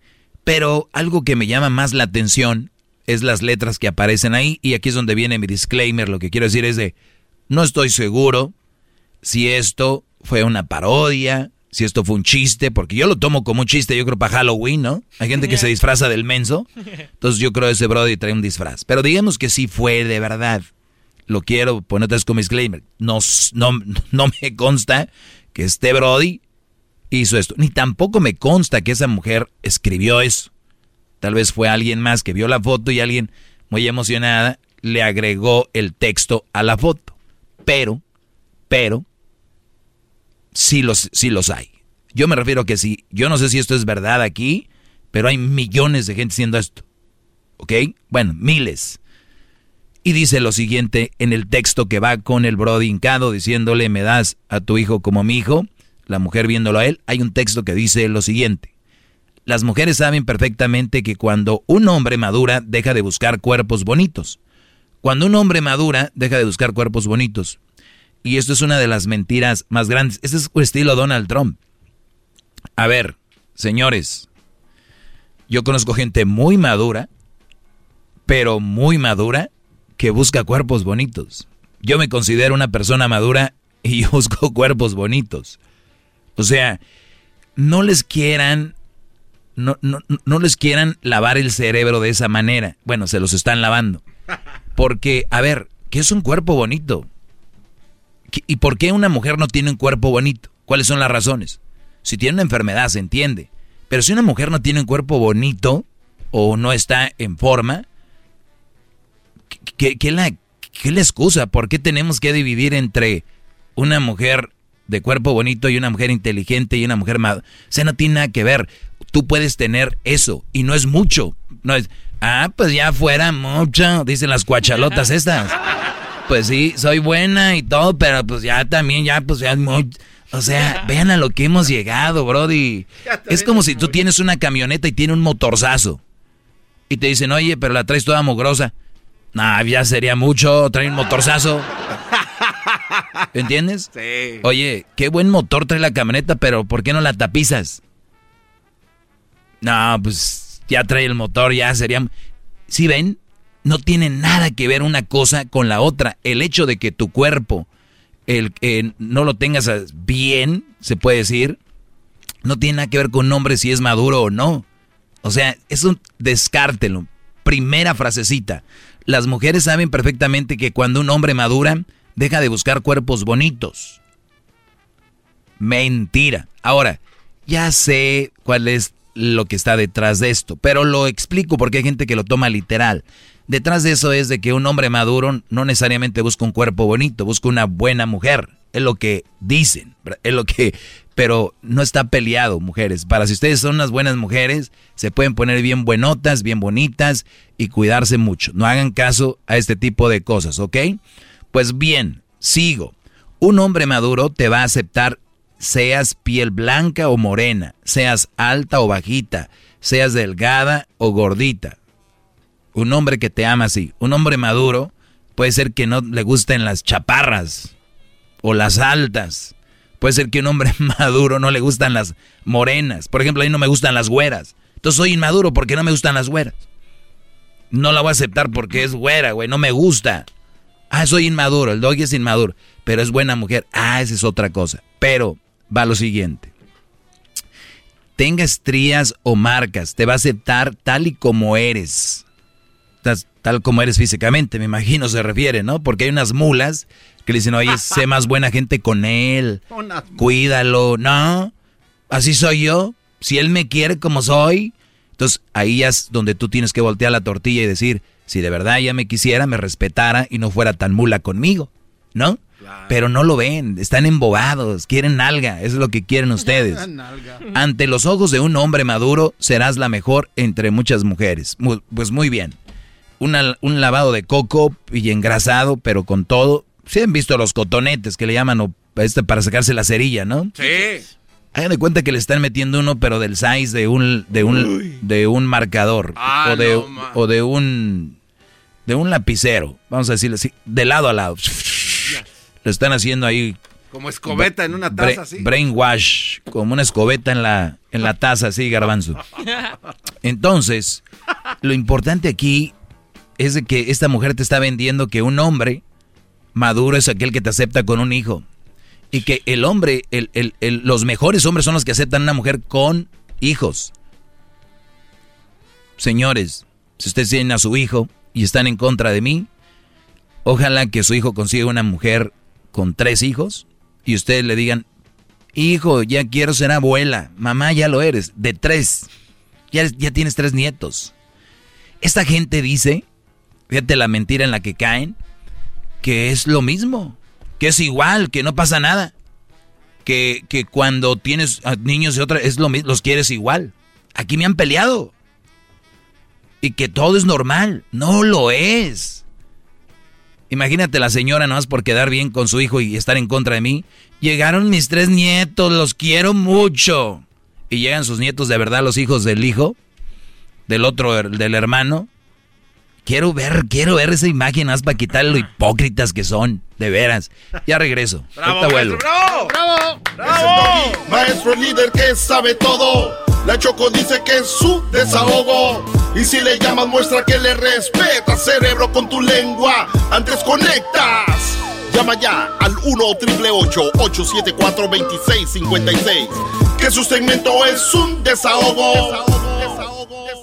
pero algo que me llama más la atención es las letras que aparecen ahí y aquí es donde viene mi disclaimer, lo que quiero decir es de, no estoy seguro si esto fue una parodia, si esto fue un chiste, porque yo lo tomo como un chiste, yo creo para Halloween, ¿no? Hay gente que se disfraza del menso, entonces yo creo ese Brody trae un disfraz. Pero digamos que sí fue de verdad. Lo quiero poner como disclaimer. No, no, no me consta que este Brody hizo esto. Ni tampoco me consta que esa mujer escribió eso. Tal vez fue alguien más que vio la foto y alguien muy emocionada le agregó el texto a la foto. Pero, pero, sí los, los hay. Yo me refiero a que sí, yo no sé si esto es verdad aquí, pero hay millones de gente haciendo esto. ¿Ok? Bueno, miles. Y dice lo siguiente en el texto que va con el brody hincado diciéndole, me das a tu hijo como mi hijo. La mujer viéndolo a él, hay un texto que dice lo siguiente. Las mujeres saben perfectamente que cuando un hombre madura deja de buscar cuerpos bonitos. Cuando un hombre madura deja de buscar cuerpos bonitos. Y esto es una de las mentiras más grandes. Este es estilo Donald Trump. A ver, señores, yo conozco gente muy madura, pero muy madura, que busca cuerpos bonitos. Yo me considero una persona madura y busco cuerpos bonitos. O sea, no les quieran, no, no, no les quieran lavar el cerebro de esa manera. Bueno, se los están lavando. Porque, a ver, ¿qué es un cuerpo bonito? ¿Y por qué una mujer no tiene un cuerpo bonito? ¿Cuáles son las razones? Si tiene una enfermedad, se entiende. Pero si una mujer no tiene un cuerpo bonito o no está en forma, ¿qué, la, qué la excusa? ¿Por qué tenemos que dividir entre una mujer de cuerpo bonito y una mujer inteligente y una mujer más? O sea, no tiene nada que ver. Tú puedes tener eso y no es mucho. No es, ah, pues ya fuera mucho, dicen las cuachalotas estas. Pues sí, soy buena y todo, pero pues ya también, ya, pues ya es muy... O sea, vean a lo que hemos llegado, Brody. Es como si tú tienes una camioneta y tiene un motorzazo. Y te dicen, oye, pero la traes toda mugrosa. Nah, ya sería mucho traer un motorzazo. ¿Entiendes? Sí. Oye, qué buen motor trae la camioneta, pero ¿por qué no la tapizas? No, pues ya trae el motor, ya sería... ¿Sí ven? No tiene nada que ver una cosa con la otra. El hecho de que tu cuerpo el no lo tengas bien, se puede decir, no tiene nada que ver con un hombre si es maduro o no. O sea, eso descártelo. Primera frasecita. Las mujeres saben perfectamente que cuando un hombre madura, deja de buscar cuerpos bonitos. Mentira. Ahora, ya sé cuál es lo que está detrás de esto, pero lo explico porque hay gente que lo toma literal. Detrás de eso es de que un hombre maduro no necesariamente busca un cuerpo bonito, busca una buena mujer. Es lo que dicen, es lo que, pero no está peleado, mujeres. Para si ustedes son unas buenas mujeres, se pueden poner bien buenotas, bien bonitas y cuidarse mucho. No hagan caso a este tipo de cosas, ¿ok? Pues bien, sigo. Un hombre maduro te va a aceptar seas piel blanca o morena, seas alta o bajita, seas delgada o gordita un hombre que te ama así, un hombre maduro, puede ser que no le gusten las chaparras o las altas. Puede ser que un hombre maduro no le gustan las morenas. Por ejemplo, a mí no me gustan las güeras. Entonces soy inmaduro porque no me gustan las güeras. No la voy a aceptar porque es güera, güey, no me gusta. Ah, soy inmaduro, el doggy es inmaduro, pero es buena mujer. Ah, esa es otra cosa. Pero va lo siguiente. Tenga estrías o marcas, te va a aceptar tal y como eres tal como eres físicamente, me imagino se refiere, ¿no? Porque hay unas mulas que le dicen, oye, sé más buena gente con él, cuídalo, ¿no? Así soy yo, si él me quiere como soy, entonces ahí es donde tú tienes que voltear la tortilla y decir, si de verdad ella me quisiera, me respetara y no fuera tan mula conmigo, ¿no? Pero no lo ven, están embobados, quieren nalga, eso es lo que quieren ustedes. Ante los ojos de un hombre maduro serás la mejor entre muchas mujeres. Pues muy bien un lavado de coco y engrasado, pero con todo. ¿Se han visto los cotonetes que le llaman este, para sacarse la cerilla, no? Sí. Hagan de cuenta que le están metiendo uno, pero del size de un, de un, de un marcador. Ah, o, de, o de un de un lapicero, vamos a decirlo así, de lado a lado. Lo están haciendo ahí. Como escobeta en una taza, así. Brainwash, como una escobeta en la, en la taza, así, garbanzo. Entonces, lo importante aquí es de que esta mujer te está vendiendo que un hombre maduro es aquel que te acepta con un hijo. Y que el hombre, el, los mejores hombres son los que aceptan a una mujer con hijos. Señores, si ustedes tienen a su hijo y están en contra de mí, ojalá que su hijo consiga una mujer con tres hijos y ustedes le digan, hijo, ya quiero ser abuela, mamá, ya lo eres, de tres, ya, ya tienes tres nietos. Esta gente dice fíjate la mentira en la que caen, que es lo mismo, que es igual, que no pasa nada. Que, que cuando tienes niños de otra, es lo mismo, los quieres igual. Aquí me han peleado. Y que todo es normal. No lo es. Imagínate la señora nomás por quedar bien con su hijo y estar en contra de mí. Llegaron mis tres nietos, los quiero mucho. Y llegan sus nietos de verdad, los hijos del hijo, del otro, del hermano. Quiero ver, quiero ver esa imagen más para quitarle lo hipócritas que son, de veras. Ya regreso. ¡Bravo, maestro, bravo! ¡Bravo! ¡Bravo! Maestro líder que sabe todo. La Choco dice que es su desahogo. Y si le llamas, muestra que le respeta, cerebro, con tu lengua. Antes conectas. Llama ya al 1-888-874-2656. Que su segmento es un desahogo. Desahogo, desahogo, desahogo,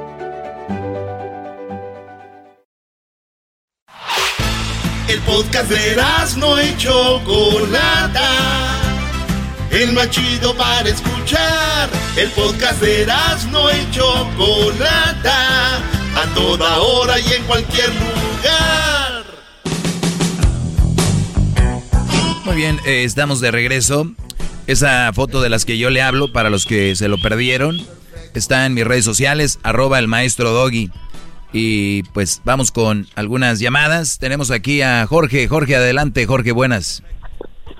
Podcast de no y Chocolata el más chido para escuchar. El podcast de no y Chocolata, a toda hora y en cualquier lugar. Muy bien, eh, estamos de regreso. Esa foto de las que yo le hablo, para los que se lo perdieron, está en mis redes sociales, arroba el maestro Doggy. Y pues vamos con algunas llamadas. Tenemos aquí a Jorge. Jorge, adelante. Jorge, buenas.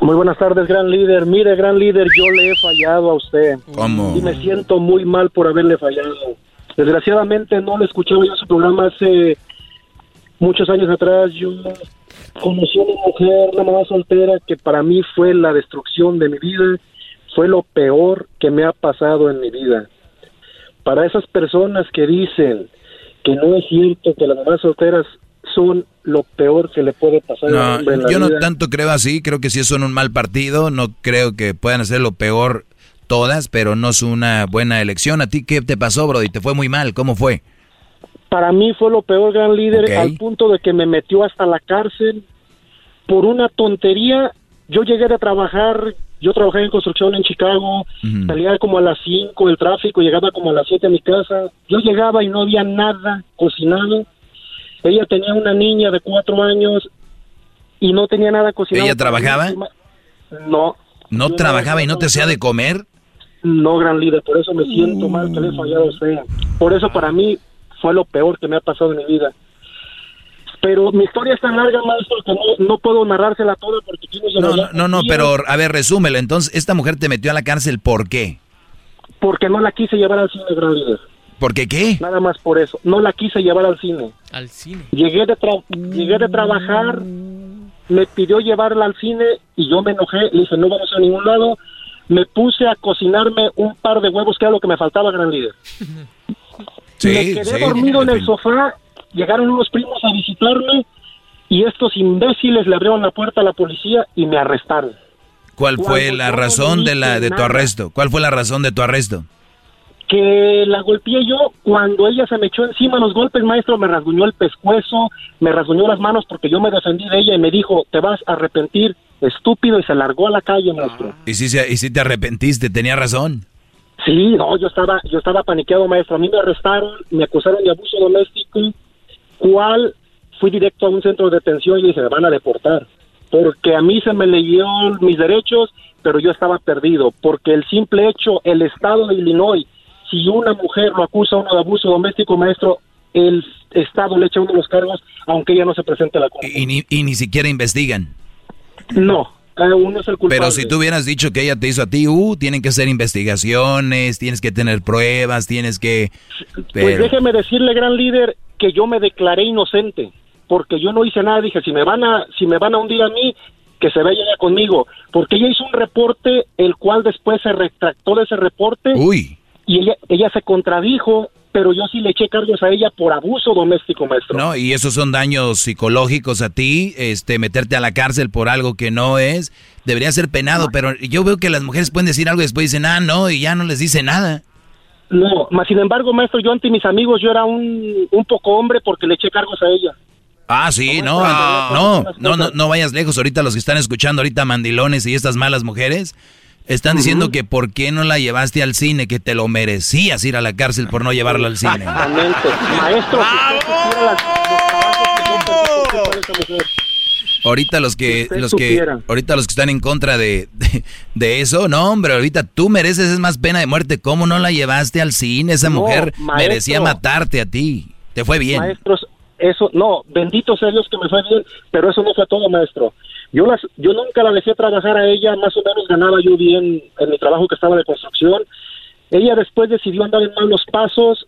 Muy buenas tardes, gran líder. Mire, gran líder, yo le he fallado a usted. ¿Cómo? Y me siento muy mal por haberle fallado. Desgraciadamente no le escuchaba yo su programa hace muchos años atrás. Yo conocí a una mujer, una mamá soltera, que para mí fue la destrucción de mi vida. Fue lo peor que me ha pasado en mi vida. Para esas personas que dicen que no es cierto que las mamás solteras son lo peor que le puede pasar a un hombre Yo no tanto creo así, creo que sí son un mal partido, no creo que puedan hacer lo peor todas, pero no es una buena elección. ¿A ti qué te pasó, Brody? ¿Te fue muy mal? ¿Cómo fue? Para mí fue lo peor, gran líder, al punto de que me metió hasta la cárcel por una tontería. Yo llegué de trabajar, yo trabajé en construcción en Chicago, salía como a las 5 el tráfico, llegaba como a las 7 a mi casa. Yo llegaba y no había nada cocinado ella tenía una niña de cuatro años y no tenía nada cocinado. ¿Ella trabajaba? No. ¿No trabajaba y no te hacía de comer? No, gran líder, por eso me siento mal que le he fallado a usted. Por eso para mí fue lo peor que me ha pasado en mi vida. Pero mi historia es tan larga, maestro, que no, no puedo narrársela toda porque No, no, no, no, pero a ver, resúmelo. Entonces, ¿esta mujer te metió a la cárcel por qué? Porque no la quise llevar al cine, gran líder. ¿Por qué qué? Nada más por eso. No la quise llevar al cine. Al cine. Llegué de, llegué de trabajar, me pidió llevarla al cine y yo me enojé. Le dije, no vamos a ningún lado. Me puse a cocinarme un par de huevos, que era lo que me faltaba, gran líder. Sí, me quedé dormido en el sofá. Llegaron unos primos a visitarme y estos imbéciles le abrieron la puerta a la policía y me arrestaron. ¿Cuál fue la razón de la de tu arresto? ¿Cuál fue la razón de tu arresto? que la golpeé yo cuando ella se me echó encima los golpes, maestro, me rasguñó el pescuezo, me rasguñó las manos porque yo me defendí de ella y me dijo, te vas a arrepentir, estúpido, y se largó a la calle, maestro. ¿Y si, y si te arrepentiste? ¿Tenía razón? Sí, no, yo estaba, yo estaba paniqueado, maestro. A mí me arrestaron, me acusaron de abuso doméstico, cual fui directo a un centro de detención y se me van a deportar. Porque a mí se me leyó mis derechos, pero yo estaba perdido. Porque el simple hecho, el estado de Illinois si una mujer lo acusa a uno de abuso doméstico, maestro, el Estado le echa uno de los cargos, aunque ella no se presente a la corte. Y ni, y ni siquiera investigan. No, uno es el culpable. Pero si tú hubieras dicho que ella te hizo a ti, uh, tienen que hacer investigaciones, tienes que tener pruebas, tienes que... Pues déjeme decirle, gran líder, que yo me declaré inocente, porque yo no hice nada, dije, si me van a, si me van a hundir a mí, que se vaya ella conmigo, porque ella hizo un reporte, el cual después se retractó de ese reporte. Uy y ella, ella se contradijo, pero yo sí le eché cargos a ella por abuso doméstico, maestro. No, y esos son daños psicológicos a ti, este, meterte a la cárcel por algo que no es, debería ser penado, pero yo veo que las mujeres pueden decir algo y después dicen, ah, no, y ya no les dice nada. No, más sin embargo, maestro, yo ante mis amigos yo era un, un poco hombre porque le eché cargos a ella. Ah, sí, no, no, no, no, no vayas lejos. Ahorita los que están escuchando ahorita mandilones y estas malas mujeres están diciendo que por qué no la llevaste al cine, que te lo merecías ir a la cárcel por no llevarla al cine. Exactamente. Maestro, Ahorita los que, los que, ahorita los que están en contra de, de, eso, no hombre, ahorita tú mereces es más pena de muerte. ¿Cómo no la llevaste al cine? Esa mujer merecía matarte a ti. Te fue bien. Maestros, eso, no, bendito sea Dios que me fue bien, pero eso no fue todo, maestro. Yo las, yo nunca la dejé trabajar a ella, más o menos ganaba yo bien en mi trabajo que estaba de construcción. Ella después decidió andar en malos pasos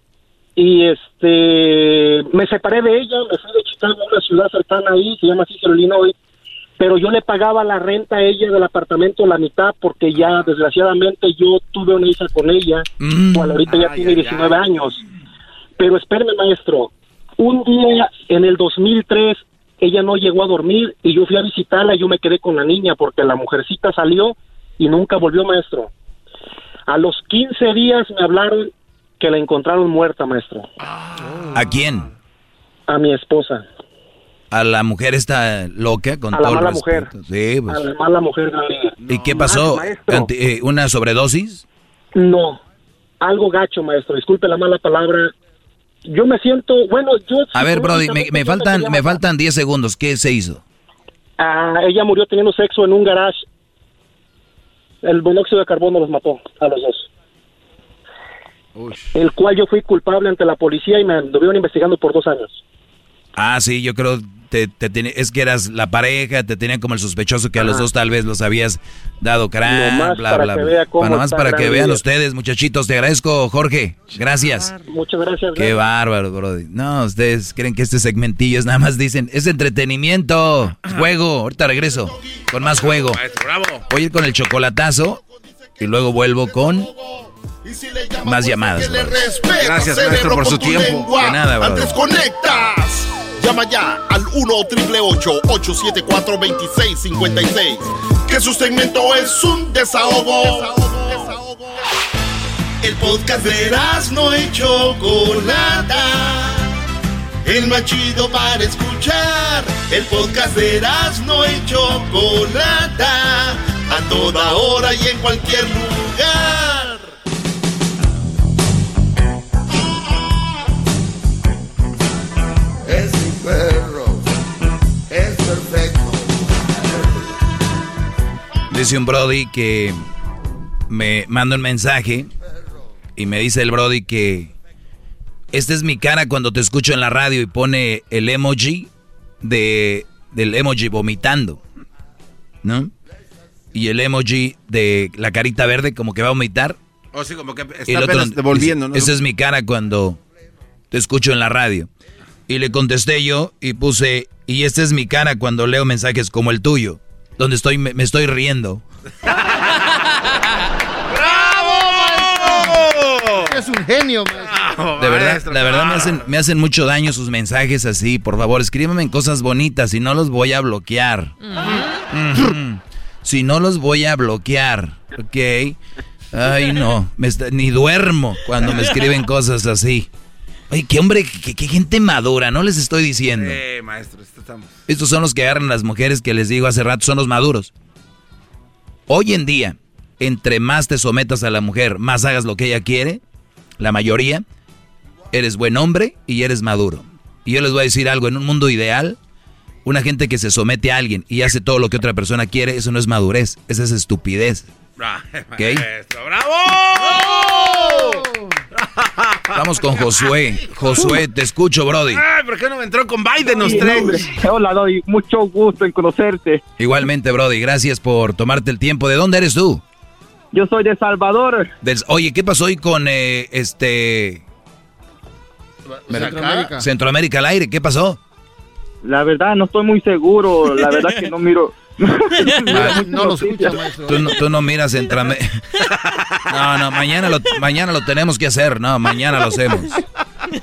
y este me separé de ella, me fui de Chicago a una ciudad cercana ahí, se llama Cicero, Illinois, pero yo le pagaba la renta a ella del apartamento la mitad porque ya desgraciadamente yo tuve una hija con ella, mm. ahorita ya tiene 19 años. Pero espéreme, maestro, un día en el 2003 ella no llegó a dormir y yo fui a visitarla y yo me quedé con la niña porque la mujercita salió y nunca volvió, maestro. A los 15 días me hablaron que la encontraron muerta, maestro. ¿A quién? A mi esposa. ¿A la mujer está loca? Con a la mala mujer. Sí, pues. A la mala mujer. ¿Y qué pasó? Eh, ¿Una sobredosis? No, algo gacho, maestro. Disculpe la mala palabra. Yo me siento, bueno, yo... A ver, Brody, me, faltan, me faltan 10 segundos. ¿Qué se hizo? Ah, ella murió teniendo sexo en un garage. El monóxido de carbono los mató a los dos el cual yo fui culpable ante la policía y me anduvieron investigando por dos años. Ah, sí, yo creo te, te es que eras la pareja, te tenían como el sospechoso que a los dos tal vez los habías dado crán, bla, bla, bla. Bueno, más para que vean ustedes, muchachitos. Te agradezco, Jorge. Gracias. Muchas gracias. Qué bárbaro, Brody. No, ustedes creen que este segmentillo es nada más dicen, es entretenimiento, juego. Ahorita regreso con más juego. Voy a ir con el chocolatazo y luego vuelvo con más llamadas. Gracias, maestro, por su tiempo. De nada, Antes conectas. Llama ya al 1 874 2656 Que su segmento es un desahogo. El podcast de no hecho Chocolata. El más chido para escuchar. El podcast de no hecho Chocolata. A toda hora y en cualquier lugar. Dice un Brody que me manda un mensaje y me dice el Brody que esta es mi cara cuando te escucho en la radio y pone el emoji de del emoji vomitando, ¿no? Y el emoji de la carita verde como que va a vomitar. O sí, como que está devolviendo, ¿no? Esa es mi cara cuando te escucho en la radio. Y le contesté yo y puse, y esta es mi cara cuando leo mensajes como el tuyo, donde estoy me, estoy riendo. ¡Bravo, Es un genio, De verdad, la verdad me hacen, me hacen mucho daño sus mensajes así. Por favor, escríbeme en cosas bonitas y no los voy a bloquear. Si no los voy a bloquear, ¿ok? Ay, no, ni duermo cuando me escriben cosas así. Oye, qué hombre, qué, gente madura, no les estoy diciendo. Eh, maestro, estamos. Estos son los que agarran las mujeres que les digo hace rato, son los maduros. Hoy en día, entre más te sometas a la mujer, más hagas lo que ella quiere, la mayoría, eres buen hombre y eres maduro. Y yo les voy a decir algo, en un mundo ideal, una gente que se somete a alguien y hace todo lo que otra persona quiere, eso no es madurez, esa es estupidez. ¿Okay? ¡Bravo! Vamos con Josué. Josué, te escucho, Brody. Ay, ¿por qué no me entró con Biden los tres? Hola, Doy. Mucho gusto en conocerte. Igualmente, Brody. Gracias por tomarte el tiempo. ¿De dónde eres tú? Yo soy de Salvador. Oye, ¿qué pasó hoy con eh, este... Centroamérica. Centroamérica al aire? ¿Qué pasó? La verdad, no estoy muy seguro. La verdad que no miro... no lo escucha, Tú, no, tú no miras Centroamérica. No, no, mañana lo, mañana lo tenemos que hacer. No, mañana lo hacemos.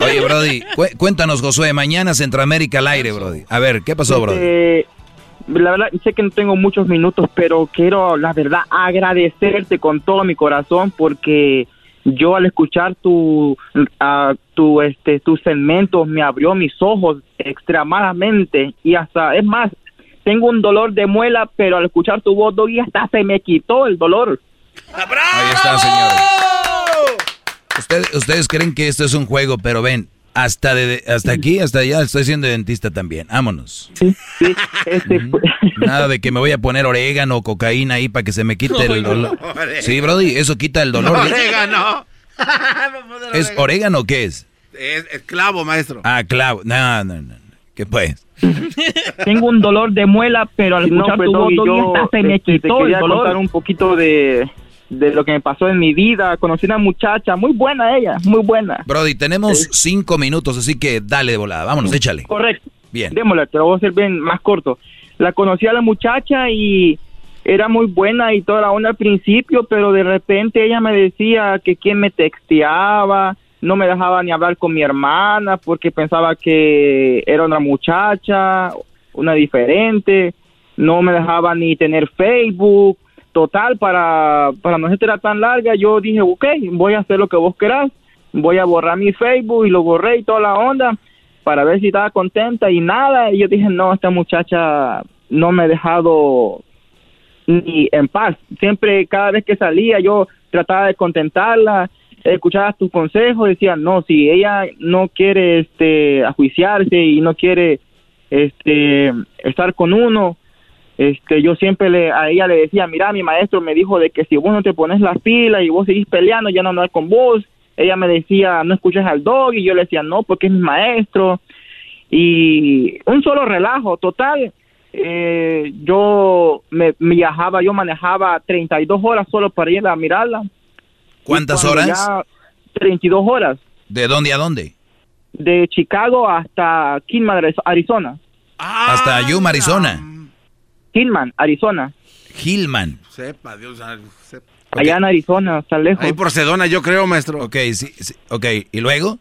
Oye, Brody, cuéntanos, Josué, mañana Centroamérica al aire, Brody. A ver, ¿qué pasó, Brody? Este, la verdad, sé que no tengo muchos minutos, pero quiero, la verdad, agradecerte con todo mi corazón porque yo al escuchar tu, tu, este, tus segmentos me abrió mis ojos extremadamente y hasta, es más, tengo un dolor de muela, pero al escuchar tu voz, Doggy, hasta se me quitó el dolor. Ahí está, señores. Ustedes, ustedes creen que esto es un juego, pero ven, hasta de, hasta aquí, hasta allá, estoy siendo dentista también. Vámonos. Sí, sí. Este, Nada de que me voy a poner orégano o cocaína ahí para que se me quite el dolor. sí, Brody, eso quita el dolor. orégano. ¿Es orégano o qué es? Es, clavo, maestro. Ah, clavo. No, no, no. ¿Qué pues? Tengo un dolor de muela, pero al escuchar tu voz yo, se me este, quitó el dolor. contar un poquito de, de lo que me pasó en mi vida. Conocí una muchacha, muy buena ella, muy buena. Brody, tenemos cinco minutos, así que dale de volada. Vámonos, échale. Correcto. Bien. Démosle, te lo voy a hacer bien más corto. La conocí a la muchacha y era muy buena y toda la onda al principio, pero de repente ella me decía que quién me texteaba, no me dejaba ni hablar con mi hermana porque pensaba que era una muchacha, una diferente, no me dejaba ni tener Facebook, total, para, para no ser tan larga, yo dije, ok, voy a hacer lo que vos querás, voy a borrar mi Facebook y lo borré y toda la onda para ver si estaba contenta y nada, y yo dije, no, esta muchacha no me ha dejado ni en paz, siempre cada vez que salía yo trataba de contentarla, escuchaba tus consejos, decía, no, si ella no quiere este ajuiciarse y no quiere este estar con uno, este, yo siempre le, a ella le decía, mira, mi maestro me dijo de que si vos no te pones las pilas y vos seguís peleando, ya no andar con vos. Ella me decía, no escuches al dog, y yo le decía, no, porque es mi maestro. Y un solo relajo, total. Eh, yo me, viajaba, yo manejaba 32 horas solo para ir a mirarla. ¿Cuántas horas? Ya 32 horas. ¿De dónde a dónde? De Chicago hasta Kingman, Arizona. hasta Yuma, Arizona. Hillman, Arizona. Hillman. Sepa, Dios. Ah, Allá en Arizona, está lejos. Ahí por Sedona, yo creo, maestro. Ok, sí, sí, ok. ¿Y luego?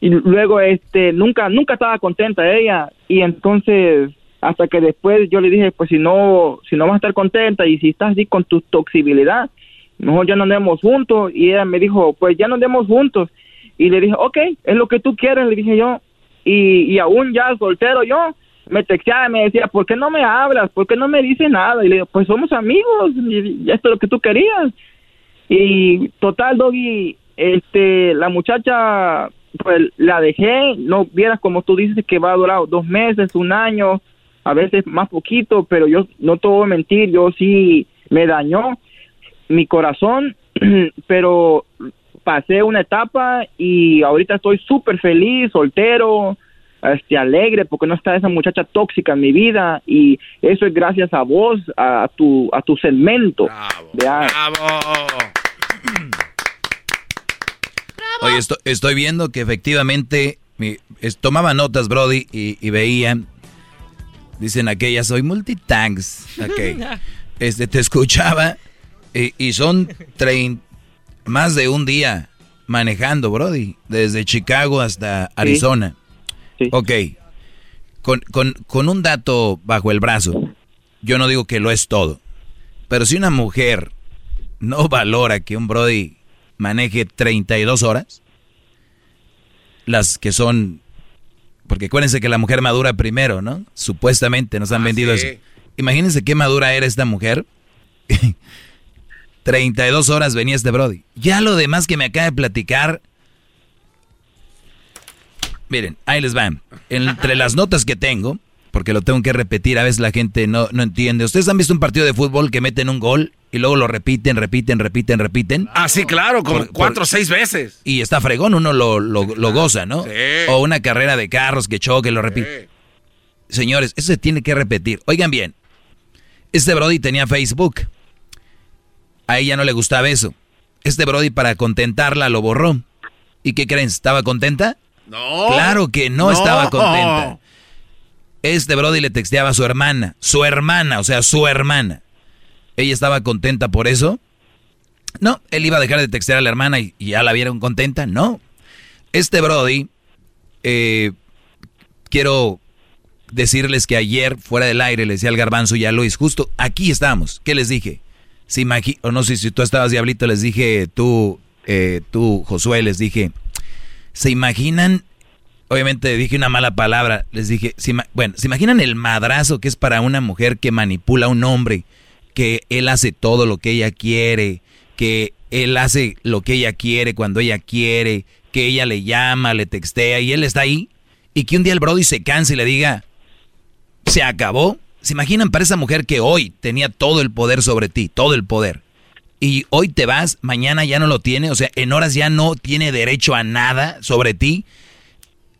Y luego, este, nunca, nunca estaba contenta ella. Y entonces, hasta que después yo le dije, pues si no, si no vas a estar contenta y si estás así con tu toxibilidad, mejor ya no andemos juntos. Y ella me dijo, pues ya no andemos juntos. Y le dije, ok, es lo que tú quieres, le dije yo. Y, y aún ya soltero yo, me texteaba me decía, ¿por qué no me hablas? ¿Por qué no me dices nada? Y le digo, pues somos amigos, y esto es lo que tú querías. Y total, Doggy, este, la muchacha, pues la dejé, no vieras como tú dices que va a durar dos meses, un año, a veces más poquito, pero yo no te voy a mentir, yo sí me dañó mi corazón, pero pasé una etapa y ahorita estoy súper feliz, soltero, este, alegre porque no está esa muchacha tóxica en mi vida y eso es gracias a vos, a tu, a tu segmento. Bravo, Oye, estoy, viendo que efectivamente tomaba notas, Brody, y, y veían, dicen aquellas, soy multitanks. Okay. Este, te escuchaba y, son más de un día manejando, Brody, desde Chicago hasta Arizona. Ok. Con, con, un dato bajo el brazo, yo no digo que lo es todo. Pero si una mujer no valora que un Brody maneje 32 horas, las que son. Porque acuérdense que la mujer madura primero, ¿no? Supuestamente nos han ah, vendido eso. Imagínense qué madura era esta mujer. 32 horas venía este Brody. Ya lo demás que me acaba de platicar, Miren, ahí les van. Entre las notas que tengo, porque lo tengo que repetir, a veces la gente no, no entiende. ¿Ustedes han visto un partido de fútbol que meten un gol y luego lo repiten, repiten, repiten, repiten? Ah, sí, claro, como cuatro o seis veces. Y está fregón, uno lo, lo, goza, ¿no? Sí. O una carrera de carros que choque, lo repite. Señores, eso se tiene que repetir. Oigan bien, este Brody tenía Facebook. A ella no le gustaba eso. Este Brody para contentarla lo borró. ¿Y qué creen? ¿Estaba contenta? No. Claro que no, estaba contenta. Este Brody le texteaba a su hermana, su hermana, o sea, su hermana. ¿Ella estaba contenta por eso? No, él iba a dejar de textear a la hermana y, ya la vieron contenta. No. Este Brody, eh, quiero decirles que ayer, fuera del aire, le decía al garbanzo y a Luis, justo aquí estamos. ¿Qué les dije? Si o no sé si tú estabas diablito, les dije, tú eh, tú, Josué, les dije, ¿se imaginan? Obviamente dije una mala palabra, les dije, bueno, ¿se imaginan el madrazo que es para una mujer que manipula a un hombre, que él hace todo lo que ella quiere, que él hace lo que ella quiere cuando ella quiere, que ella le llama, le textea y él está ahí? Y que un día el Brody se canse y le diga, ¿se acabó? ¿Se imaginan para esa mujer que hoy tenía todo el poder sobre ti, todo el poder? Y hoy te vas, mañana ya no lo tiene, o sea, en horas ya no tiene derecho a nada sobre ti.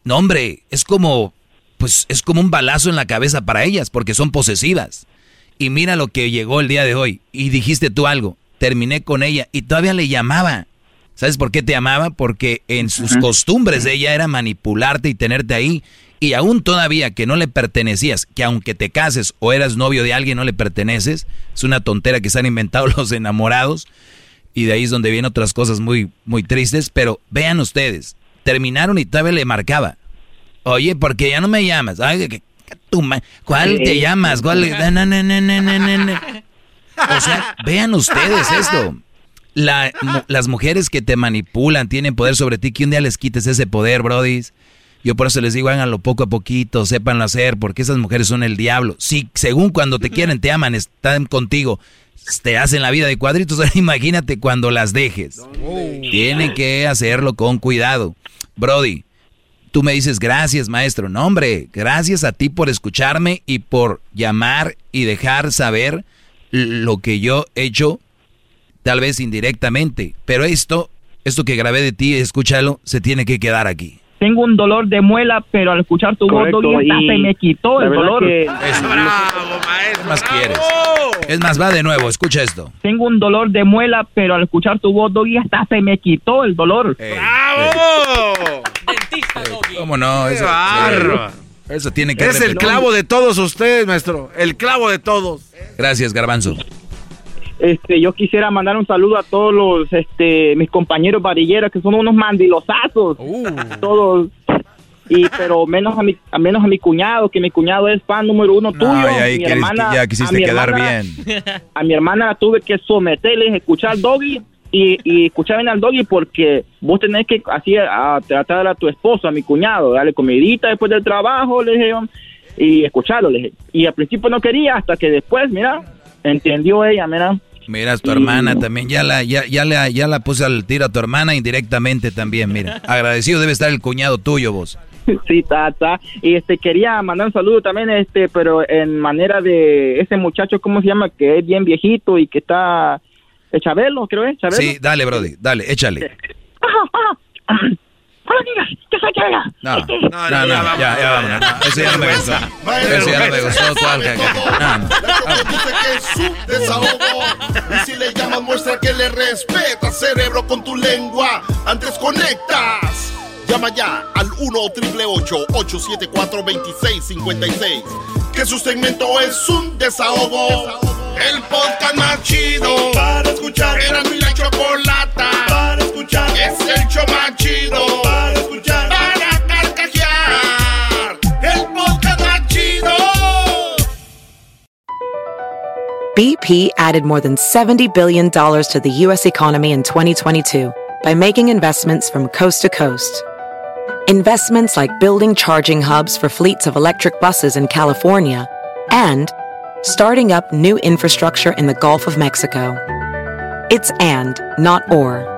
No, hombre, es como, pues es como un balazo en la cabeza para ellas, porque son posesivas. Y mira lo que llegó el día de hoy. Y dijiste tú algo, terminé con ella y todavía le llamaba. ¿Sabes por qué te amaba? Porque en sus costumbres de ella era manipularte y tenerte ahí. Y aún todavía que no le pertenecías, que aunque te cases o eras novio de alguien no le perteneces, es una tontera que se han inventado los enamorados. Y de ahí es donde vienen otras cosas muy, muy tristes. Pero vean ustedes, terminaron y todavía le marcaba. Oye, ¿por qué ya no me llamas? Ay, ¿Cuál te llamas? ¿Cuál? O sea, vean ustedes esto las mujeres que te manipulan tienen poder sobre ti, que un día les quites ese poder, brodis. Yo por eso les digo, háganlo poco a poquito, sépanlo hacer, porque esas mujeres son el diablo. Sí, según cuando te quieren, te aman, están contigo, te hacen la vida de cuadritos, imagínate cuando las dejes. Tienen que hacerlo con cuidado. Brody, tú me dices gracias, maestro. No, hombre, gracias a ti por escucharme y por llamar y dejar saber lo que yo he hecho tal vez indirectamente, pero esto, esto que grabé de ti, escúchalo, se tiene que quedar aquí. Tengo un dolor de muela, pero al escuchar tu voz, se me quitó el dolor. Es más quieres? Es más, va de nuevo, escucha esto. Tengo un dolor de muela, pero al escuchar tu voz, Doggy, hasta se me quitó el dolor. ¡Bravo! Dentista, Doggy. ¿Cómo no? Eso, eso tiene que Es el clavo de todos ustedes, maestro. El clavo de todos. Gracias, Garbanzo. Este, yo quisiera mandar un saludo a todos los, este, mis compañeros varilleros que son unos mandilosazos, uh. todos. Y pero menos a mi, a menos a mi cuñado, que mi cuñado es fan número uno tuyo. mi hermana, ya quisiste quedar bien. A mi hermana la tuve que someterle, escuchar Doggy y, y escuchar bien al Doggy porque vos tenés que así a, tratar a tu esposo, a mi cuñado, darle comidita después del trabajo, le dije, y escucharlo, le dije. Y al principio no quería, hasta que después, mira, entendió ella, mira. Mira, tu hermana también, ya la, ya, ya, la, ya la puse al tiro a tu hermana indirectamente también, mira. Agradecido debe estar el cuñado tuyo, vos. Sí, tata. Y este, quería mandar un saludo también, este, pero en manera de ese muchacho, ¿cómo se llama? Que es bien viejito y que está... Chabelo, creo Chabelo. Sí, dale, Brody, dale, échale. Hola, digas, que soy. No, este, no, no, no, ya, ya, vámonos. No, eso ya no me gustó. Eso ya no me gustó. ¿Cuál, no, no. dice que es su desahogo. Y si le llamas, muestra que le respeta, cerebro, con tu lengua. Antes conectas. Llama ya al 1-888-874-2656. Que su segmento es un desahogo. El podcast más chido. Para escuchar. Era mi la chocolata. Para escuchar. Es el show más chido. Para escuchar. Para carcajear. El podcast más chido. BP added more than $70 billion to the U.S. economy in 2022 by making investments from coast to coast Investments like building charging hubs for fleets of electric buses in California and starting up new infrastructure in the Gulf of Mexico. It's and, not or.